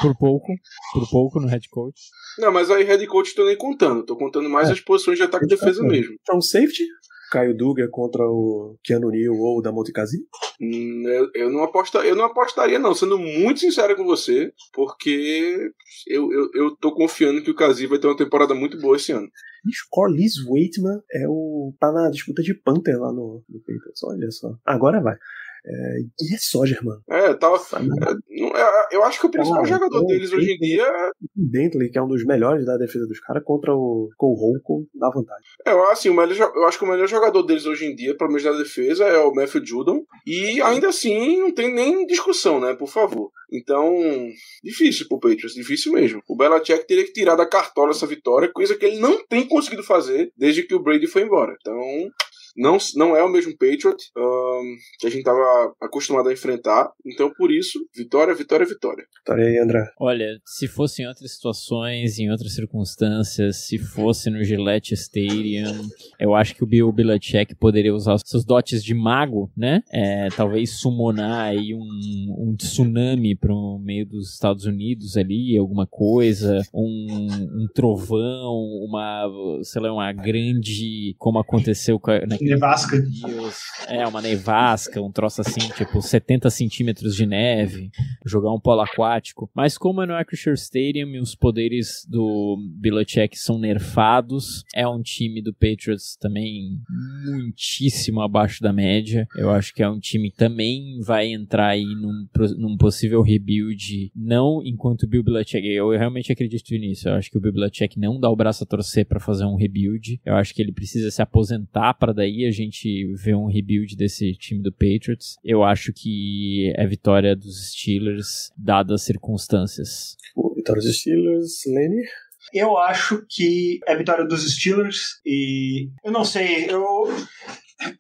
Por pouco, por pouco no head coach. Não, mas aí head coach tô nem contando. Tô contando mais É. as posições de ataque e defesa mesmo. Então, safety. Caio Duga contra o Keanu Neal ou o Damonte Kazi. Hum, Eu, eu, não aposta, eu não apostaria, não, sendo muito sincero com você, porque eu, eu, eu tô confiando que o Kazi vai ter uma temporada muito boa esse ano. Bicho, Corliss Waitman é o. tá na disputa de Panther lá no, no Patriots. Olha só. Agora vai. É, e é só, Germano. É, tava. Sabe? é, é, Eu acho que o principal Ah, jogador então, deles hoje em dia Bentley, que é um dos melhores da defesa dos caras, contra o Cole Holcomb, dá vantagem. É, eu, assim, o melhor, eu acho que o melhor jogador deles hoje em dia, pelo menos da defesa, é o Matthew Judon. E ainda assim, não tem nem discussão, né? Por favor. Então, difícil pro Patriots, difícil mesmo. O Belichick teria que tirar da cartola essa vitória, coisa que ele não tem conseguido fazer desde que o Brady foi embora. Então, não, não é o mesmo Patriot que a gente estava acostumado a enfrentar. Então, por isso, vitória, vitória, vitória. Vitória aí, André. Olha, se fosse em outras situações, em outras circunstâncias, se fosse no Gillette Stadium, eu acho que o Bill Belichick poderia usar os seus dotes de mago, né? É, talvez summonar aí um, um tsunami para o meio dos Estados Unidos ali, alguma coisa, um, um trovão, uma, sei lá, uma grande, como aconteceu com a, naquele Nevasca. Deus. É, uma nevasca, um troço assim, tipo 70 centímetros de neve, jogar um polo aquático. Mas como é no Acrisure Stadium e os poderes do Belichick são nerfados, é um time do Patriots também muitíssimo abaixo da média. Eu acho que é um time que também vai entrar aí num, num possível rebuild, não enquanto o Bill Belichick, eu realmente acredito nisso. Eu acho que o Bill Belichick não dá o braço a torcer para fazer um rebuild. Eu acho que ele precisa se aposentar para daí a gente ver um rebuild desse time do Patriots. Eu acho que é vitória dos Steelers, dadas as circunstâncias. Vitória dos Steelers, Lenny. Eu acho que é vitória dos Steelers e eu não sei, eu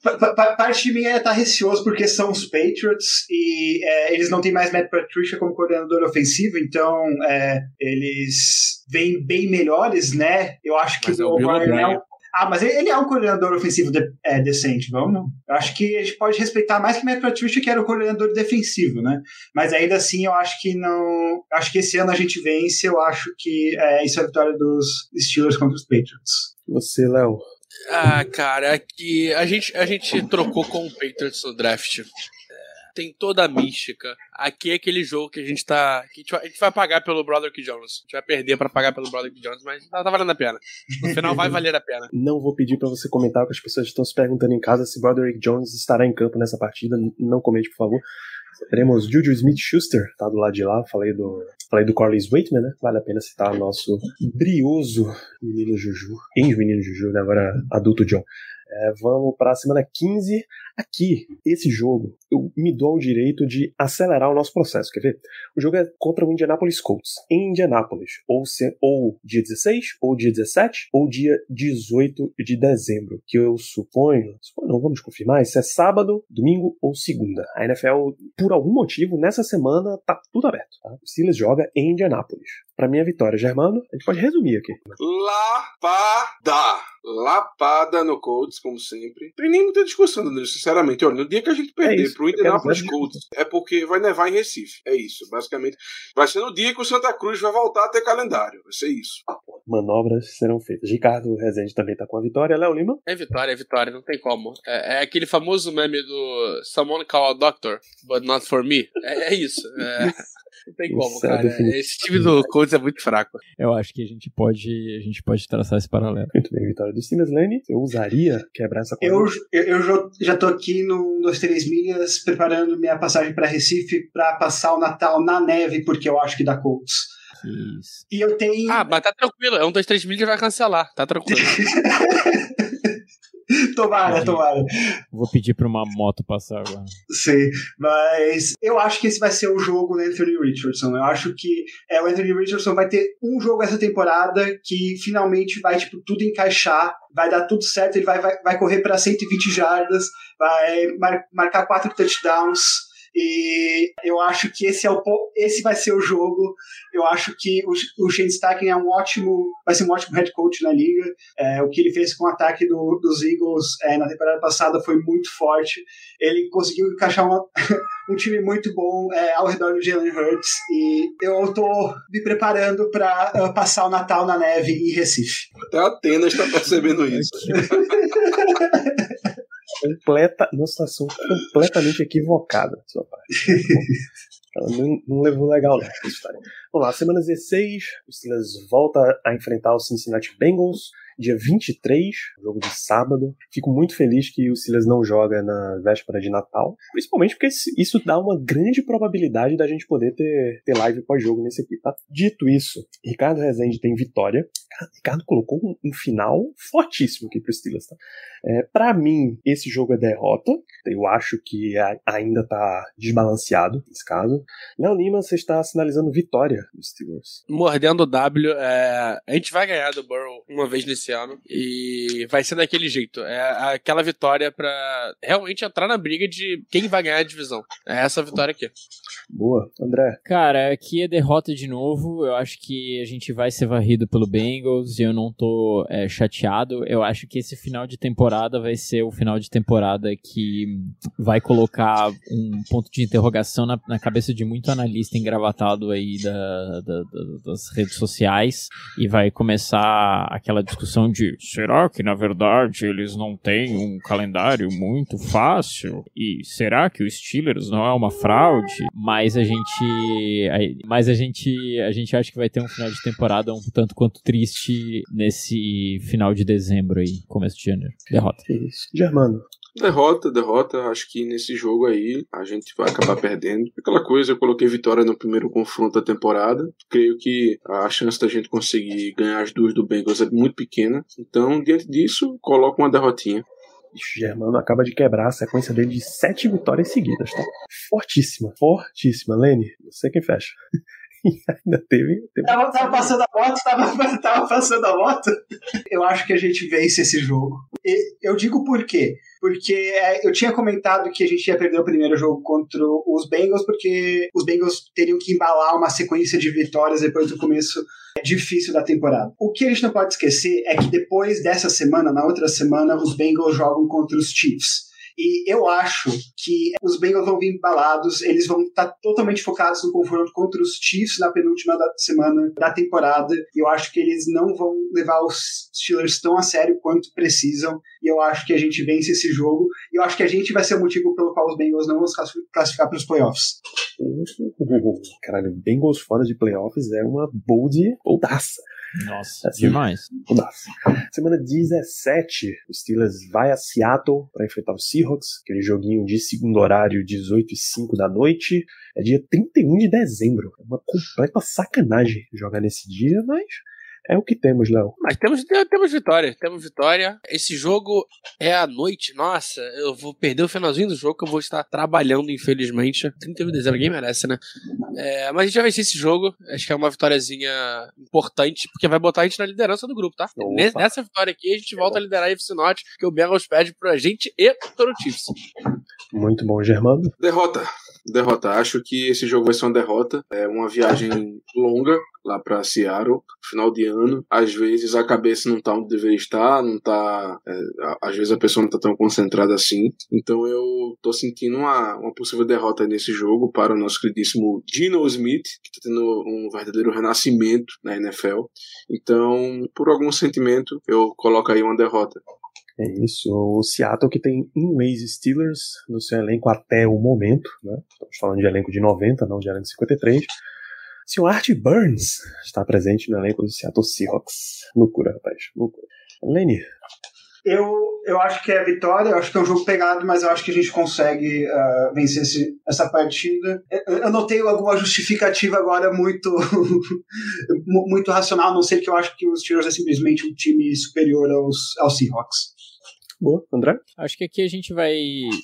pa- pa- pa- parte de mim é estar receoso porque são os Patriots e é, eles não têm mais Matt Patricia como coordenador ofensivo, então é, eles vêm bem melhores, né? Eu acho que Mas é o O'Brien é um- ah, mas ele é um coordenador ofensivo de- é, decente, vamos? Eu acho que a gente pode respeitar mais que Matt Patricia, que era o coordenador defensivo, né? Mas ainda assim, eu acho que não. Acho que esse ano a gente vence. Eu acho que é, isso é a vitória dos Steelers contra os Patriots. Você, Léo. Ah, cara, aqui a gente, a gente trocou com o Patriots no draft. Tem toda a mística. Aqui é aquele jogo que a gente tá. Que a, gente vai, pagar pelo Broderick Jones. A gente vai perder pra pagar pelo Broderick Jones, mas tá, tá valendo a pena. No final vai valer a pena. Não vou pedir pra você comentar, porque as pessoas estão se perguntando em casa se Broderick Jones estará em campo nessa partida. Não comente, por favor. Teremos Juju Smith-Schuster, tá do lado de lá. Falei do, falei do Corliss Waitman, né? Vale a pena citar o nosso brioso menino Juju. Ex-menino Juju, né? Agora adulto John. É, vamos para a semana 15. Aqui, esse jogo, eu me dou o direito de acelerar o nosso processo. Quer ver? O jogo é contra o Indianapolis Colts, em Indianapolis. Ou, se, ou dia 16, ou dia 17, ou dia 18 de dezembro. Que eu suponho. suponho não, vamos confirmar. Se é sábado, domingo ou segunda. A NFL, por algum motivo, nessa semana tá tudo aberto. Tá? O Steelers joga em Indianapolis. Para minha vitória, Germano, a gente pode resumir aqui. Lapada! Lapada no Colts, como sempre. Tem nem muita discussão, Danilo, sinceramente. Olha, no dia que a gente perder é pro Indianapolis Colts, é porque vai nevar em Recife. É isso, basicamente. Vai ser no dia que o Santa Cruz vai voltar a ter calendário. Vai ser isso. Manobras serão feitas. Ricardo Rezende também tá com a vitória. Léo Lima? É vitória, é vitória, não tem como. É, é aquele famoso meme do Someone call a doctor, but not for me. É, é isso. É... [LAUGHS] Não tem como, Isso cara. É esse time do Colts é muito fraco. Eu acho que a gente pode, a gente pode traçar esse paralelo. Muito bem, vitória do Steelers Lane. Eu usaria quebrar essa coisa. Eu, eu, eu já tô aqui no dos três milhas preparando minha passagem para Recife para passar o Natal na neve, porque eu acho que dá Colts. Isso. E eu tenho. Ah, mas tá tranquilo. É um dos três milhas vai cancelar. Tá tranquilo. [LAUGHS] [LAUGHS] tomara, tomara. Vou pedir pra uma moto passar agora. Sim, mas eu acho que esse vai ser o jogo do Anthony Richardson. Eu acho que é, o Anthony Richardson vai ter um jogo essa temporada que finalmente vai, tipo, tudo encaixar, vai dar tudo certo, ele vai, vai, vai correr para 120 jardas, vai mar, marcar quatro touchdowns e eu acho que esse, é o, esse vai ser o jogo. Eu acho que o, o Shane Steichen é um ótimo, vai ser um ótimo head coach na liga. É, o que ele fez com o ataque do, dos Eagles é, na temporada passada foi muito forte. Ele conseguiu encaixar uma, [LAUGHS] um time muito bom é, ao redor do Jalen Hurts. E eu estou me preparando para uh, passar o Natal na neve em Recife. Até a Atenas está percebendo isso. [LAUGHS] completa, uma situação completamente equivocada da sua parte. [LAUGHS] Ela não, não, levou legal, não, essa história. Vamos lá, semana 16, o Steelers volta a enfrentar os Cincinnati Bengals dia 23, jogo de sábado. Fico muito feliz que o Silas não joga na véspera de Natal, principalmente porque isso dá uma grande probabilidade da gente poder ter, ter live pós-jogo nesse aqui, tá? Dito isso, Ricardo Rezende tem vitória. Ricardo colocou um, um final fortíssimo aqui pro Steelers, tá? É, para mim, esse jogo é derrota. Eu acho que a, ainda tá desbalanceado nesse caso. Léo Lima, você está sinalizando vitória dos Steelers. Mordendo o W, é, a gente vai ganhar do Burrow uma vez nesse esse ano. E vai ser daquele jeito. É aquela vitória para realmente entrar na briga de quem vai ganhar a divisão. É essa vitória aqui. Boa, André. Cara, aqui é derrota de novo. Eu acho que a gente vai ser varrido pelo Bengals e eu não tô é, chateado. Eu acho que esse final de temporada vai ser o final de temporada que vai colocar um ponto de interrogação na, na cabeça de muito analista engravatado aí da, da, da, das redes sociais e vai começar aquela discussão discussão de será que na verdade eles não têm um calendário muito fácil? E será que o Steelers não é uma fraude? Mas a gente. Mas a gente. A gente acha que vai ter um final de temporada um tanto quanto triste nesse final de dezembro aí, começo de janeiro. Derrota. Isso. Germano, Derrota, derrota. Acho que nesse jogo aí a gente vai acabar perdendo. Aquela coisa, eu coloquei vitória no primeiro confronto da temporada. Creio que a chance da gente conseguir ganhar as duas do Bengals é muito pequena. Então, diante disso, coloco uma derrotinha. Germano acaba de quebrar a sequência dele de sete vitórias seguidas, tá? Fortíssima, fortíssima. Lene, você quem fecha. [LAUGHS] ainda teve. teve... Tava, tava, passando a moto, tava, [LAUGHS] tava passando a moto. Eu acho que a gente vence esse jogo. E eu digo por quê? Porque é, eu tinha comentado que a gente ia perder o primeiro jogo contra os Bengals, porque os Bengals teriam que embalar uma sequência de vitórias depois do começo difícil da temporada. O que a gente não pode esquecer é que depois dessa semana, na outra semana, os Bengals jogam contra os Chiefs. E eu acho que os Bengals vão vir embalados, eles vão estar totalmente focados no confronto contra os Chiefs na penúltima da semana da temporada. E eu acho que eles não vão levar os Steelers tão a sério quanto precisam. E eu acho que a gente vence esse jogo. E eu acho que a gente vai ser o motivo pelo qual os Bengals não vão classificar para os playoffs. Caralho, Bengals fora de playoffs é uma bold boldaça. Nossa, assim, demais. Nossa. Semana 17, o Steelers vai a Seattle para enfrentar o Seahawks, aquele joguinho de segundo horário, 18 e 5 da noite. É dia 31 de dezembro. É uma completa sacanagem jogar nesse dia, mas É o que temos, Léo. Mas temos, temos vitória, temos vitória. Esse jogo é à noite. Nossa, eu vou perder o finalzinho do jogo que eu vou estar trabalhando, infelizmente. 31 de dezembro, ninguém merece, né? É, mas a gente vai vencer esse jogo. Acho que é uma vitóriazinha importante, porque vai botar a gente na liderança do grupo, tá? Opa. Nessa vitória aqui, a gente volta a liderar a FC Norte, que o Bengals pede pra gente e pro Chiefs. Muito bom, Germano. Derrota. Derrota. Acho que esse jogo vai ser uma derrota. É uma viagem longa lá para Seattle, final de ano. Às vezes a cabeça não tá onde deveria estar, não tá. É, às vezes a pessoa não tá tão concentrada assim. Então eu tô sentindo uma, uma possível derrota nesse jogo para o nosso queridíssimo Gino Smith, que tá tendo um verdadeiro renascimento na NFL. Então, por algum sentimento, eu coloco aí uma derrota. É isso, o Seattle que tem um ex-Steelers no seu elenco até o momento, né? Estamos falando de elenco de 90, não de elenco de 53. Senhor Art Burns está presente no elenco do Seattle Seahawks. Loucura, rapaz, loucura. Lenny. Eu, eu acho que é vitória, eu acho que é um jogo pegado, mas eu acho que a gente consegue uh, vencer esse, essa partida. Eu, eu não tenho alguma justificativa agora muito, [LAUGHS] muito racional, a não ser que eu acho que os Steelers é simplesmente um time superior aos, aos Seahawks. Boa, André? Acho que aqui a gente vai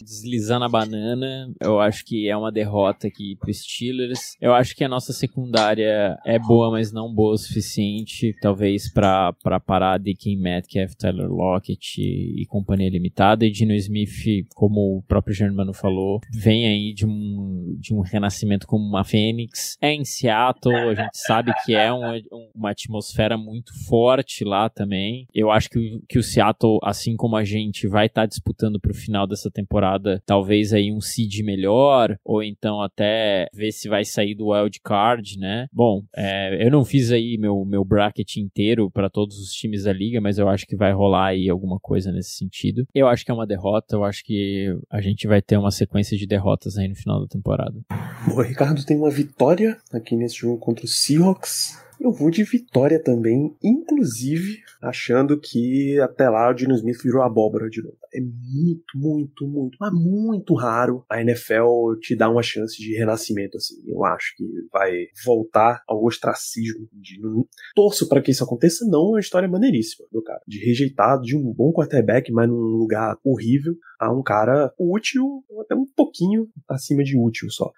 deslizar na banana. Eu acho que é uma derrota aqui pro Steelers. Eu acho que a nossa secundária é boa, mas não boa o suficiente. Talvez para parar DK Metcalf, Tyler Lockett e, e companhia limitada. E Dino Smith, como o próprio Germano falou, vem aí de um, de um renascimento como uma fênix. É em Seattle, a gente sabe que é uma, uma atmosfera muito forte lá também. Eu acho que, que o Seattle, assim como a gente, gente vai estar tá disputando para o final dessa temporada, talvez aí um seed melhor, ou então até ver se vai sair do wild card, né? Bom, é, eu não fiz aí meu, meu bracket inteiro para todos os times da liga, mas eu acho que vai rolar aí alguma coisa nesse sentido. Eu acho que é uma derrota, eu acho que a gente vai ter uma sequência de derrotas aí no final da temporada. O Ricardo tem uma vitória aqui nesse jogo contra o Seahawks. Eu vou de vitória também, inclusive achando que até lá o Dino Smith virou abóbora de novo. É muito, muito, muito, mas muito raro a NFL te dar uma chance de renascimento assim. Eu acho que vai voltar ao ostracismo. De... Torço para que isso aconteça, não é uma história maneiríssima do cara. De rejeitado de um bom quarterback, mas num lugar horrível, a um cara útil, até um pouquinho acima de útil só.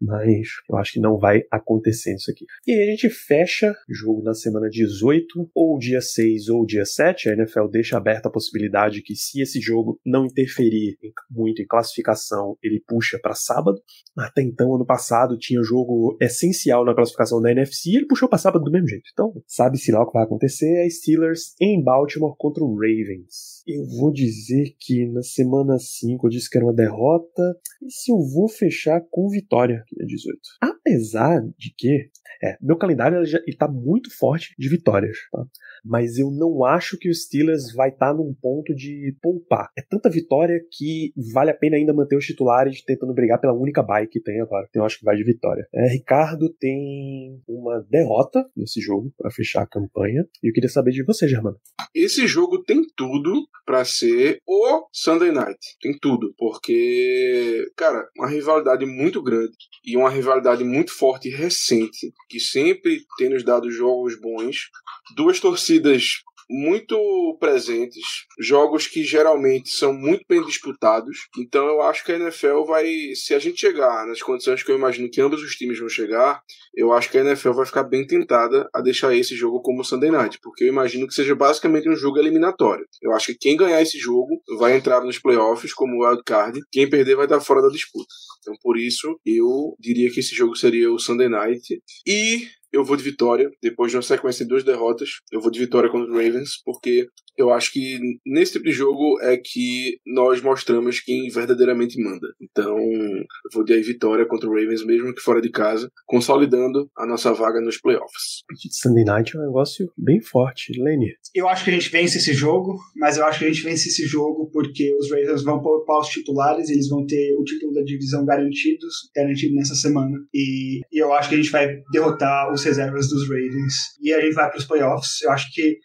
Mas eu acho que não vai acontecer isso aqui. E aí a gente fecha jogo na semana 18, ou dia 6 ou dia 7. A NFL deixa aberta a possibilidade que, se esse jogo não interferir muito em classificação, ele puxa para sábado. Até então, ano passado, tinha jogo essencial na classificação da NFC e ele puxou para sábado do mesmo jeito. Então, sabe-se lá o que vai acontecer. É Steelers em Baltimore contra o Ravens. Eu vou dizer que na semana 5 eu disse que era uma derrota. E se eu vou fechar com vitória, que é 18. Apesar de que, é, meu calendário está muito forte de vitórias, tá? Mas eu não acho que o Steelers vai estar tá num ponto de poupar. É tanta vitória que vale a pena ainda manter os titulares tentando brigar pela única bye que tem agora. Então eu acho que vai de vitória. É, Ricardo tem uma derrota nesse jogo para fechar a campanha. E eu queria saber de você, Germano. Esse jogo tem tudo para ser o Sunday Night. Tem tudo. Porque, cara, uma rivalidade muito grande e uma rivalidade muito forte e recente que sempre tem nos dado jogos bons. Duas torcidas muito presentes, jogos que geralmente são muito bem disputados. Então eu acho que a NFL vai, se a gente chegar nas condições que eu imagino que ambos os times vão chegar, eu acho que a NFL vai ficar bem tentada a deixar esse jogo como Sunday Night, porque eu imagino que seja basicamente um jogo eliminatório. Eu acho que quem ganhar esse jogo vai entrar nos playoffs como wild card, quem perder vai estar fora da disputa. Então por isso eu diria que esse jogo seria o Sunday Night e eu vou de vitória. Depois de uma sequência de duas derrotas, eu vou de vitória contra o Ravens, porque eu acho que nesse tipo de jogo é que nós mostramos quem verdadeiramente manda. Então, eu vou de vitória contra o Ravens, mesmo que fora de casa, consolidando a nossa vaga nos playoffs. Sunday Night é um negócio bem forte. Lenny? Eu acho que a gente vence esse jogo, mas eu acho que a gente vence esse jogo porque os Ravens vão poupar os titulares, eles vão ter o título da divisão garantidos, garantido nessa semana. E, e eu acho que a gente vai derrotar os reservas dos Ravens. E a gente vai para os playoffs. Eu acho que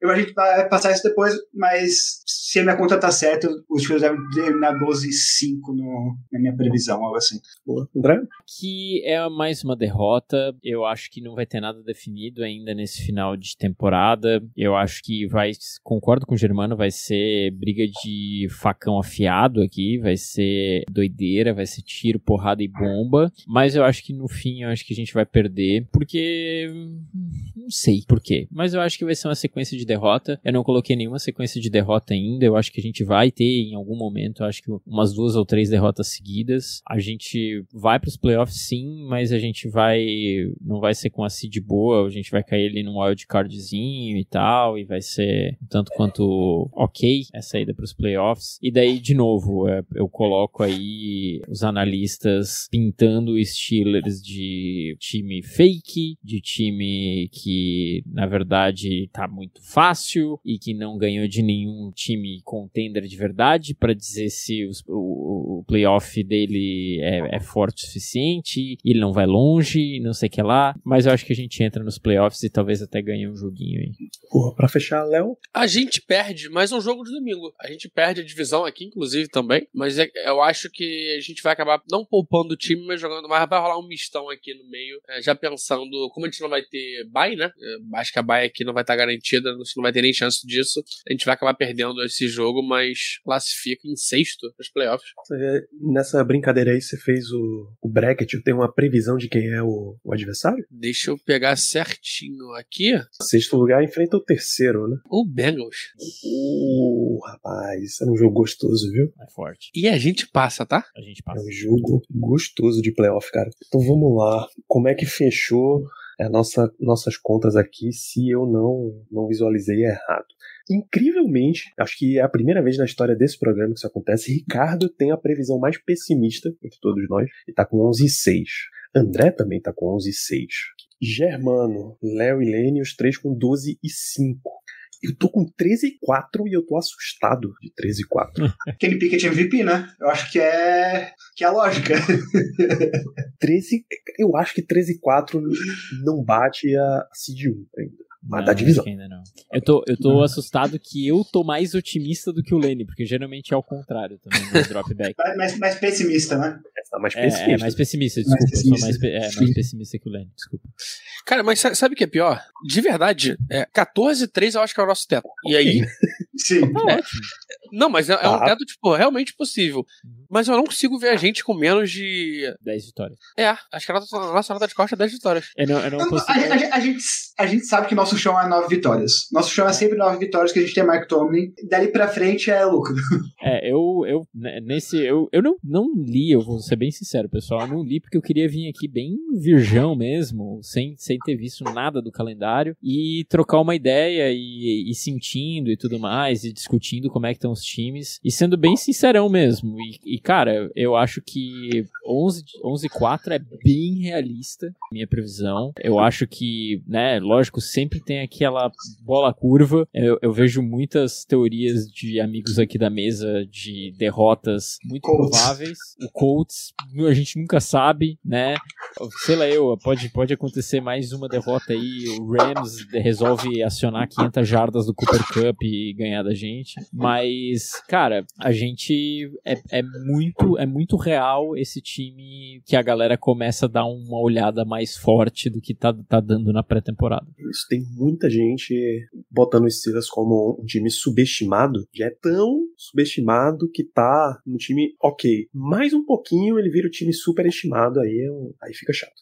Eu, a gente vai passar isso depois, mas se a minha conta tá certa, os Steelers devem terminar 12 5 no, na minha previsão, algo assim. Boa. André? Que é mais uma derrota. Eu acho que não vai ter nada definido ainda nesse final de temporada. Eu acho que vai, concordo com o Germano, vai ser briga de facão afiado aqui, vai ser doideira, vai ser tiro, porrada e bomba. Mas eu acho que no fim, eu acho que a gente vai perder, porque não sei por quê, mas eu acho que vai ser uma sequência de derrota. Eu não coloquei nenhuma sequência de derrota ainda. Eu acho que a gente vai ter em algum momento, acho que umas duas ou três derrotas seguidas. A gente vai para os playoffs sim, mas a gente vai não vai ser com a seed boa, a gente vai cair ali num wild cardzinho e tal, e vai ser tanto quanto ok essa ida para os playoffs. E daí de novo, é, eu coloco aí os analistas pintando Steelers de time fake, de time que na verdade tá muito fácil e que não ganhou de nenhum time contender de verdade para dizer se os, o, o playoff dele é, é, forte o suficiente, ele não vai longe, não sei o que lá, mas eu acho que a gente entra nos playoffs e talvez até ganhe um joguinho aí. Porra, pra fechar, Léo? A gente perde mais um jogo de domingo. A gente perde a divisão aqui, inclusive, também, mas é, eu acho que a gente vai acabar não poupando o time, mas jogando mais, vai rolar um mistão aqui no meio, é, já pensando, como a gente não vai ter bye, né? É, acho que a bye aqui não vai estar garantida, não vai ter nem chance disso. A gente vai acabar perdendo esse jogo, mas classifica em sexto nos playoffs. Nessa brincadeira aí, você fez o, o bracket, tem uma previsão de quem é o, o adversário? Deixa eu pegar certinho aqui. Sexto lugar enfrenta o terceiro, né? O Bengals. Uh, rapaz, isso é um jogo gostoso, viu? É forte. E a gente passa, tá? A gente passa. É um jogo gostoso de playoff, cara. Então vamos lá. Como é que fechou a nossa, nossas contas aqui se eu não, não visualizei errado? Incrivelmente, acho que é a primeira vez na história desse programa que isso acontece. Ricardo tem a previsão mais pessimista entre todos nós e tá com 11 e 6. André também tá com 11 e 6. Germano, Léo e Lene, os três com 12 e 5. Eu tô com 13 e 4 e eu tô assustado de 13 e 4. Kenny Pickett MVP, né? Eu acho que é que é a lógica. 13, eu acho que 13 e 4 [LAUGHS] não bate a Seed 1 ainda. Mas não, da divisão. Ainda não. Eu tô, eu tô assustado que eu tô mais otimista do que o Lenny, porque geralmente é o contrário também no [LAUGHS] dropback. mais, mais pessimista, né? Tá mais pessimista. É, é mais pessimista, desculpa. Mais pessimista. Mais, é, mais pessimista que o Lenny, desculpa. Cara, mas sabe o que é pior? De verdade, é, 14-3 eu acho que é o nosso teto. E aí. Sim. Tá ótimo. Não, mas é, é um teto, tipo, realmente possível. Uhum. Mas eu não consigo ver a gente com menos de. 10 vitórias. É, acho que a nossa, a nossa nota de corte é 10 vitórias. Eu não, eu não consigo... a, a, a, gente, a gente sabe que nosso chão é 9 vitórias. Nosso chão é sempre 9 vitórias que a gente tem Mark Tomlin. Dali pra frente é lucro. [LAUGHS] É, eu, eu né, nesse. Eu, eu não, não li, eu vou ser bem sincero, pessoal. Eu não li porque eu queria vir aqui bem virgão mesmo, sem, sem ter visto nada do calendário e trocar uma ideia e, e sentindo e tudo mais, e discutindo como é que estão os times. E sendo bem sincerão mesmo. E, e cara, eu acho que 11, 11 4 é bem realista, minha previsão. Eu acho que, né, lógico, sempre tem aquela bola curva. Eu, eu vejo muitas teorias de amigos aqui da mesa de derrotas muito Colts. prováveis. O Colts, a gente nunca sabe, né? Sei lá eu, pode, pode acontecer mais uma derrota aí. O Rams resolve acionar 500 jardas do Cooper Cup e ganhar da gente. Mas, cara, a gente é, é muito é muito real esse time que a galera começa a dar uma olhada mais forte do que tá, tá dando na pré-temporada. Isso tem muita gente botando os Steelers como um time subestimado. Já é tão subestimado que tá no time ok. Mais um pouquinho ele vira o time superestimado, aí, é aí fica chato.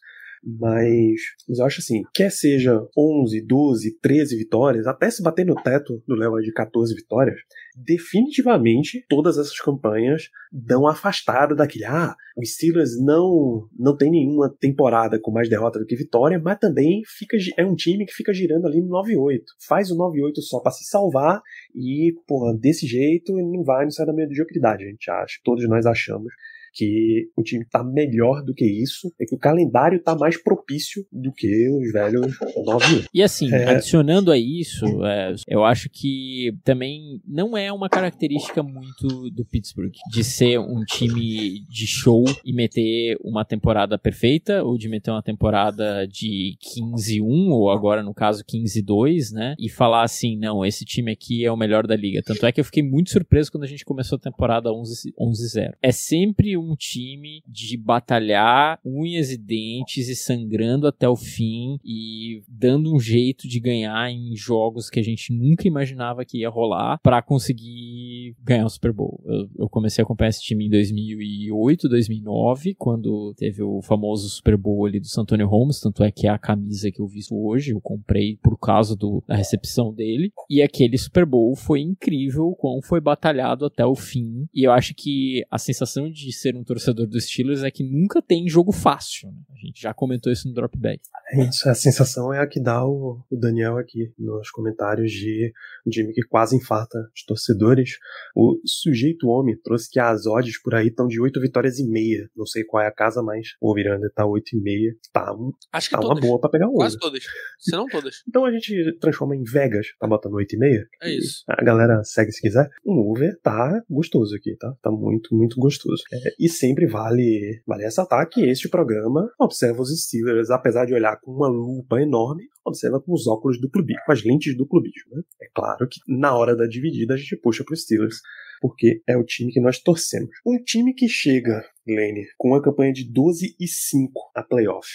Mas, mas eu acho assim, quer seja 11, 12, 13 vitórias, até se bater no teto do Léo de 14 vitórias, definitivamente todas essas campanhas dão afastado daquele, ah, o Steelers não não tem nenhuma temporada com mais derrota do que vitória, mas também fica é um time que fica girando ali no 9-8. Faz o 9-8 só para se salvar e, porra, desse jeito não vai, não sai da mediocridade, a gente acha, todos nós achamos. Que o time tá melhor do que isso, é que o calendário tá mais propício do que os velhos 9 E assim, é... adicionando a isso, é, eu acho que também não é uma característica muito do Pittsburgh de ser um time de show e meter uma temporada perfeita ou de meter uma temporada de 15-1 ou agora no caso 15-2, né? E falar assim, não, esse time aqui é o melhor da liga. Tanto é que eu fiquei muito surpreso quando a gente começou a temporada 11-0. É sempre um time de batalhar unhas e dentes e sangrando até o fim e dando um jeito de ganhar em jogos que a gente nunca imaginava que ia rolar para conseguir ganhar o Super Bowl. Eu, eu, comecei a acompanhar esse time em 2008, 2009, quando teve o famoso Super Bowl ali do Santonio Holmes, tanto é que é a camisa que eu visto hoje, eu comprei por causa do, da recepção dele. E aquele Super Bowl foi incrível, quão foi batalhado até o fim. E eu acho que a sensação de ser um torcedor dos Steelers é que nunca tem jogo fácil. Né? A gente já comentou isso no Dropback. É isso, a sensação é a que dá o, o Daniel aqui nos comentários de um time que quase infarta os torcedores. O sujeito homem trouxe que as odds por aí estão de 8 vitórias e meia. Não sei qual é a casa, mas o Miranda tá 8 e meia. Tá, um, Acho que tá todas. uma boa pra pegar o Quase todas. Se não todas. [LAUGHS] Então a gente transforma em Vegas, tá botando 8 e meia. É isso. A galera segue se quiser. O over tá gostoso aqui, tá? Tá muito, muito gostoso. É, e sempre vale, vale ressaltar que este programa observa os Steelers, apesar de olhar com uma lupa enorme, observa com os óculos do clubismo, com as lentes do clubismo, né? É claro que na hora da dividida a gente puxa pro Steelers porque é o time que nós torcemos. Um time que chega, Lane, com uma campanha de 12 e 5 a playoff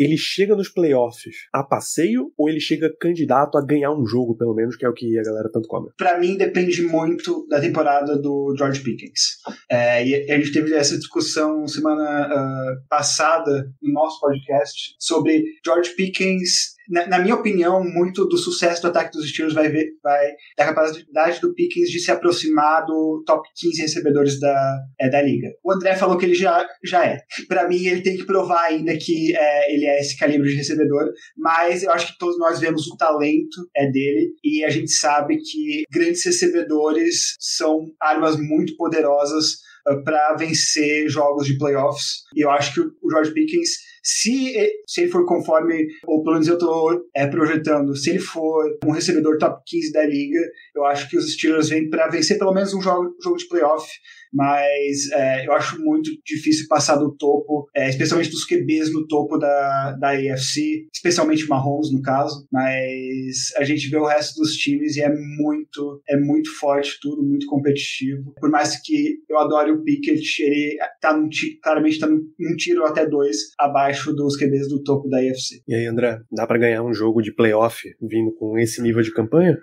ele chega nos playoffs a passeio ou ele chega candidato a ganhar um jogo, pelo menos, que é o que a galera tanto cobra? Para mim, depende muito da temporada do George Pickens. É, e a gente teve essa discussão semana uh, passada no nosso podcast sobre George Pickens na, na, minha opinião, muito do sucesso do ataque dos Steelers vai, ver, vai da capacidade do Pickens de se aproximar do top 15 recebedores da, é, da liga. O André falou que ele já, já é. Para mim, ele tem que provar ainda que é, ele é esse calibre de recebedor, mas eu acho que todos nós vemos o talento é dele e a gente sabe que grandes recebedores são armas muito poderosas uh, para vencer jogos de playoffs. E eu acho que o George Pickens se, se ele for conforme, ou pelo menos eu estou é, projetando, se ele for um recebedor top 15 da liga, eu acho que os Steelers vêm para vencer pelo menos um jogo, jogo de playoff mas é, eu acho muito difícil passar do topo, é, especialmente dos QBs no topo da, da AFC, especialmente o Mahomes, no caso, mas a gente vê o resto dos times e é muito, é muito forte tudo, muito competitivo. Por mais que eu adore o Pickett, ele tá num, claramente está num, num tiro até dois abaixo dos QBs do topo da AFC. E aí, André, dá para ganhar um jogo de playoff vindo com esse nível de campanha?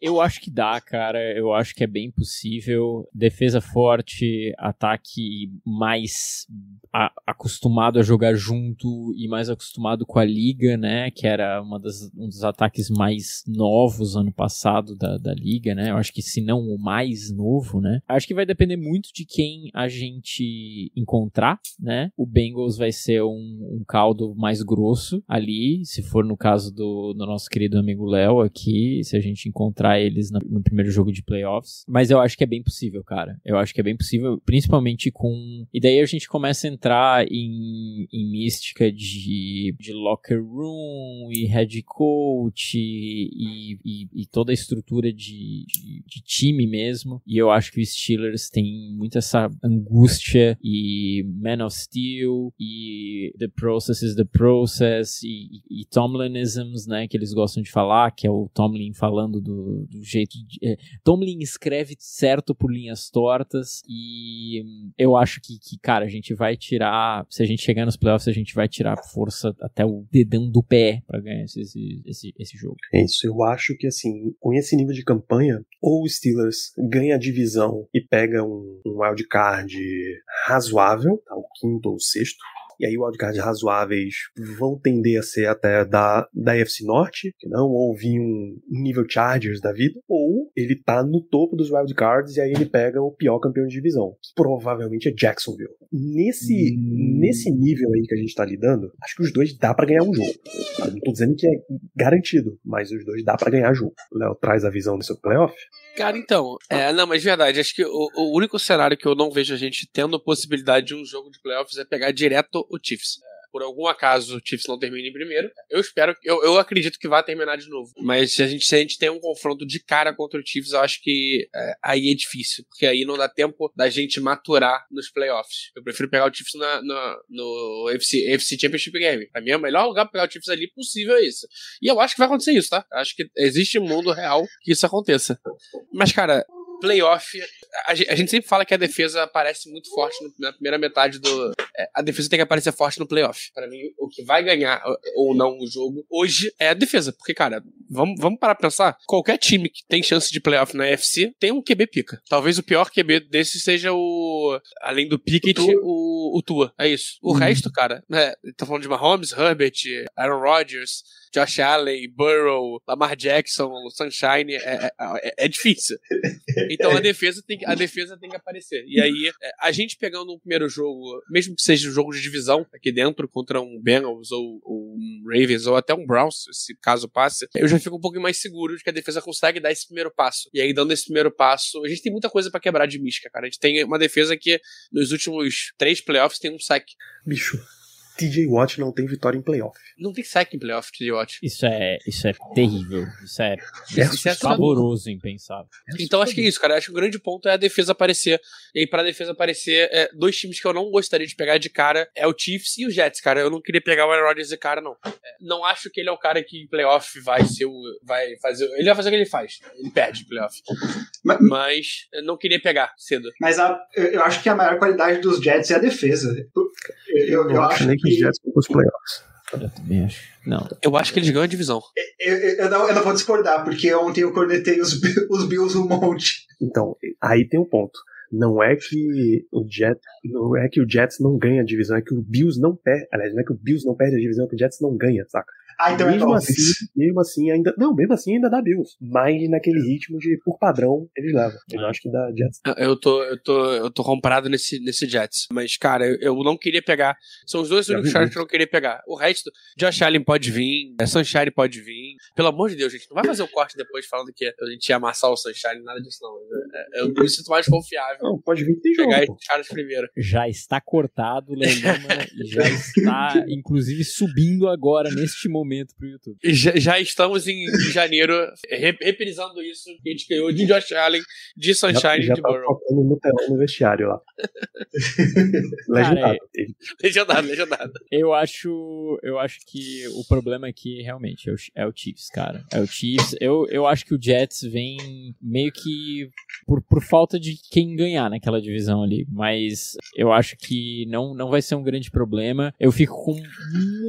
Eu acho que dá, cara. Eu acho que é bem possível. Defesa forte, ataque mais a, acostumado a jogar junto e mais acostumado com a liga, né? Que era uma das, um dos ataques mais novos ano passado da, da liga, né? Eu acho que se não o mais novo, né? Acho que vai depender muito de quem a gente encontrar, né? O Bengals vai ser um, um caldo mais grosso ali, se for no caso do, do nosso querido amigo Léo aqui, se a gente encontrar eles no primeiro jogo de playoffs. Mas eu acho que é bem possível, cara. Eu acho que é bem possível, principalmente com. E daí a gente começa a entrar em, em mística de, de locker room e head coach e, e, e toda a estrutura de, de, de, time mesmo. E eu acho que os Steelers têm muito essa angústia e Man of Steel e The Process is the Process e, e Tomlinisms, né? Que eles gostam de falar, que é o Tomlin falando do, do, jeito de. É, Tomlin escreve certo por linhas tortas e eu acho que, que, cara, a gente vai tirar. Se a gente chegar nos playoffs, a gente vai tirar força até o dedão do pé para ganhar esse, esse, esse jogo. É isso, eu acho que assim, com esse nível de campanha, ou o Steelers ganha a divisão e pega um, um wildcard razoável, tá, o quinto ou o sexto, E aí wildcards razoáveis vão tender a ser até da, da AFC Norte, que não, ou vir um nível Chargers da vida, ou ele tá no topo dos wildcards e aí ele pega o pior campeão de divisão, que provavelmente é Jacksonville. Nesse, hum. nesse nível aí que a gente tá lidando, acho que os dois dá para ganhar um jogo. Eu não tô dizendo que é garantido, mas os dois dá para ganhar jogo. O Léo traz a visão do seu playoff? Cara, então, é, não, mas verdade, acho que o, o, único cenário que eu não vejo a gente tendo a possibilidade de um jogo de playoffs é pegar direto o Chiefs por algum acaso o Chiefs não termine em primeiro, eu espero, eu, eu acredito que vai terminar de novo. Mas se a gente, se a gente tem um confronto de cara contra o Chiefs, eu acho que é, aí é difícil, porque aí não dá tempo da gente maturar nos playoffs. Eu prefiro pegar o Chiefs na, na, no FC, FC Championship Game. Pra mim é o melhor lugar pra pegar o Chiefs ali possível é isso. E eu acho que vai acontecer isso, tá? Acho que existe um mundo real que isso aconteça. Mas, cara, playoff, a, gente sempre fala que a defesa aparece muito forte na primeira metade do. É, a defesa tem que aparecer forte no playoff. Para mim, o que vai ganhar ou não o jogo hoje é a defesa. Porque, cara, vamos, vamos parar pra pensar. Qualquer time que tem chance de playoff na UFC tem um QB pica. Talvez o pior QB desse seja o. Além do Pickett, o, o, Tua. É isso. O uhum. resto, cara, né? Tá falando de Mahomes, Herbert, Aaron Rodgers. Josh Allen, Burrow, Lamar Jackson, Sunshine, é, é, é, é difícil. Então a [LAUGHS] defesa, tem, a defesa tem que aparecer. E aí, é, a gente pegando um primeiro jogo, mesmo que seja um jogo de divisão aqui dentro, contra um Bengals ou, ou um Ravens ou até um Browns, se caso passe, eu já fico um pouco mais seguro de que a defesa consegue dar esse primeiro passo. E aí, dando esse primeiro passo, a gente tem muita coisa para quebrar de mística, cara. A gente tem uma defesa que nos últimos três playoffs tem um sack. Bicho, TJ Watt não tem vitória em playoff. Não tem sack em playoff, TJ Watt. Isso é, isso é terrível. Isso é, é isso é pavoroso, impensável. Então acho que é isso, cara. Acho que o grande ponto é a defesa aparecer. E aí, pra defesa aparecer, é, dois times que eu não gostaria de pegar de cara é o Chiefs e o Jets, cara. Eu não queria pegar o Aaron Rodgers de cara, não. É, não acho que ele é o cara que em playoff vai ser o. Vai fazer. Ele vai fazer o que ele faz. Ele perde em playoff. Mas, mas eu não queria pegar cedo. Mas a, eu acho que a maior qualidade dos Jets é a defesa. Eu, eu, acho que os Jets vão os playoffs. Eu também acho. Não. Eu acho que eles ganham a divisão. Eu, eu, eu, não, eu não vou discordar, porque ontem eu cornetei os, [LAUGHS] os Bills um monte. Então, aí tem um ponto. Não é que o Jets, não é que o Jets não ganha a divisão, é que o Bills não perde. Aliás, não é que o Bills não perde a divisão, é que o Jets não ganha, saca? Ah, então é mesmo é assim, mesmo assim ainda. Não, mesmo assim ainda dá Bills. Mas naquele ritmo de, por padrão, eles levam. Eu acho que dá Jets. Eu tô, eu tô, eu tô comprado nesse, nesse Jets. Mas, cara, eu, eu não queria pegar. São os dois únicos caras que eu não queria pegar. O resto, Josh Allen pode vir, é, Sunshine pode vir. Pelo amor de Deus, gente, não vai fazer o um corte depois falando que a gente ia amassar o Sunshine, nada disso, não. É, eu me sinto mais confiável. Não, pode vir tem pegar jogo. esses caras primeiro. Já está cortado, Lelima, já [LAUGHS] está, inclusive, subindo agora, neste momento, pro YouTube já, já estamos em janeiro reprisando isso que a gente ganhou de Josh Allen, de Sunshine já, já de tá Burrow. no telão no vestiário lá. [LAUGHS] legendado. É... legendado, legendado. Eu acho, eu acho que o problema aqui realmente é o, é o Chiefs, cara. É o Chiefs. Eu, eu acho que o Jets vem meio que por, por falta de quem ganhar naquela divisão ali. Mas eu acho que não, não vai ser um grande problema. Eu fico com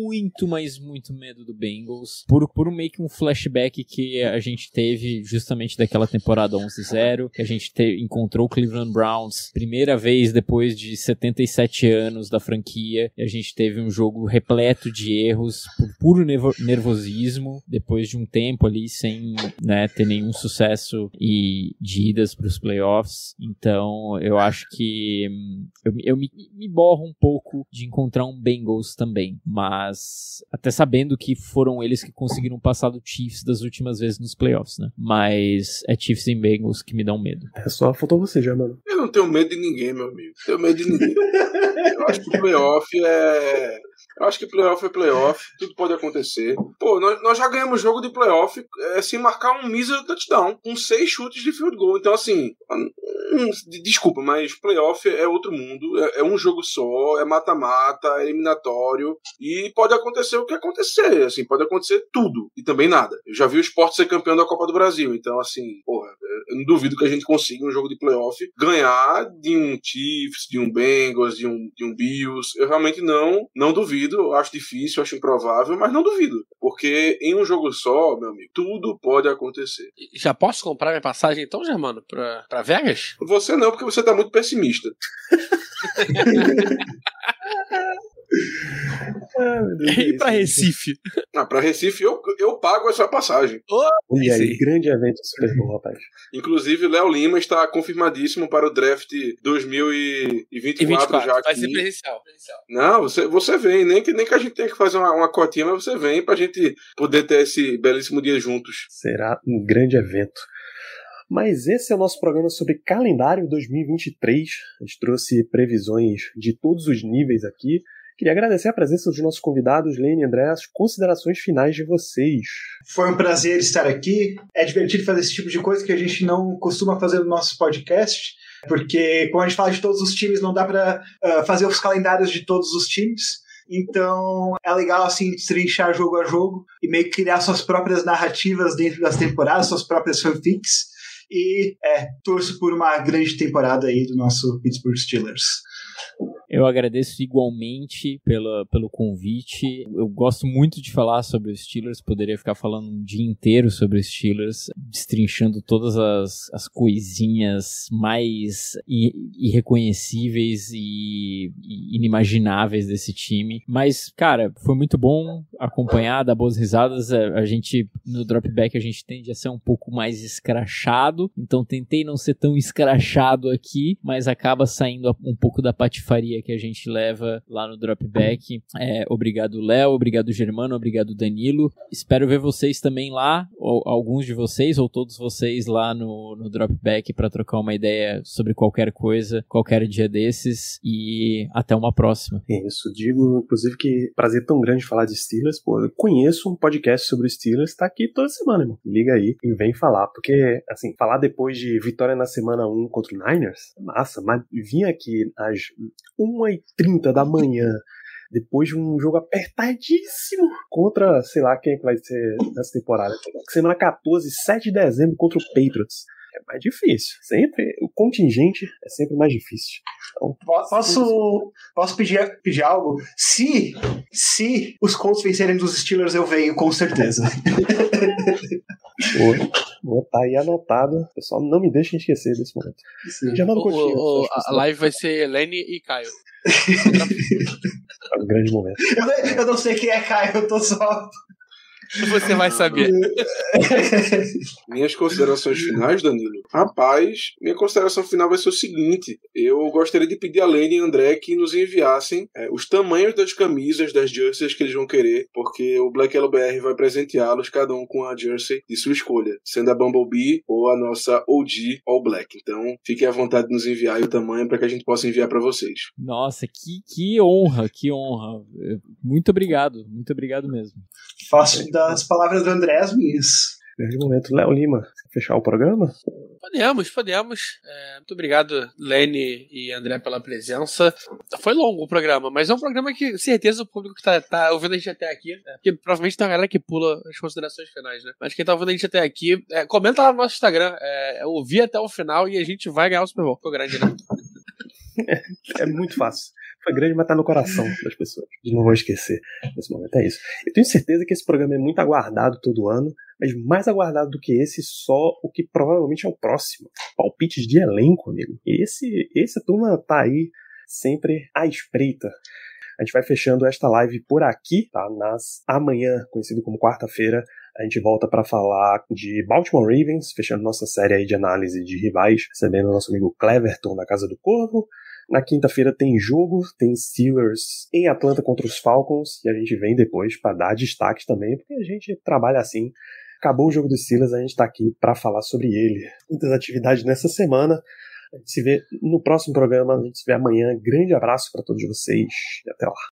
muito, mas muito medo do Bengals por, por meio que um flashback que a gente teve justamente daquela temporada 11-0, que a gente te, encontrou o Cleveland Browns primeira vez depois de 77 anos da franquia, e a gente teve um jogo repleto de erros por puro nervosismo, depois de um tempo ali sem né, ter nenhum sucesso e de idas para os playoffs. Então eu acho que eu, eu me, me borro um pouco de encontrar um Bengals também, mas até sabendo que foram eles que conseguiram passar do Chiefs das últimas vezes nos playoffs, né? Mas é Chiefs e Bengals que me dão medo. É só faltou você já, mano. Eu não tenho medo de ninguém, meu amigo. Tenho medo de ninguém. [LAUGHS] Eu acho que o playoff é eu acho que playoff é playoff, tudo pode acontecer. Pô, nós, nós já ganhamos jogo de playoff é, sem marcar um mísero touchdown, com seis chutes de field goal. Então, assim, hum, desculpa, mas playoff é outro mundo, é, é um jogo só, é mata-mata, é eliminatório, e pode acontecer o que acontecer, assim, pode acontecer tudo, e também nada. Eu já vi o esporte ser campeão da Copa do Brasil, então, assim, porra, eu não duvido que a gente consiga um jogo de playoff ganhar de um Chiefs, de um Bengals, de um, de um Bills. Eu realmente não, não duvido acho difícil, acho improvável, mas não duvido. Porque em um jogo só, meu amigo, tudo pode acontecer. Já posso comprar minha passagem então, Germano, pra, pra Vegas? Você não, porque você tá muito pessimista. [LAUGHS] É E pra. Recife? Ah, pra Recife eu, eu pago essa passagem. Olha aí, Sim. grande evento do Super Bowl, rapaz. Inclusive, Léo Lima está confirmadíssimo para o draft E 2024 já 24. aqui. Vai ser presencial. presencial. Não, você, você vem, nem que, nem que a gente tenha que fazer uma, uma cotinha, mas você vem pra gente poder ter esse belíssimo dia juntos. Será um grande evento. Mas esse é o nosso programa sobre calendário 2023. A gente trouxe previsões de todos os níveis aqui. Queria agradecer a presença dos nossos convidados, Lene e André, as considerações finais de vocês. Foi um prazer estar aqui. É divertido fazer esse tipo de coisa que a gente não costuma fazer no nosso podcast, porque, como a gente fala de todos os times, não dá para fazer os calendários de todos os times. Então é legal assim destrinchar jogo a jogo e meio que criar suas próprias narrativas dentro das temporadas, suas próprias fanfics. E é, torço por uma grande temporada aí do nosso Pittsburgh Steelers. Eu agradeço igualmente pela, pelo convite. Eu gosto muito de falar sobre os Steelers, poderia ficar falando um dia inteiro sobre os Steelers, destrinchando todas as, as coisinhas mais irreconhecíveis e, inimagináveis desse time. Mas, cara, foi muito bom acompanhar, dar boas risadas. A, a gente, no dropback, a gente tende a ser um pouco mais escrachado, então tentei não ser tão escrachado aqui, mas acaba saindo um pouco da patifaria que a gente leva lá no dropback. É, obrigado, Léo, obrigado, Germano, obrigado, Danilo. Espero ver vocês também lá, ou alguns de vocês, ou todos vocês lá no, no dropback para trocar uma ideia sobre qualquer coisa, qualquer dia desses. E até uma próxima. Isso, digo, inclusive, que prazer tão grande falar de Steelers. Pô, eu conheço um podcast sobre Steelers, tá aqui toda semana, irmão. Liga aí e vem falar. Porque, assim, falar depois de vitória na semana 1 contra o Niners, é massa, mas vir aqui às 1h30 da manhã, depois de um jogo apertadíssimo contra, sei lá, quem vai ser nessa temporada. Semana 14, 7 de dezembro contra o Patriots. É mais difícil. Sempre, o contingente é sempre mais difícil. Então, Po- Posso, posso pedir, pedir algo? Se, se os Colts vencerem dos Steelers, eu venho, com certeza. Vou, vou tá aí anotado. Pessoal, não me deixem esquecer desse momento. Germano O- Coutinho, o- suas a live vai ser Helene e Caio. [LAUGHS] É um grande momento. Eu não- Eu não sei quem é Caio, eu tô só. Você vai saber. [LAUGHS] Minhas considerações finais, Danilo. Rapaz, minha consideração final vai ser o seguinte: eu gostaria de pedir a Lene e André que nos enviassem é, os tamanhos das camisas, das jerseys que eles vão querer, porque o Black Yellow BR vai presenteá-los, cada um com a jersey de sua escolha, sendo a Bumblebee ou a nossa OG All Black. Então, fiquem à vontade de nos enviar aí o tamanho para que a gente possa enviar para vocês. Nossa, que, que honra, que honra. Muito obrigado, muito obrigado mesmo. Faço das palavras do André as minhas. Grande momento. Léo Lima, fechar o programa? Podemos, podemos. É, muito obrigado, Lene e André, pela presença. Foi longo o programa, mas é um programa que, certeza, o público que tá, tá ouvindo a gente até aqui, né? porque provavelmente tem uma galera que pula as considerações finais, né? Mas quem tá ouvindo a gente até aqui, é, comenta lá no nosso Instagram, é, ouvir até o final e a gente vai ganhar o Super Bowl. Ficou grande, né? [LAUGHS] É muito fácil. Foi grande, mas tá no coração das pessoas. Eles não vão esquecer nesse momento. É isso. Eu tenho certeza que esse programa é muito aguardado todo ano, mas mais aguardado do que esse, só o que provavelmente é o próximo. Palpites de elenco, amigo. Esse, essa turma tá aí sempre à espreita. A gente vai fechando esta live por aqui, tá? Nas amanhã, conhecido como quarta-feira, a gente volta para falar de Baltimore Ravens, fechando nossa série aí de análise de rivais, recebendo o nosso amigo Cleverton da Casa do Corvo. Na quinta-feira tem jogo, tem Steelers em Atlanta contra os Falcons, e a gente vem depois para dar destaque também, porque a gente trabalha assim. Acabou o jogo dos Steelers, a gente tá aqui para falar sobre ele. Muitas atividades nessa semana. A gente se vê no próximo programa, a gente se vê amanhã. Grande abraço para todos vocês e até lá.